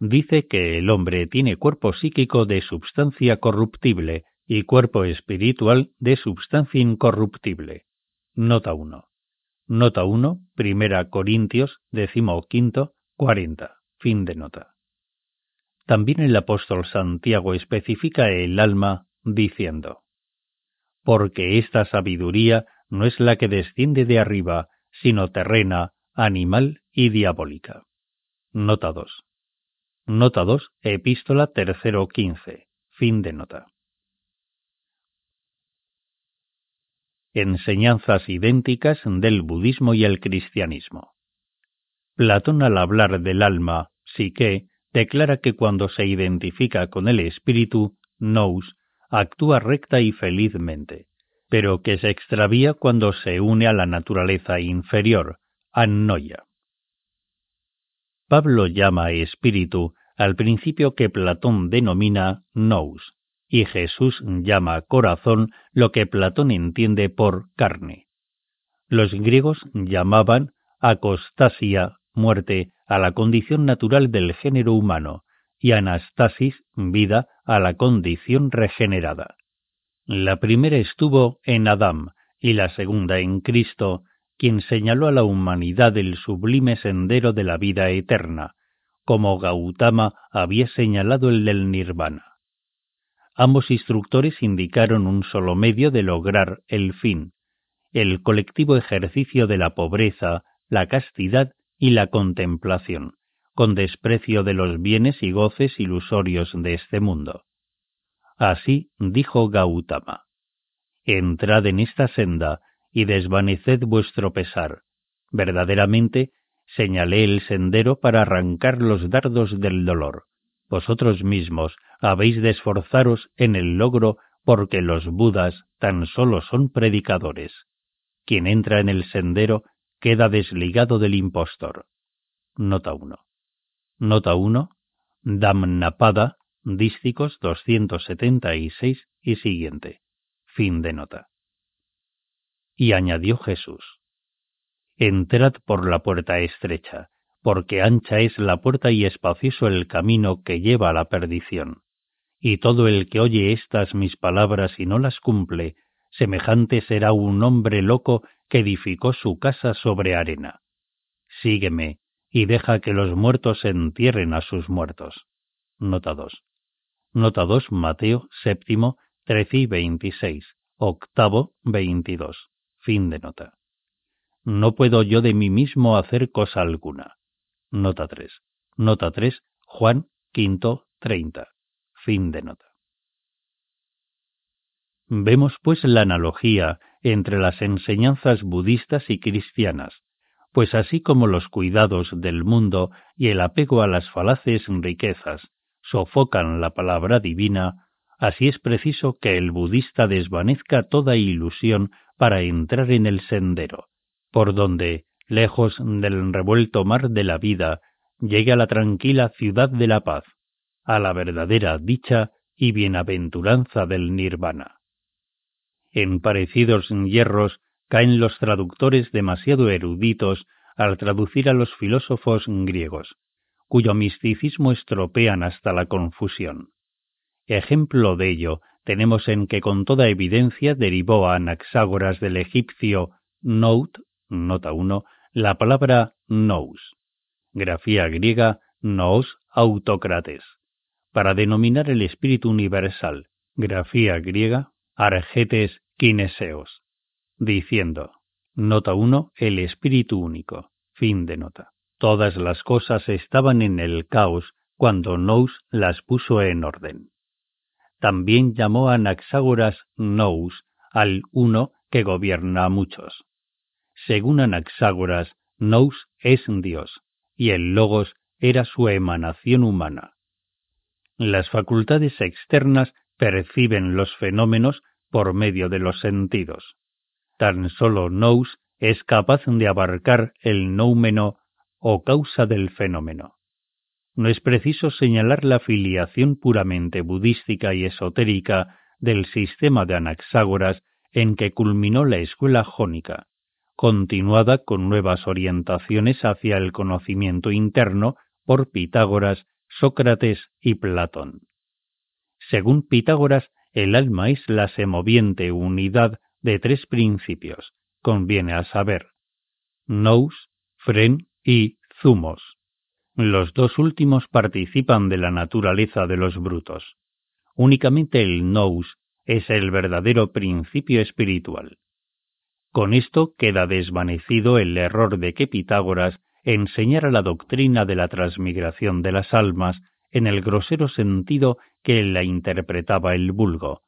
Dice que el hombre tiene cuerpo psíquico de substancia corruptible y cuerpo espiritual de substancia incorruptible. Nota 1. Nota 1, Primera Corintios, quinto, 40. Fin de nota. También el apóstol Santiago especifica el alma diciendo porque esta sabiduría no es la que desciende de arriba, sino terrena, animal y diabólica. Nota 2. Nota 2, epístola tercero quince. Fin de nota. Enseñanzas idénticas del budismo y el cristianismo. Platón al hablar del alma, psique, declara que cuando se identifica con el espíritu, nous, actúa recta y felizmente, pero que se extravía cuando se une a la naturaleza inferior, annoia. Pablo llama espíritu al principio que Platón denomina nous, y Jesús llama corazón lo que Platón entiende por carne. Los griegos llamaban acostasia, muerte, a la condición natural del género humano, y anastasis, vida, a la condición regenerada. La primera estuvo en Adán y la segunda en Cristo, quien señaló a la humanidad el sublime sendero de la vida eterna, como Gautama había señalado el del nirvana. Ambos instructores indicaron un solo medio de lograr el fin, el colectivo ejercicio de la pobreza, la castidad y la contemplación, con desprecio de los bienes y goces ilusorios de este mundo. Así dijo Gautama, Entrad en esta senda y desvaneced vuestro pesar. Verdaderamente señalé el sendero para arrancar los dardos del dolor. Vosotros mismos habéis de esforzaros en el logro porque los budas tan solo son predicadores. Quien entra en el sendero queda desligado del impostor. Nota 1. Nota 1. Damnapada, dísticos 276 y siguiente. Fin de nota. Y añadió Jesús. Entrad por la puerta estrecha, porque ancha es la puerta y espacioso el camino que lleva a la perdición. Y todo el que oye estas mis palabras y no las cumple, semejante será un hombre loco que edificó su casa sobre arena. Sígueme, y deja que los muertos entierren a sus muertos. Nota 2. Nota 2, Mateo séptimo, 13 y 26, octavo, 22. Fin de nota. No puedo yo de mí mismo hacer cosa alguna. Nota 3. Nota 3, Juan V, 30. Fin de nota. Vemos pues la analogía entre las enseñanzas budistas y cristianas, pues así como los cuidados del mundo y el apego a las falaces riquezas sofocan la palabra divina, así es preciso que el budista desvanezca toda ilusión para entrar en el sendero, por donde, lejos del revuelto mar de la vida, llegue a la tranquila ciudad de la paz, a la verdadera dicha y bienaventuranza del nirvana. En parecidos hierros caen los traductores demasiado eruditos al traducir a los filósofos griegos, cuyo misticismo estropean hasta la confusión. Ejemplo de ello tenemos en que con toda evidencia derivó a Anaxágoras del egipcio nout, nota 1, la palabra nous, grafía griega nous autocrates, para denominar el espíritu universal, grafía griega argetes Quineseos, diciendo, nota 1, el espíritu único, fin de nota. Todas las cosas estaban en el caos cuando Nous las puso en orden. También llamó a Anaxágoras Nous al uno que gobierna a muchos. Según Anaxágoras, Nous es Dios, y el Logos era su emanación humana. Las facultades externas perciben los fenómenos por medio de los sentidos. Tan solo nous es capaz de abarcar el noumeno o causa del fenómeno. No es preciso señalar la filiación puramente budística y esotérica del sistema de Anaxágoras en que culminó la escuela jónica, continuada con nuevas orientaciones hacia el conocimiento interno por Pitágoras, Sócrates y Platón. Según Pitágoras, el alma es la semoviente unidad de tres principios, conviene a saber, nous, fren y zumos. Los dos últimos participan de la naturaleza de los brutos. Únicamente el nous es el verdadero principio espiritual. Con esto queda desvanecido el error de que Pitágoras enseñara la doctrina de la transmigración de las almas en el grosero sentido que la interpretaba el vulgo,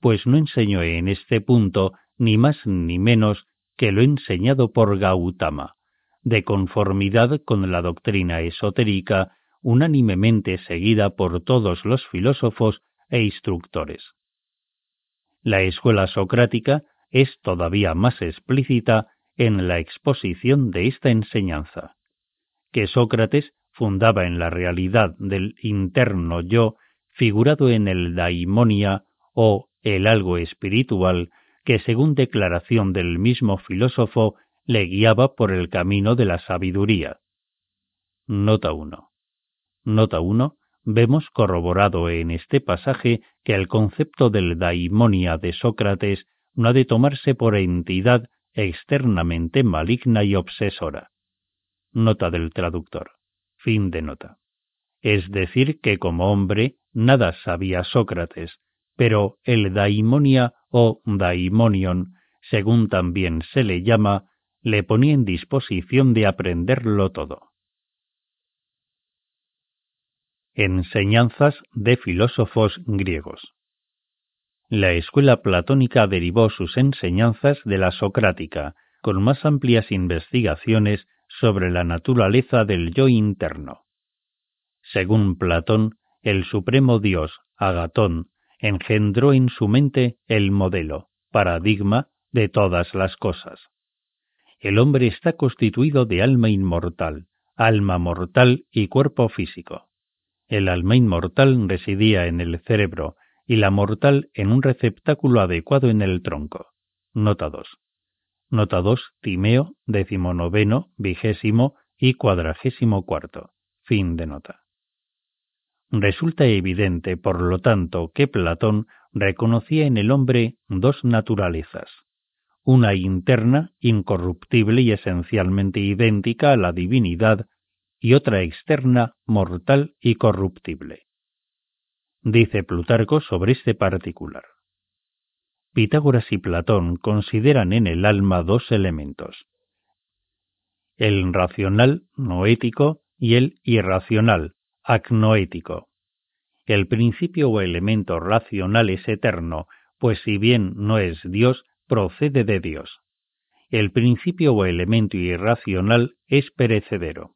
pues no enseñó en este punto ni más ni menos que lo enseñado por Gautama, de conformidad con la doctrina esotérica unánimemente seguida por todos los filósofos e instructores. La escuela socrática es todavía más explícita en la exposición de esta enseñanza, que Sócrates fundaba en la realidad del interno yo figurado en el daimonia o el algo espiritual que según declaración del mismo filósofo le guiaba por el camino de la sabiduría. Nota 1. Nota 1. Vemos corroborado en este pasaje que el concepto del daimonia de Sócrates no ha de tomarse por entidad externamente maligna y obsesora. Nota del traductor. Fin de nota. Es decir, que como hombre nada sabía Sócrates, pero el daimonia o daimonion, según también se le llama, le ponía en disposición de aprenderlo todo. Enseñanzas de filósofos griegos. La escuela platónica derivó sus enseñanzas de la socrática, con más amplias investigaciones sobre la naturaleza del yo interno. Según Platón, el supremo dios, Agatón, engendró en su mente el modelo, paradigma de todas las cosas. El hombre está constituido de alma inmortal, alma mortal y cuerpo físico. El alma inmortal residía en el cerebro y la mortal en un receptáculo adecuado en el tronco. Nota 2. Nota 2, Timeo, decimonoveno, vigésimo y cuadragésimo cuarto. Fin de nota. Resulta evidente, por lo tanto, que Platón reconocía en el hombre dos naturalezas, una interna, incorruptible y esencialmente idéntica a la divinidad, y otra externa, mortal y corruptible. Dice Plutarco sobre este particular. Pitágoras y Platón consideran en el alma dos elementos. El racional, no ético, y el irracional, acnoético. El principio o elemento racional es eterno, pues si bien no es Dios, procede de Dios. El principio o elemento irracional es perecedero.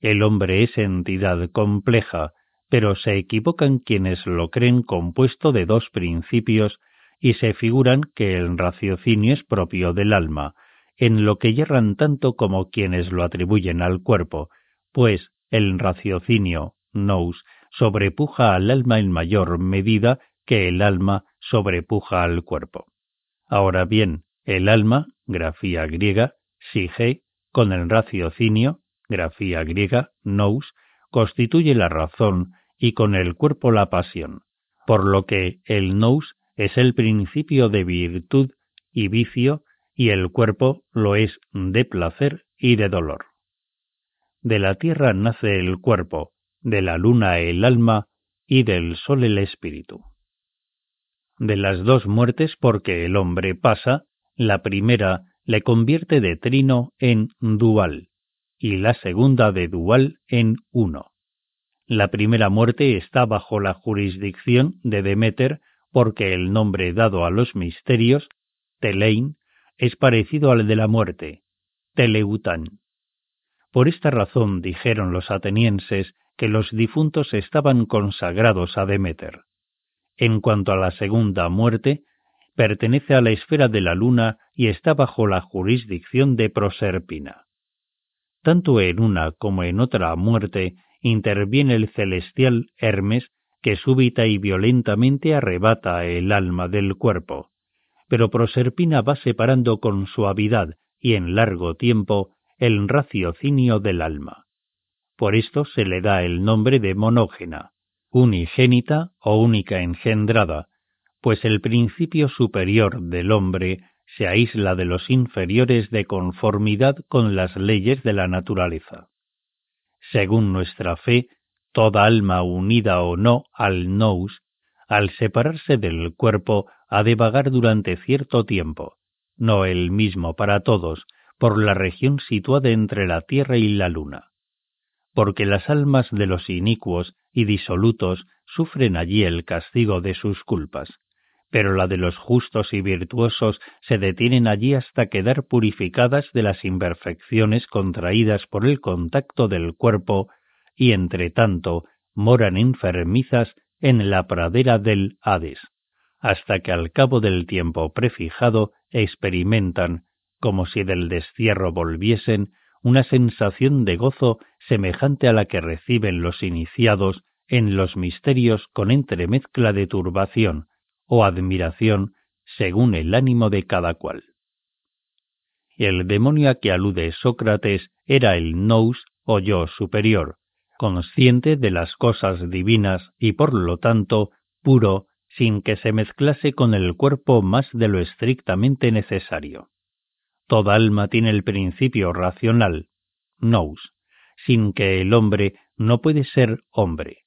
El hombre es entidad compleja, pero se equivocan quienes lo creen compuesto de dos principios y se figuran que el raciocinio es propio del alma, en lo que yerran tanto como quienes lo atribuyen al cuerpo, pues el raciocinio, nous, sobrepuja al alma en mayor medida que el alma sobrepuja al cuerpo. Ahora bien, el alma, grafía griega, sige, con el raciocinio, grafía griega, nous, constituye la razón y con el cuerpo la pasión, por lo que el nous es el principio de virtud y vicio y el cuerpo lo es de placer y de dolor. De la tierra nace el cuerpo, de la luna el alma y del sol el espíritu. De las dos muertes porque el hombre pasa, la primera le convierte de trino en dual y la segunda de dual en uno. La primera muerte está bajo la jurisdicción de Demeter porque el nombre dado a los misterios, Telein, es parecido al de la muerte, Teleutan. Por esta razón dijeron los atenienses que los difuntos estaban consagrados a Demeter. En cuanto a la segunda muerte, pertenece a la esfera de la luna y está bajo la jurisdicción de Proserpina. Tanto en una como en otra muerte interviene el celestial Hermes que súbita y violentamente arrebata el alma del cuerpo. Pero Proserpina va separando con suavidad y en largo tiempo el raciocinio del alma. Por esto se le da el nombre de monógena, unigénita o única engendrada, pues el principio superior del hombre se aísla de los inferiores de conformidad con las leyes de la naturaleza. Según nuestra fe, toda alma unida o no al nous, al separarse del cuerpo, ha de vagar durante cierto tiempo, no el mismo para todos, por la región situada entre la tierra y la luna. Porque las almas de los inicuos y disolutos sufren allí el castigo de sus culpas. Pero la de los justos y virtuosos se detienen allí hasta quedar purificadas de las imperfecciones contraídas por el contacto del cuerpo y entre tanto moran enfermizas en la pradera del Hades, hasta que al cabo del tiempo prefijado experimentan, como si del destierro volviesen, una sensación de gozo semejante a la que reciben los iniciados en los misterios con entremezcla de turbación, o admiración según el ánimo de cada cual. El demonio a que alude Sócrates era el nous o yo superior, consciente de las cosas divinas y por lo tanto puro sin que se mezclase con el cuerpo más de lo estrictamente necesario. Toda alma tiene el principio racional, nous, sin que el hombre no puede ser hombre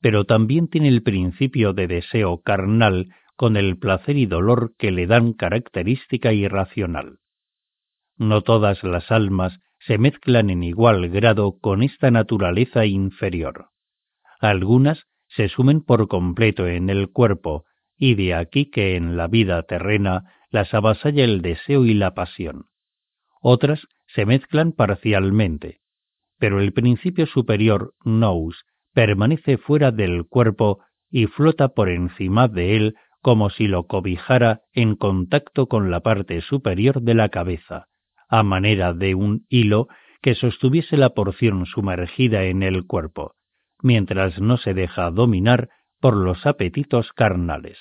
pero también tiene el principio de deseo carnal con el placer y dolor que le dan característica irracional. No todas las almas se mezclan en igual grado con esta naturaleza inferior. Algunas se sumen por completo en el cuerpo, y de aquí que en la vida terrena las avasalla el deseo y la pasión. Otras se mezclan parcialmente, pero el principio superior nous permanece fuera del cuerpo y flota por encima de él como si lo cobijara en contacto con la parte superior de la cabeza, a manera de un hilo que sostuviese la porción sumergida en el cuerpo, mientras no se deja dominar por los apetitos carnales.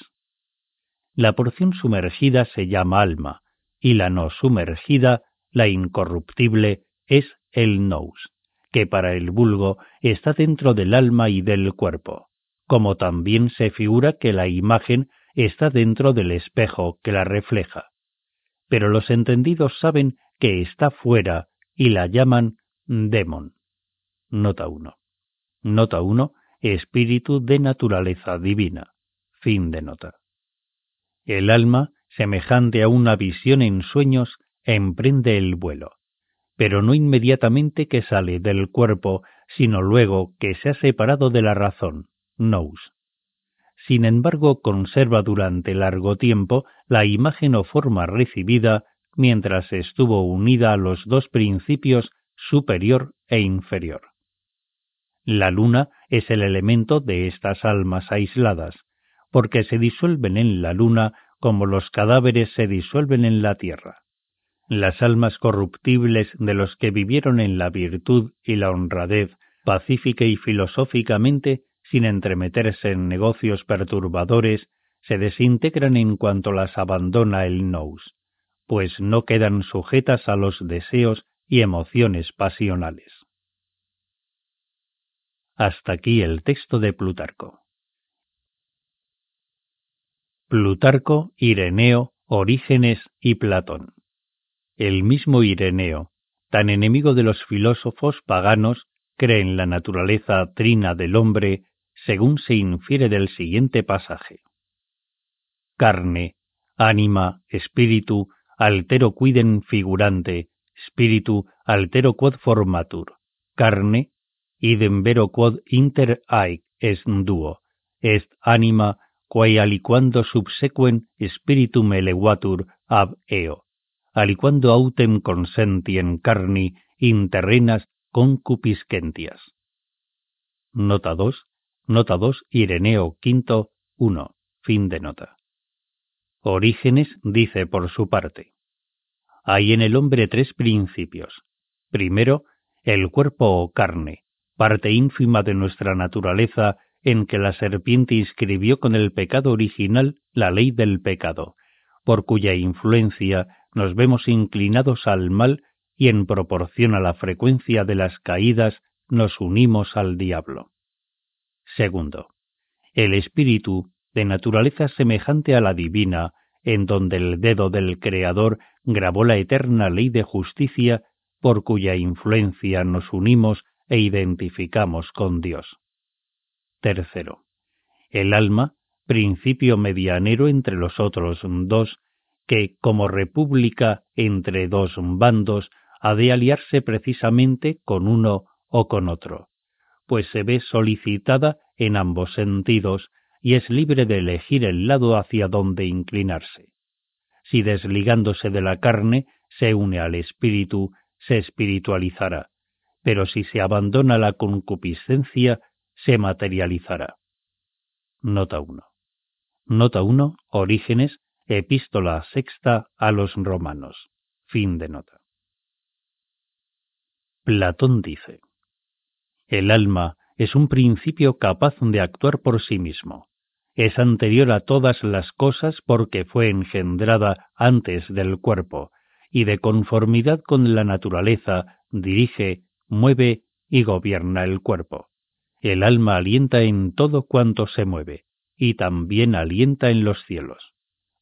La porción sumergida se llama alma, y la no sumergida, la incorruptible, es el nous que para el vulgo está dentro del alma y del cuerpo, como también se figura que la imagen está dentro del espejo que la refleja. Pero los entendidos saben que está fuera y la llaman demon. Nota 1. Nota 1. Espíritu de naturaleza divina. Fin de nota. El alma, semejante a una visión en sueños, emprende el vuelo pero no inmediatamente que sale del cuerpo, sino luego que se ha separado de la razón, nous. Sin embargo, conserva durante largo tiempo la imagen o forma recibida mientras estuvo unida a los dos principios superior e inferior. La luna es el elemento de estas almas aisladas, porque se disuelven en la luna como los cadáveres se disuelven en la tierra. Las almas corruptibles de los que vivieron en la virtud y la honradez, pacífica y filosóficamente, sin entremeterse en negocios perturbadores, se desintegran en cuanto las abandona el nous, pues no quedan sujetas a los deseos y emociones pasionales. Hasta aquí el texto de Plutarco. Plutarco, Ireneo, Orígenes y Platón. El mismo Ireneo, tan enemigo de los filósofos paganos, cree en la naturaleza trina del hombre, según se infiere del siguiente pasaje. Carne, ánima, espíritu, altero quiden figurante, spiritu altero quod formatur, carne, idem vero quod inter haec est duo, est anima quae aliquando subsequent spiritum elevatur ab eo, aliquando autem consentien carni interrenas concupiscentias. Nota 2, nota 2, Ireneo V, 1, fin de nota. Orígenes dice por su parte, hay en el hombre tres principios. Primero, el cuerpo o carne, parte ínfima de nuestra naturaleza en que la serpiente inscribió con el pecado original la ley del pecado, por cuya influencia nos vemos inclinados al mal y en proporción a la frecuencia de las caídas nos unimos al diablo. Segundo, el espíritu, de naturaleza semejante a la divina, en donde el dedo del Creador grabó la eterna ley de justicia por cuya influencia nos unimos e identificamos con Dios. Tercero, el alma, principio medianero entre los otros dos, que, como república entre dos bandos, ha de aliarse precisamente con uno o con otro, pues se ve solicitada en ambos sentidos y es libre de elegir el lado hacia donde inclinarse. Si desligándose de la carne se une al espíritu, se espiritualizará, pero si se abandona la concupiscencia, se materializará. Nota 1. Nota 1. Orígenes, epístola sexta a los romanos. Fin de nota. Platón dice, El alma es un principio capaz de actuar por sí mismo. Es anterior a todas las cosas porque fue engendrada antes del cuerpo, y de conformidad con la naturaleza dirige, mueve y gobierna el cuerpo. El alma alienta en todo cuanto se mueve, y también alienta en los cielos.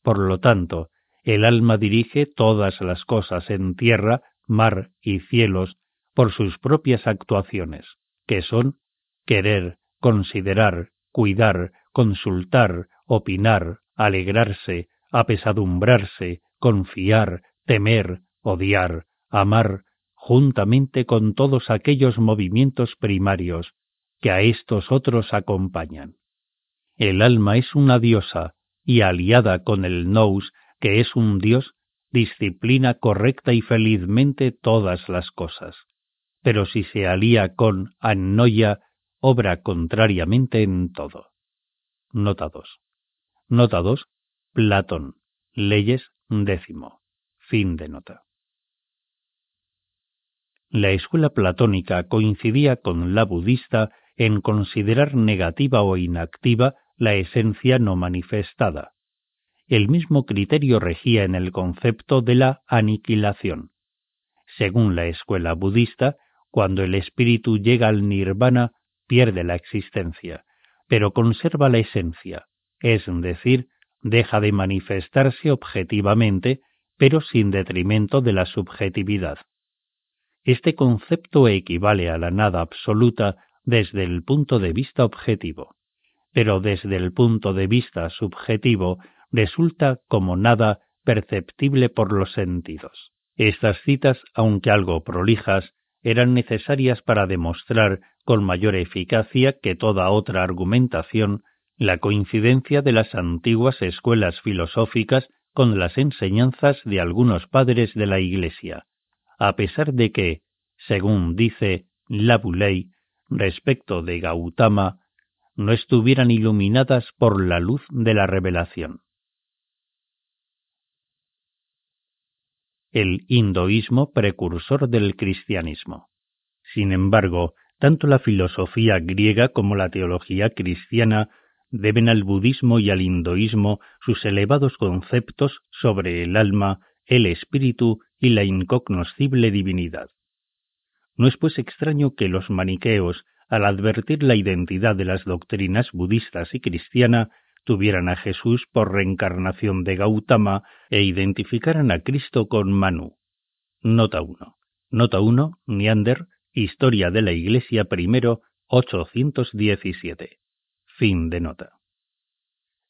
Por lo tanto, el alma dirige todas las cosas en tierra, mar y cielos por sus propias actuaciones, que son querer, considerar, cuidar, consultar, opinar, alegrarse, apesadumbrarse, confiar, temer, odiar, amar, juntamente con todos aquellos movimientos primarios que a estos otros acompañan. El alma es una diosa y aliada con el nous, que es un dios, disciplina correcta y felizmente todas las cosas. Pero si se alía con annoya, obra contrariamente en todo. Nota 2. Nota 2. Platón. Leyes décimo. Fin de nota. La escuela platónica coincidía con la budista en considerar negativa o inactiva la esencia no manifestada. El mismo criterio regía en el concepto de la aniquilación. Según la escuela budista, cuando el espíritu llega al nirvana, pierde la existencia, pero conserva la esencia, es decir, deja de manifestarse objetivamente, pero sin detrimento de la subjetividad. Este concepto equivale a la nada absoluta desde el punto de vista objetivo, pero desde el punto de vista subjetivo resulta como nada perceptible por los sentidos. Estas citas, aunque algo prolijas, eran necesarias para demostrar con mayor eficacia que toda otra argumentación la coincidencia de las antiguas escuelas filosóficas con las enseñanzas de algunos padres de la Iglesia, a pesar de que, según dice Labuley respecto de Gautama, no estuvieran iluminadas por la luz de la revelación. El hinduismo precursor del cristianismo. Sin embargo, tanto la filosofía griega como la teología cristiana deben al budismo y al hinduismo sus elevados conceptos sobre el alma, el espíritu y la incognoscible divinidad. No es pues extraño que los maniqueos, al advertir la identidad de las doctrinas budistas y cristiana, tuvieran a Jesús por reencarnación de Gautama e identificaran a Cristo con Manu. Nota 1. Nota 1. Neander, Historia de la Iglesia I, 817. Fin de nota.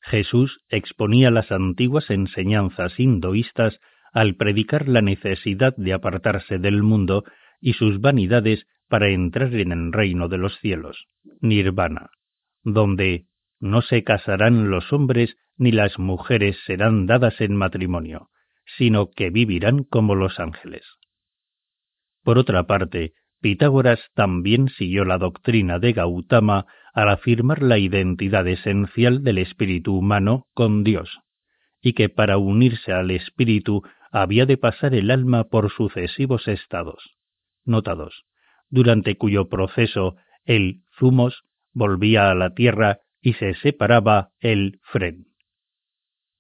Jesús exponía las antiguas enseñanzas hinduistas al predicar la necesidad de apartarse del mundo y sus vanidades para entrar en el reino de los cielos, nirvana, donde no se casarán los hombres ni las mujeres serán dadas en matrimonio, sino que vivirán como los ángeles. Por otra parte, Pitágoras también siguió la doctrina de Gautama al afirmar la identidad esencial del espíritu humano con Dios, y que para unirse al espíritu había de pasar el alma por sucesivos estados. Notados, durante cuyo proceso el zumos volvía a la tierra y se separaba el fren.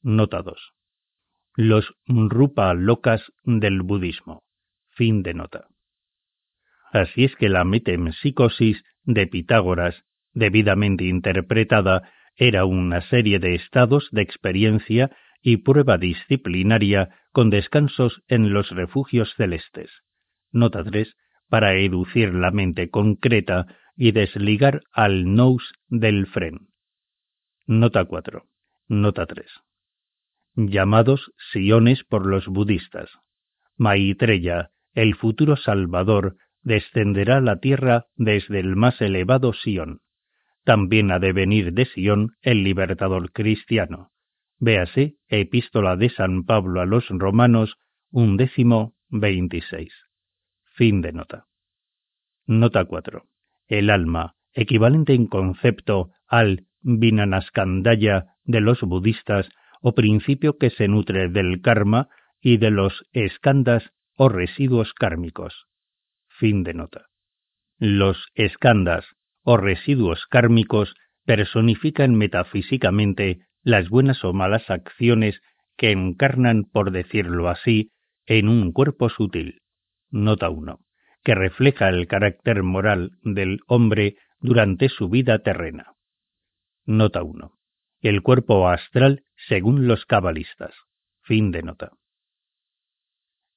Notados. Los rupa locas del budismo. Fin de nota. Así es que la metempsicosis de Pitágoras, debidamente interpretada, era una serie de estados de experiencia y prueba disciplinaria con descansos en los refugios celestes. Nota 3. Para educir la mente concreta y desligar al nous del fren. Nota 4. Nota 3. Llamados siones por los budistas. Maitreya, el futuro salvador, descenderá la tierra desde el más elevado Sion. También ha de venir de Sion el libertador cristiano. Véase Epístola de San Pablo a los Romanos, undécimo veintiséis. Fin de nota. Nota 4. El alma, equivalente en concepto al Vinanaskandaya de los budistas, o principio que se nutre del karma y de los eskandas o residuos kármicos. Fin de nota. Los escandas o residuos kármicos personifican metafísicamente las buenas o malas acciones que encarnan, por decirlo así, en un cuerpo sutil. Nota 1. Que refleja el carácter moral del hombre durante su vida terrena. Nota 1. El cuerpo astral según los cabalistas. Fin de nota.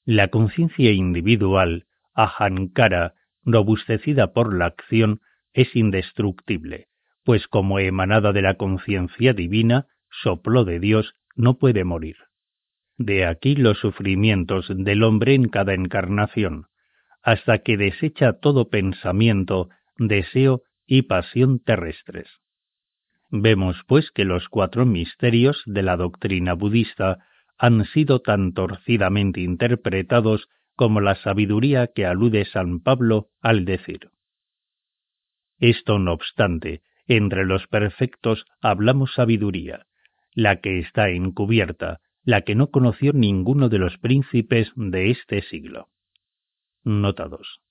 La conciencia individual ahankara, robustecida por la acción, es indestructible, pues como emanada de la conciencia divina, soplo de Dios, no puede morir. De aquí los sufrimientos del hombre en cada encarnación, hasta que desecha todo pensamiento, deseo y pasión terrestres. Vemos, pues, que los cuatro misterios de la doctrina budista han sido tan torcidamente interpretados como la sabiduría que alude San Pablo al decir. Esto no obstante, entre los perfectos hablamos sabiduría, la que está encubierta, la que no conoció ninguno de los príncipes de este siglo. Nota 2.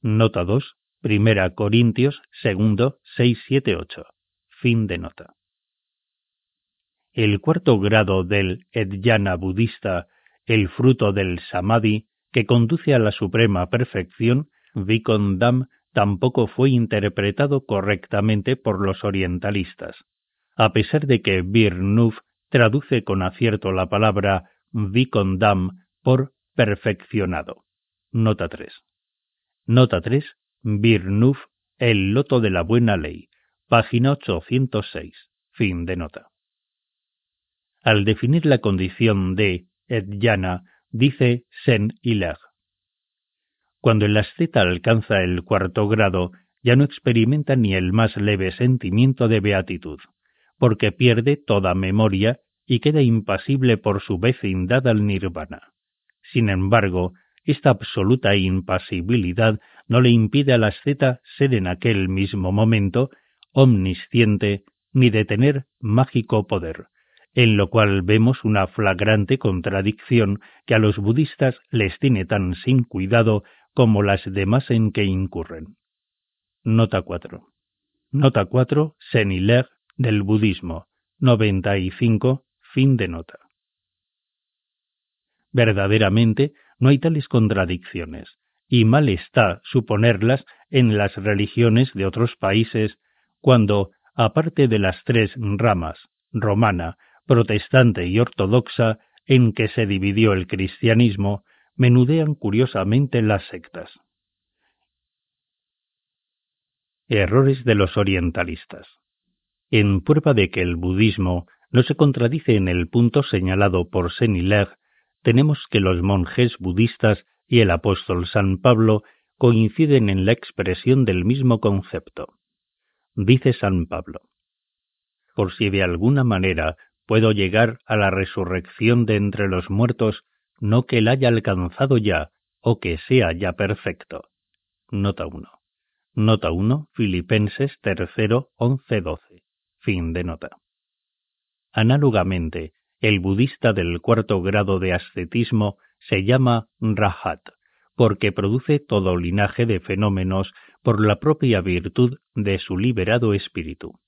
Nota 2, Primera Corintios, segundo, 6, 7, 8. Fin de nota. El cuarto grado del Edhyana budista, el fruto del Samadhi, que conduce a la suprema perfección, Vikondam tampoco fue interpretado correctamente por los orientalistas, a pesar de que Birnuf traduce con acierto la palabra Vikondam por perfeccionado. Nota 3. Nota 3. Birnuf, el loto de la buena ley. Página 806. Fin de nota. Al definir la condición de Edjana dice Saint-Hilaire. Cuando el asceta alcanza el cuarto grado, ya no experimenta ni el más leve sentimiento de beatitud, porque pierde toda memoria y queda impasible por su vecindad al nirvana. Sin embargo, esta absoluta impasibilidad no le impide al asceta ser en aquel mismo momento omnisciente ni de tener mágico poder, en lo cual vemos una flagrante contradicción que a los budistas les tiene tan sin cuidado como las demás en que incurren. Nota 4. Nota 4. Seniler del budismo. 95. Fin de nota. Verdaderamente no hay tales contradicciones, y mal está suponerlas en las religiones de otros países cuando, aparte de las tres ramas, romana, protestante y ortodoxa, en que se dividió el cristianismo, menudean curiosamente las sectas. Errores de los orientalistas. En prueba de que el budismo no se contradice en el punto señalado por Seniler, tenemos que los monjes budistas y el apóstol San Pablo coinciden en la expresión del mismo concepto. Dice San Pablo, por si de alguna manera puedo llegar a la resurrección de entre los muertos, no que la haya alcanzado ya, o que sea ya perfecto. Nota 1. Nota 1, Filipenses 3, 11, 12. Fin de nota. Análogamente, el budista del cuarto grado de ascetismo se llama Rahat, porque produce todo linaje de fenómenos por la propia virtud de su liberado espíritu,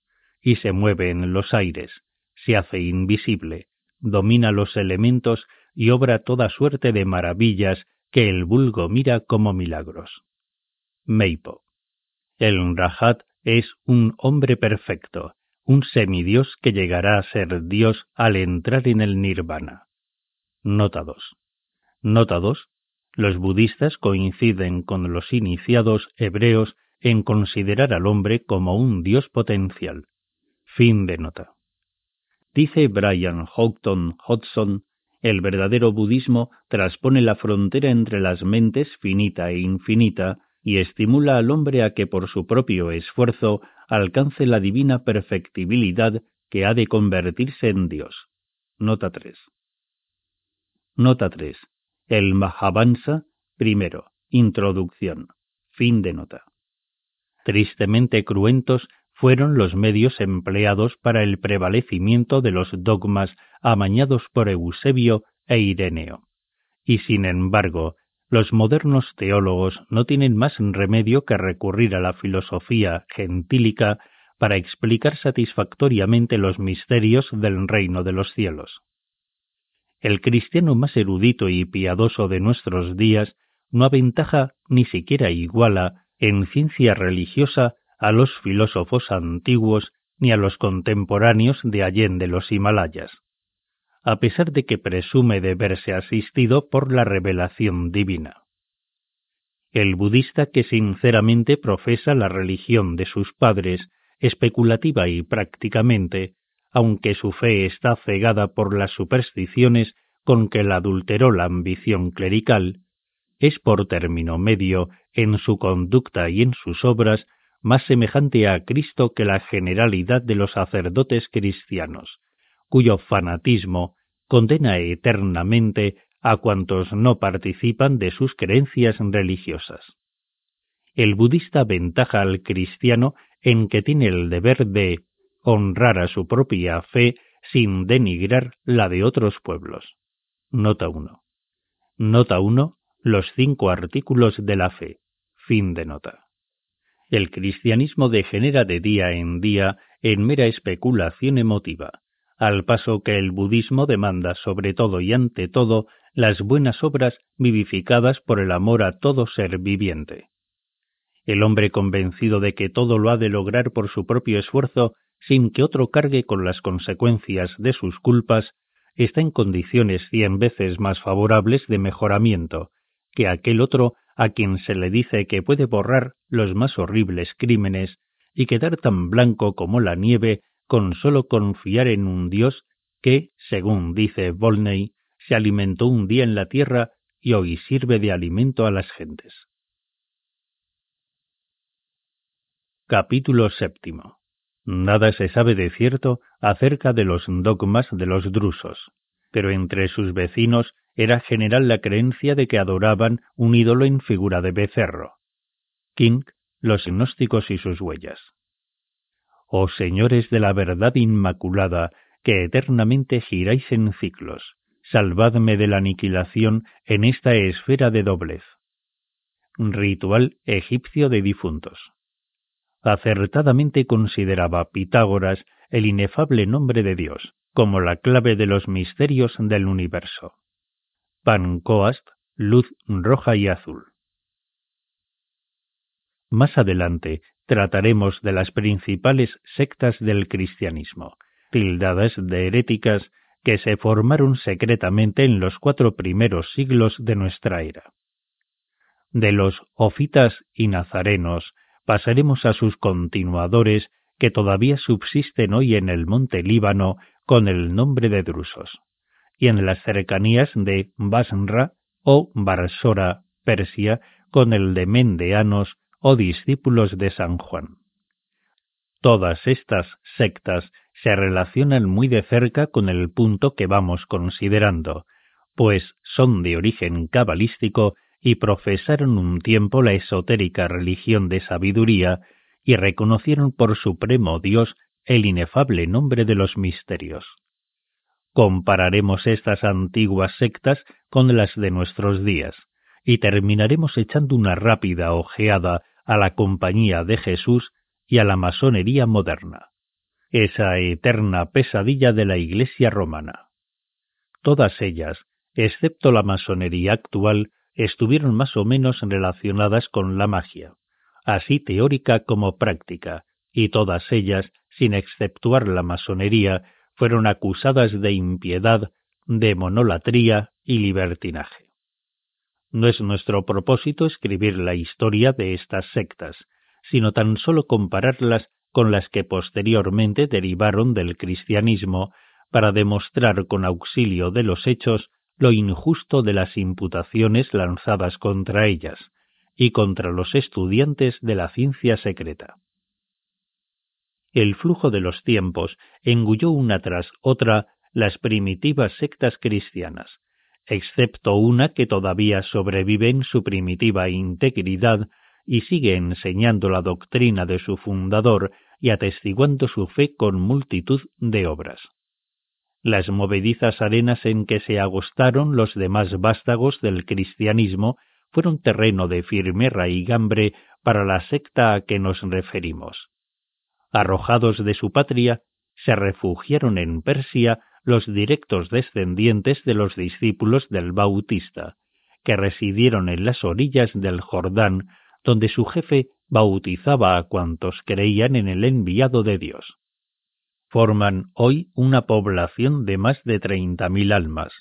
y se mueve en los aires, se hace invisible, domina los elementos y obra toda suerte de maravillas que el vulgo mira como milagros. Meipo. El Rahat es un hombre perfecto, un semidios que llegará a ser Dios al entrar en el nirvana. Nota 2. Nota 2. Los budistas coinciden con los iniciados hebreos en considerar al hombre como un Dios potencial. Fin de nota. Dice Brian Houghton Hodgson, el verdadero budismo transpone la frontera entre las mentes finita e infinita y estimula al hombre a que por su propio esfuerzo alcance la divina perfectibilidad que ha de convertirse en Dios. Nota 3. Nota 3. El Mahavansa, primero. Introducción. Fin de nota. Tristemente cruentos fueron los medios empleados para el prevalecimiento de los dogmas amañados por Eusebio e Ireneo. Y sin embargo, los modernos teólogos no tienen más remedio que recurrir a la filosofía gentílica para explicar satisfactoriamente los misterios del reino de los cielos. El cristiano más erudito y piadoso de nuestros días no aventaja ni siquiera iguala en ciencia religiosa a los filósofos antiguos ni a los contemporáneos de Allende los Himalayas a pesar de que presume de verse asistido por la revelación divina. El budista que sinceramente profesa la religión de sus padres, especulativa y prácticamente, aunque su fe está cegada por las supersticiones con que la adulteró la ambición clerical, es por término medio en su conducta y en sus obras más semejante a Cristo que la generalidad de los sacerdotes cristianos, cuyo fanatismo condena eternamente a cuantos no participan de sus creencias religiosas. El budista ventaja al cristiano en que tiene el deber de honrar a su propia fe sin denigrar la de otros pueblos. Nota 1. Nota 1. Los cinco artículos de la fe. Fin de nota. El cristianismo degenera de día en día en mera especulación emotiva, al paso que el budismo demanda sobre todo y ante todo las buenas obras vivificadas por el amor a todo ser viviente. El hombre convencido de que todo lo ha de lograr por su propio esfuerzo sin que otro cargue con las consecuencias de sus culpas, está en condiciones cien veces más favorables de mejoramiento que aquel otro a quien se le dice que puede borrar los más horribles crímenes y quedar tan blanco como la nieve con solo confiar en un Dios que, según dice Volney, se alimentó un día en la tierra y hoy sirve de alimento a las gentes. Capítulo séptimo. Nada se sabe de cierto acerca de los dogmas de los drusos, pero entre sus vecinos era general la creencia de que adoraban un ídolo en figura de becerro. King, los gnósticos y sus huellas. Oh señores de la verdad inmaculada, que eternamente giráis en ciclos, salvadme de la aniquilación en esta esfera de doblez. Ritual egipcio de difuntos. Acertadamente consideraba Pitágoras el inefable nombre de Dios como la clave de los misterios del universo. Pancoast, luz roja y azul. Más adelante trataremos de las principales sectas del cristianismo, tildadas de heréticas que se formaron secretamente en los cuatro primeros siglos de nuestra era. De los ofitas y nazarenos pasaremos a sus continuadores que todavía subsisten hoy en el monte Líbano con el nombre de drusos, y en las cercanías de Basra o Barsora, Persia, con el de Mendeanos o discípulos de San Juan. Todas estas sectas se relacionan muy de cerca con el punto que vamos considerando, pues son de origen cabalístico y profesaron un tiempo la esotérica religión de sabiduría y reconocieron por supremo Dios el inefable nombre de los misterios. Compararemos estas antiguas sectas con las de nuestros días, y terminaremos echando una rápida ojeada a la compañía de Jesús y a la masonería moderna esa eterna pesadilla de la Iglesia romana. Todas ellas, excepto la masonería actual, estuvieron más o menos relacionadas con la magia, así teórica como práctica, y todas ellas, sin exceptuar la masonería, fueron acusadas de impiedad, de monolatría y libertinaje. No es nuestro propósito escribir la historia de estas sectas, sino tan solo compararlas con las que posteriormente derivaron del cristianismo para demostrar con auxilio de los hechos lo injusto de las imputaciones lanzadas contra ellas y contra los estudiantes de la ciencia secreta. El flujo de los tiempos engulló una tras otra las primitivas sectas cristianas, excepto una que todavía sobrevive en su primitiva integridad y sigue enseñando la doctrina de su fundador y atestiguando su fe con multitud de obras. Las movedizas arenas en que se agostaron los demás vástagos del cristianismo fueron terreno de firme raigambre para la secta a que nos referimos. Arrojados de su patria, se refugiaron en Persia los directos descendientes de los discípulos del Bautista, que residieron en las orillas del Jordán, donde su jefe bautizaba a cuantos creían en el enviado de Dios. Forman hoy una población de más de treinta mil almas,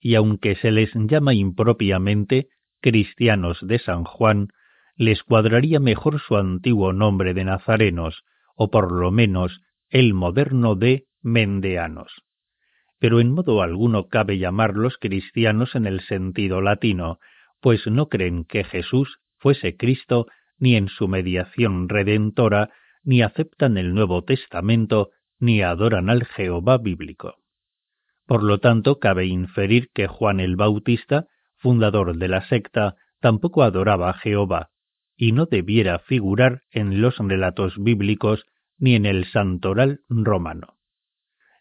y aunque se les llama impropiamente cristianos de San Juan, les cuadraría mejor su antiguo nombre de nazarenos, o por lo menos el moderno de mendeanos. Pero en modo alguno cabe llamarlos cristianos en el sentido latino, pues no creen que Jesús fuese Cristo ni en su mediación redentora, ni aceptan el Nuevo Testamento, ni adoran al Jehová bíblico. Por lo tanto, cabe inferir que Juan el Bautista, fundador de la secta, tampoco adoraba a Jehová, y no debiera figurar en los relatos bíblicos ni en el santoral romano.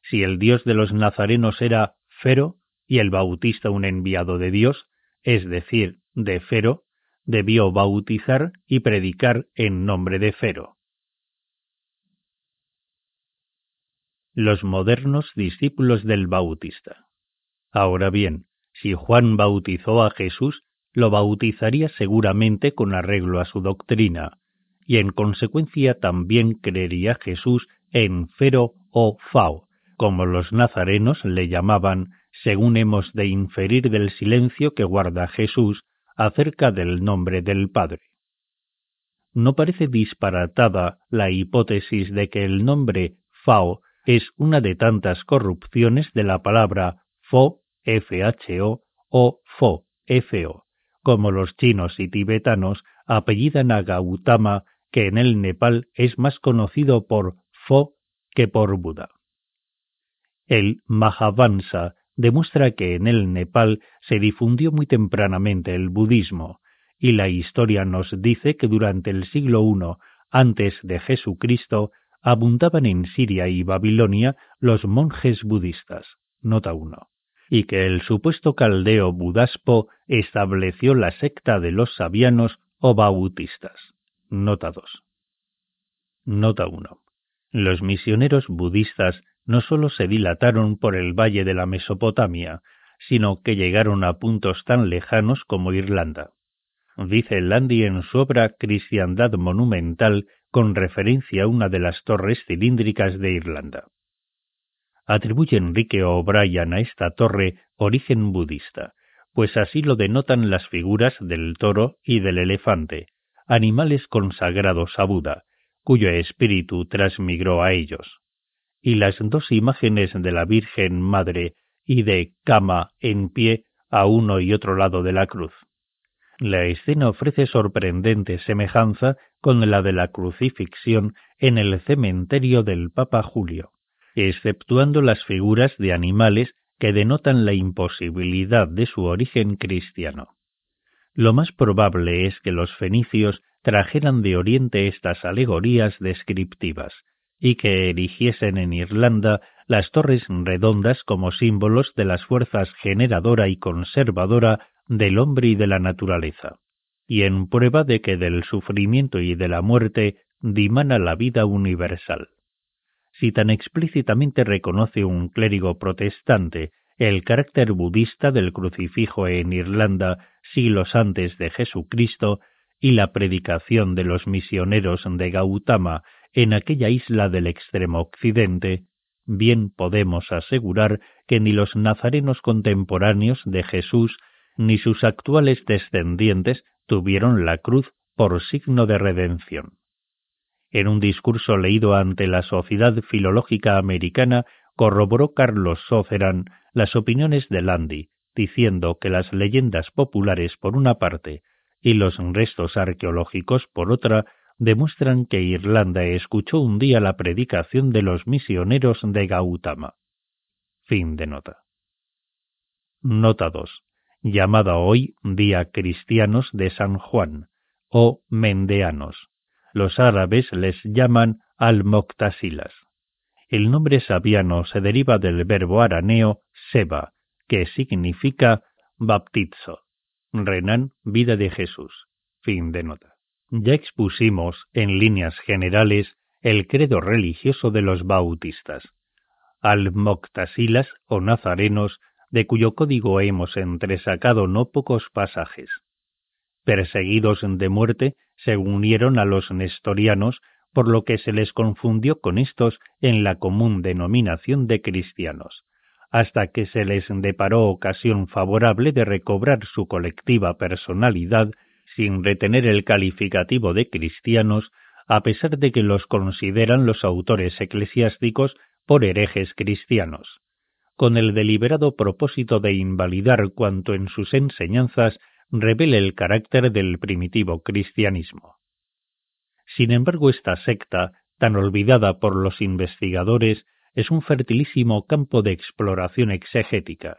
Si el Dios de los nazarenos era Fero y el Bautista un enviado de Dios, es decir, de Fero, debió bautizar y predicar en nombre de Fero. Los modernos discípulos del Bautista. Ahora bien, si Juan bautizó a Jesús, lo bautizaría seguramente con arreglo a su doctrina, y en consecuencia también creería Jesús en Fero o Fao, como los nazarenos le llamaban, según hemos de inferir del silencio que guarda Jesús acerca del nombre del Padre. No parece disparatada la hipótesis de que el nombre Fao es una de tantas corrupciones de la palabra Fo FHO o Fo, FO, como los chinos y tibetanos apellidan a Gautama, que en el Nepal es más conocido por Fo que por Buda. El Mahavansa demuestra que en el Nepal se difundió muy tempranamente el budismo, y la historia nos dice que durante el siglo I antes de Jesucristo abundaban en Siria y Babilonia los monjes budistas. Nota 1. Y que el supuesto caldeo Budaspo estableció la secta de los sabianos o bautistas. Nota 2. Nota 1. Los misioneros budistas no sólo se dilataron por el valle de la Mesopotamia, sino que llegaron a puntos tan lejanos como Irlanda. Dice Landi en su obra Cristiandad Monumental con referencia a una de las torres cilíndricas de Irlanda. Atribuye Enrique O'Brien a esta torre origen budista, pues así lo denotan las figuras del toro y del elefante, animales consagrados a Buda, cuyo espíritu transmigró a ellos, y las dos imágenes de la Virgen Madre y de Kama en pie a uno y otro lado de la cruz. La escena ofrece sorprendente semejanza con la de la crucifixión en el cementerio del Papa Julio, exceptuando las figuras de animales que denotan la imposibilidad de su origen cristiano. Lo más probable es que los fenicios trajeran de Oriente estas alegorías descriptivas y que erigiesen en Irlanda las torres redondas como símbolos de las fuerzas generadora y conservadora del hombre y de la naturaleza, y en prueba de que del sufrimiento y de la muerte dimana la vida universal. Si tan explícitamente reconoce un clérigo protestante el carácter budista del crucifijo en Irlanda siglos antes de Jesucristo y la predicación de los misioneros de Gautama en aquella isla del extremo occidente, bien podemos asegurar que ni los nazarenos contemporáneos de Jesús ni sus actuales descendientes tuvieron la cruz por signo de redención. En un discurso leído ante la Sociedad Filológica Americana, corroboró Carlos Soceran las opiniones de Landi, diciendo que las leyendas populares por una parte y los restos arqueológicos por otra demuestran que Irlanda escuchó un día la predicación de los misioneros de Gautama. Fin de nota. Nota 2 llamada hoy Día Cristianos de San Juan, o Mendeanos. Los árabes les llaman al-Moctasilas. El nombre sabiano se deriva del verbo araneo seba, que significa baptizo. Renan, vida de Jesús. Fin de nota. Ya expusimos, en líneas generales, el credo religioso de los bautistas. Al-Moctasilas o nazarenos de cuyo código hemos entresacado no pocos pasajes. Perseguidos de muerte, se unieron a los nestorianos, por lo que se les confundió con estos en la común denominación de cristianos, hasta que se les deparó ocasión favorable de recobrar su colectiva personalidad sin retener el calificativo de cristianos, a pesar de que los consideran los autores eclesiásticos por herejes cristianos con el deliberado propósito de invalidar cuanto en sus enseñanzas revele el carácter del primitivo cristianismo. Sin embargo, esta secta, tan olvidada por los investigadores, es un fertilísimo campo de exploración exegética,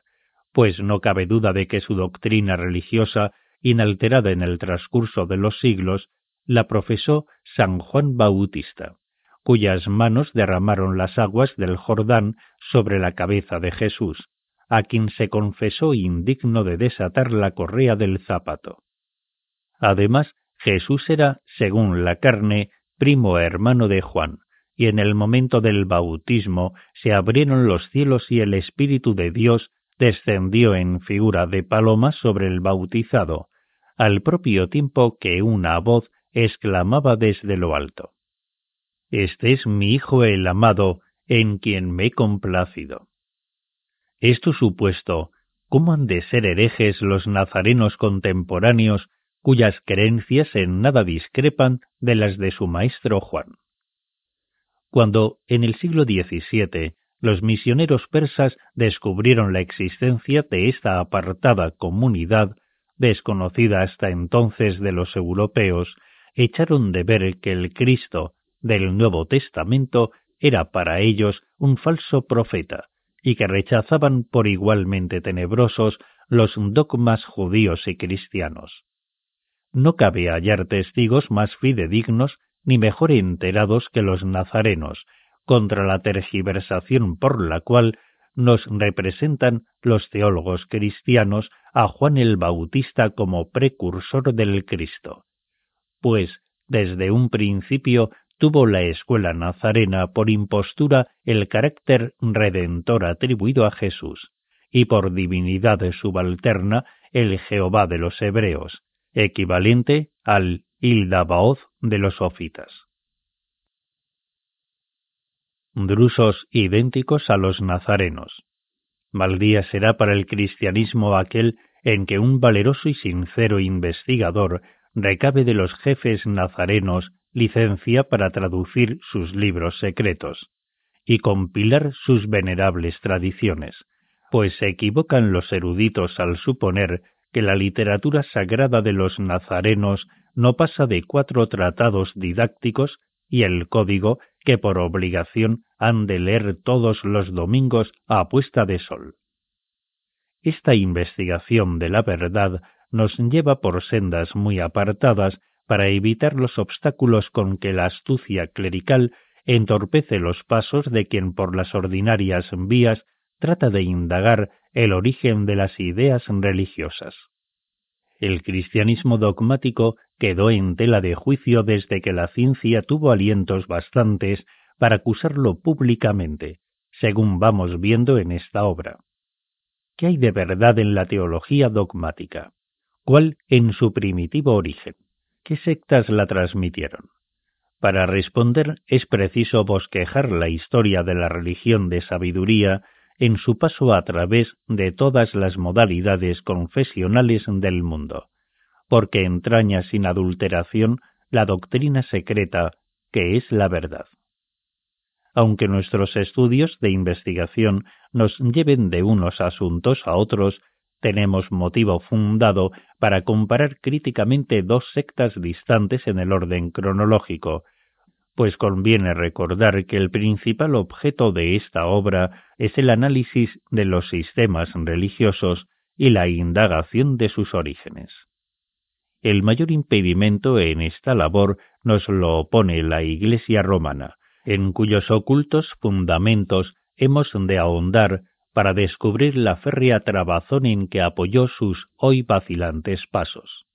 pues no cabe duda de que su doctrina religiosa, inalterada en el transcurso de los siglos, la profesó San Juan Bautista cuyas manos derramaron las aguas del Jordán sobre la cabeza de Jesús, a quien se confesó indigno de desatar la correa del zapato. Además, Jesús era, según la carne, primo hermano de Juan, y en el momento del bautismo se abrieron los cielos y el Espíritu de Dios descendió en figura de paloma sobre el bautizado, al propio tiempo que una voz exclamaba desde lo alto. Este es mi Hijo el amado, en quien me he complacido. Esto supuesto, ¿cómo han de ser herejes los nazarenos contemporáneos cuyas creencias en nada discrepan de las de su maestro Juan? Cuando, en el siglo XVII, los misioneros persas descubrieron la existencia de esta apartada comunidad, desconocida hasta entonces de los europeos, echaron de ver que el Cristo del Nuevo Testamento era para ellos un falso profeta, y que rechazaban por igualmente tenebrosos los dogmas judíos y cristianos. No cabe hallar testigos más fidedignos ni mejor enterados que los nazarenos, contra la tergiversación por la cual nos representan los teólogos cristianos a Juan el Bautista como precursor del Cristo. Pues desde un principio tuvo la escuela nazarena por impostura el carácter redentor atribuido a Jesús, y por divinidad subalterna el Jehová de los hebreos, equivalente al Hildabaoth de los ofitas. Drusos idénticos a los nazarenos. Mal día será para el cristianismo aquel en que un valeroso y sincero investigador recabe de los jefes nazarenos licencia para traducir sus libros secretos y compilar sus venerables tradiciones, pues se equivocan los eruditos al suponer que la literatura sagrada de los nazarenos no pasa de cuatro tratados didácticos y el código que por obligación han de leer todos los domingos a puesta de sol. Esta investigación de la verdad nos lleva por sendas muy apartadas para evitar los obstáculos con que la astucia clerical entorpece los pasos de quien por las ordinarias vías trata de indagar el origen de las ideas religiosas. El cristianismo dogmático quedó en tela de juicio desde que la ciencia tuvo alientos bastantes para acusarlo públicamente, según vamos viendo en esta obra. ¿Qué hay de verdad en la teología dogmática? ¿Cuál en su primitivo origen? ¿Qué sectas la transmitieron? Para responder es preciso bosquejar la historia de la religión de sabiduría en su paso a través de todas las modalidades confesionales del mundo, porque entraña sin adulteración la doctrina secreta que es la verdad. Aunque nuestros estudios de investigación nos lleven de unos asuntos a otros tenemos motivo fundado para comparar críticamente dos sectas distantes en el orden cronológico, pues conviene recordar que el principal objeto de esta obra es el análisis de los sistemas religiosos y la indagación de sus orígenes. El mayor impedimento en esta labor nos lo opone la Iglesia romana, en cuyos ocultos fundamentos hemos de ahondar para descubrir la férrea trabazón en que apoyó sus hoy vacilantes pasos.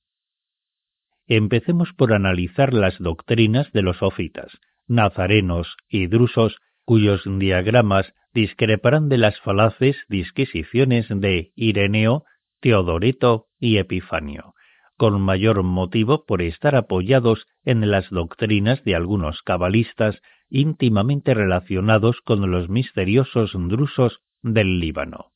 Empecemos por analizar las doctrinas de los ofitas, nazarenos y drusos, cuyos diagramas discreparán de las falaces disquisiciones de Ireneo, Teodoreto y Epifanio, con mayor motivo por estar apoyados en las doctrinas de algunos cabalistas íntimamente relacionados con los misteriosos drusos del Líbano.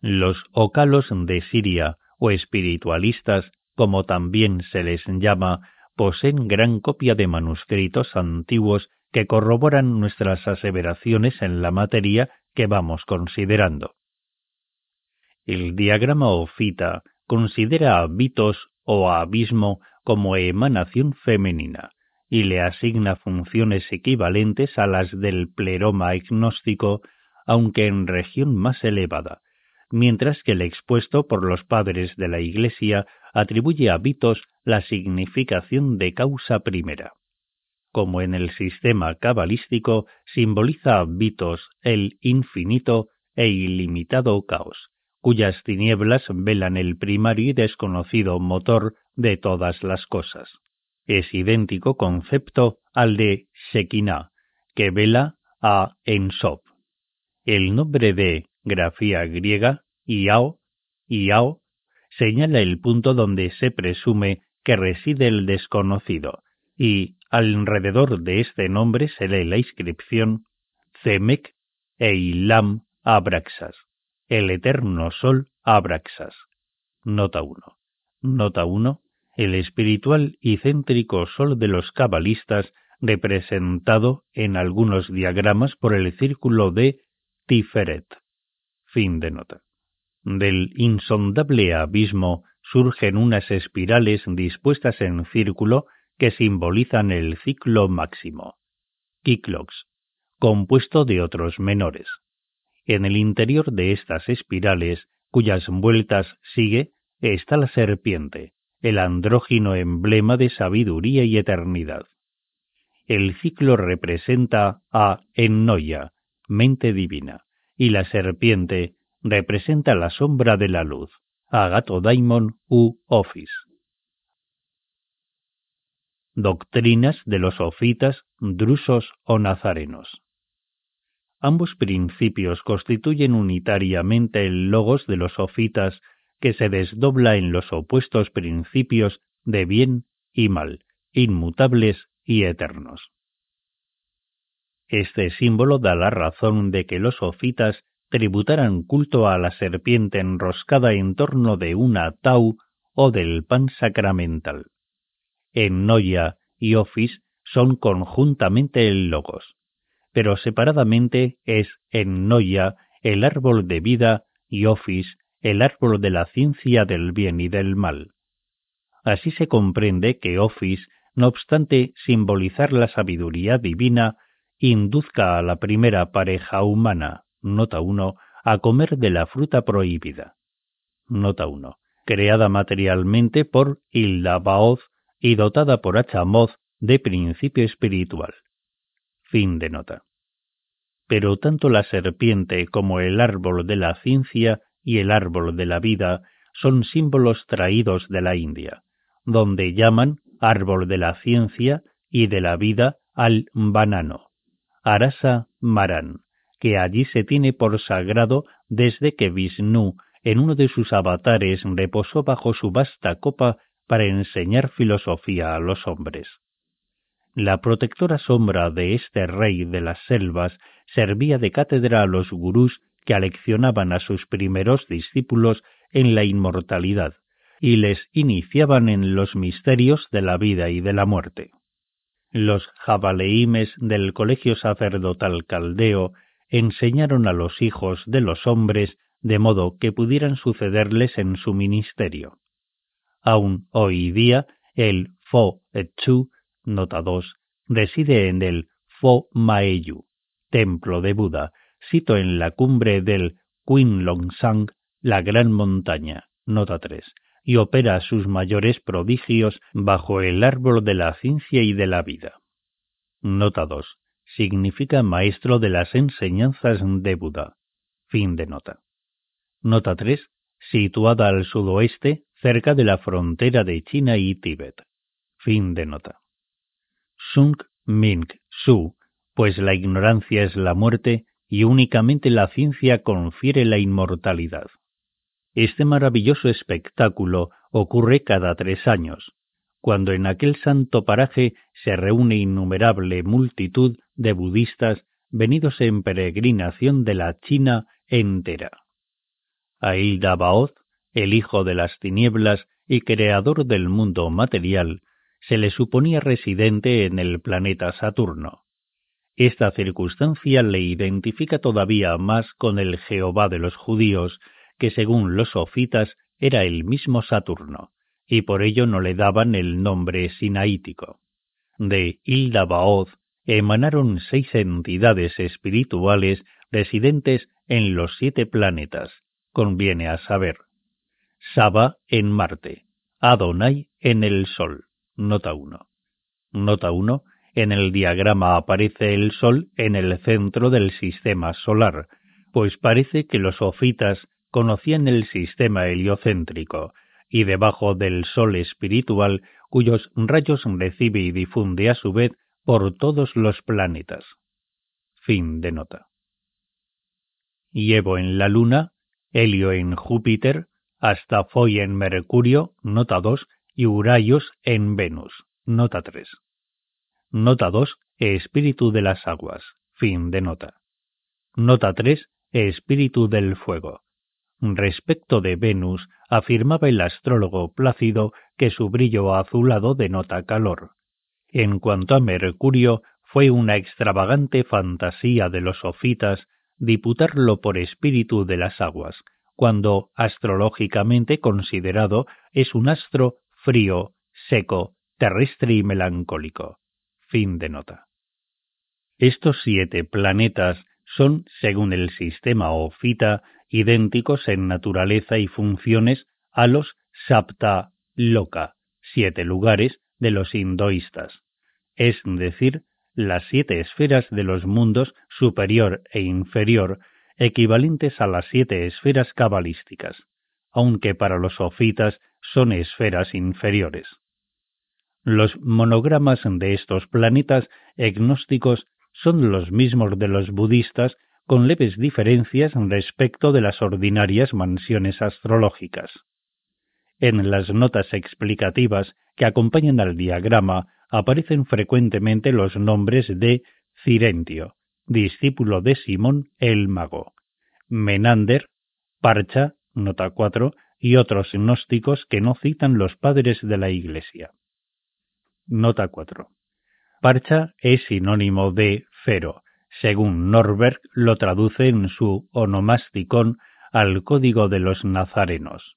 Los ocalos de Siria o espiritualistas, como también se les llama, poseen gran copia de manuscritos antiguos que corroboran nuestras aseveraciones en la materia que vamos considerando. El diagrama ofita considera a Vitos o a Abismo como emanación femenina y le asigna funciones equivalentes a las del pleroma agnóstico aunque en región más elevada, mientras que el expuesto por los padres de la Iglesia atribuye a Vitos la significación de causa primera. Como en el sistema cabalístico, simboliza a Vitos el infinito e ilimitado caos, cuyas tinieblas velan el primario y desconocido motor de todas las cosas. Es idéntico concepto al de Shekinah, que vela a Ensop. El nombre de grafía griega, Iao, Iao, señala el punto donde se presume que reside el desconocido, y alrededor de este nombre se lee la inscripción Zemec Eilam Abraxas, el eterno sol Abraxas. Nota 1. Nota 1. El espiritual y céntrico sol de los cabalistas representado en algunos diagramas por el círculo de Tiferet. Fin de nota. Del insondable abismo surgen unas espirales dispuestas en círculo que simbolizan el ciclo máximo, Kiklox, compuesto de otros menores. En el interior de estas espirales, cuyas vueltas sigue, está la serpiente, el andrógino emblema de sabiduría y eternidad. El ciclo representa a Ennoia, mente divina, y la serpiente representa la sombra de la luz, Agato Daimon u Office. Doctrinas de los sofitas, drusos o nazarenos. Ambos principios constituyen unitariamente el logos de los sofitas que se desdobla en los opuestos principios de bien y mal, inmutables y eternos. Este símbolo da la razón de que los sofitas tributaran culto a la serpiente enroscada en torno de una tau o del pan sacramental en Noia y Office son conjuntamente el logos, pero separadamente es en Noia el árbol de vida y Office el árbol de la ciencia del bien y del mal. Así se comprende que Office, no obstante simbolizar la sabiduría divina, induzca a la primera pareja humana, nota 1, a comer de la fruta prohibida. Nota 1. Creada materialmente por Hilda Baoz y dotada por Achamoz de principio espiritual. Fin de nota. Pero tanto la serpiente como el árbol de la ciencia y el árbol de la vida son símbolos traídos de la India, donde llaman árbol de la ciencia y de la vida al banano, Arasa Maran, que allí se tiene por sagrado desde que Vishnu en uno de sus avatares reposó bajo su vasta copa para enseñar filosofía a los hombres. La protectora sombra de este rey de las selvas servía de cátedra a los gurús que aleccionaban a sus primeros discípulos en la inmortalidad y les iniciaban en los misterios de la vida y de la muerte. Los jabaleimes del colegio sacerdotal caldeo enseñaron a los hijos de los hombres de modo que pudieran sucederles en su ministerio. Aún hoy día, el Fo Etsu, nota 2, reside en el Fo Maeyu, templo de Buda, sito en la cumbre del Longsang, la gran montaña, nota 3, y opera sus mayores prodigios bajo el árbol de la ciencia y de la vida. Nota 2. Significa maestro de las enseñanzas de Buda. Fin de nota. Nota 3. Situada al sudoeste, cerca de la frontera de China y Tíbet. Fin de nota. Sung Ming Su, pues la ignorancia es la muerte y únicamente la ciencia confiere la inmortalidad. Este maravilloso espectáculo ocurre cada tres años, cuando en aquel santo paraje se reúne innumerable multitud de budistas venidos en peregrinación de la China entera. Ailda Baoz el hijo de las tinieblas y creador del mundo material, se le suponía residente en el planeta Saturno. Esta circunstancia le identifica todavía más con el Jehová de los judíos, que según los sofitas era el mismo Saturno, y por ello no le daban el nombre sinaítico. De Hilda Baoz emanaron seis entidades espirituales residentes en los siete planetas, conviene a saber, Saba en Marte, Adonai en el Sol. Nota 1. Nota 1. En el diagrama aparece el Sol en el centro del sistema solar, pues parece que los ofitas conocían el sistema heliocéntrico, y debajo del Sol espiritual, cuyos rayos recibe y difunde a su vez por todos los planetas. Fin de nota. Llevo en la Luna, Helio en Júpiter, hasta Foy en Mercurio, nota 2, y Urayos en Venus, nota 3. Nota 2, espíritu de las aguas, fin de nota. Nota 3, espíritu del fuego. Respecto de Venus, afirmaba el astrólogo Plácido que su brillo azulado denota calor. En cuanto a Mercurio, fue una extravagante fantasía de los sofitas diputarlo por espíritu de las aguas, cuando astrológicamente considerado es un astro frío, seco, terrestre y melancólico. Fin de nota. Estos siete planetas son, según el sistema Ofita, idénticos en naturaleza y funciones a los Sapta Loka, siete lugares de los hinduistas, es decir, las siete esferas de los mundos superior e inferior, equivalentes a las siete esferas cabalísticas, aunque para los sofitas son esferas inferiores. Los monogramas de estos planetas agnósticos son los mismos de los budistas con leves diferencias respecto de las ordinarias mansiones astrológicas. En las notas explicativas que acompañan al diagrama aparecen frecuentemente los nombres de Cirentio, discípulo de Simón el Mago, Menander, Parcha, nota 4, y otros gnósticos que no citan los padres de la Iglesia. Nota 4. Parcha es sinónimo de Fero, según Norberg lo traduce en su onomásticon al Código de los Nazarenos.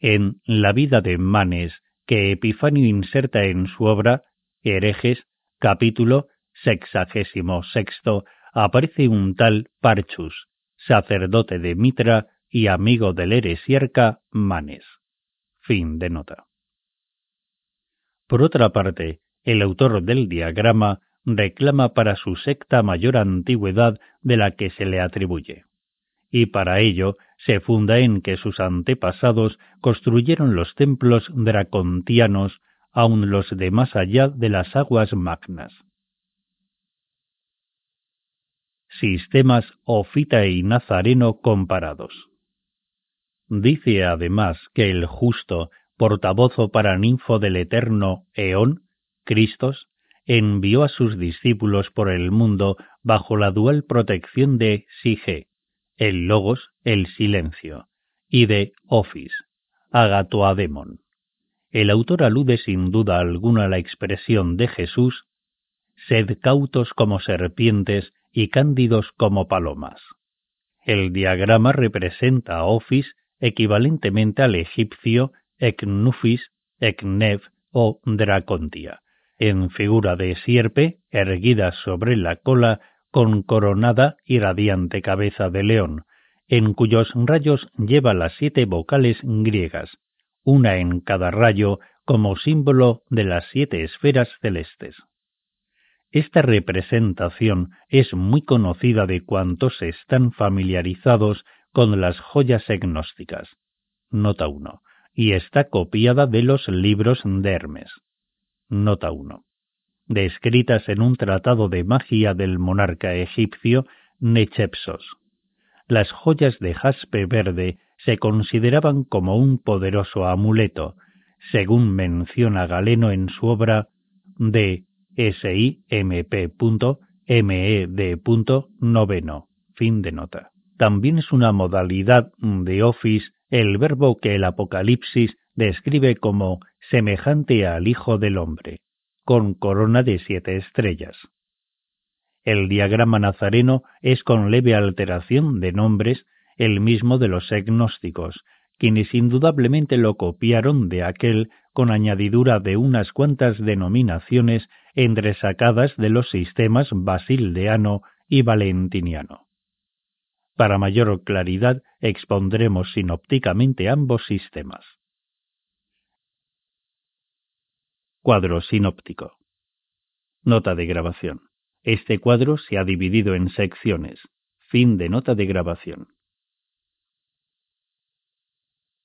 En La vida de Manes, que Epifanio inserta en su obra Herejes, capítulo sexagésimo sexto, aparece un tal Parchus, sacerdote de Mitra y amigo del heresiarca Manes. Fin de nota. Por otra parte, el autor del diagrama reclama para su secta mayor antigüedad de la que se le atribuye, y para ello se funda en que sus antepasados construyeron los templos dracontianos aun los de más allá de las aguas magnas. Sistemas Ofita y Nazareno comparados. Dice además que el justo, portavoz o paraninfo del eterno Eón, Cristos, envió a sus discípulos por el mundo bajo la dual protección de Sige, el Logos, el silencio, y de Ofis, Agatoademon. El autor alude sin duda alguna a la expresión de Jesús, sed cautos como serpientes y cándidos como palomas. El diagrama representa a Ofis equivalentemente al egipcio Eknufis, Eknev o Dracontia, en figura de sierpe erguida sobre la cola con coronada y radiante cabeza de león, en cuyos rayos lleva las siete vocales griegas, una en cada rayo como símbolo de las siete esferas celestes. Esta representación es muy conocida de cuantos están familiarizados con las joyas agnósticas. Nota 1. Y está copiada de los libros de Hermes. Nota 1. Descritas en un tratado de magia del monarca egipcio Nechepsos. Las joyas de jaspe verde se consideraban como un poderoso amuleto, según menciona Galeno en su obra de SIMP.MED. Fin de nota. También es una modalidad de office el verbo que el Apocalipsis describe como semejante al Hijo del Hombre, con corona de siete estrellas. El diagrama nazareno es con leve alteración de nombres el mismo de los agnósticos, quienes indudablemente lo copiaron de aquel con añadidura de unas cuantas denominaciones entresacadas de los sistemas basildeano y valentiniano. Para mayor claridad expondremos sinópticamente ambos sistemas. Cuadro sinóptico. Nota de grabación. Este cuadro se ha dividido en secciones. Fin de nota de grabación.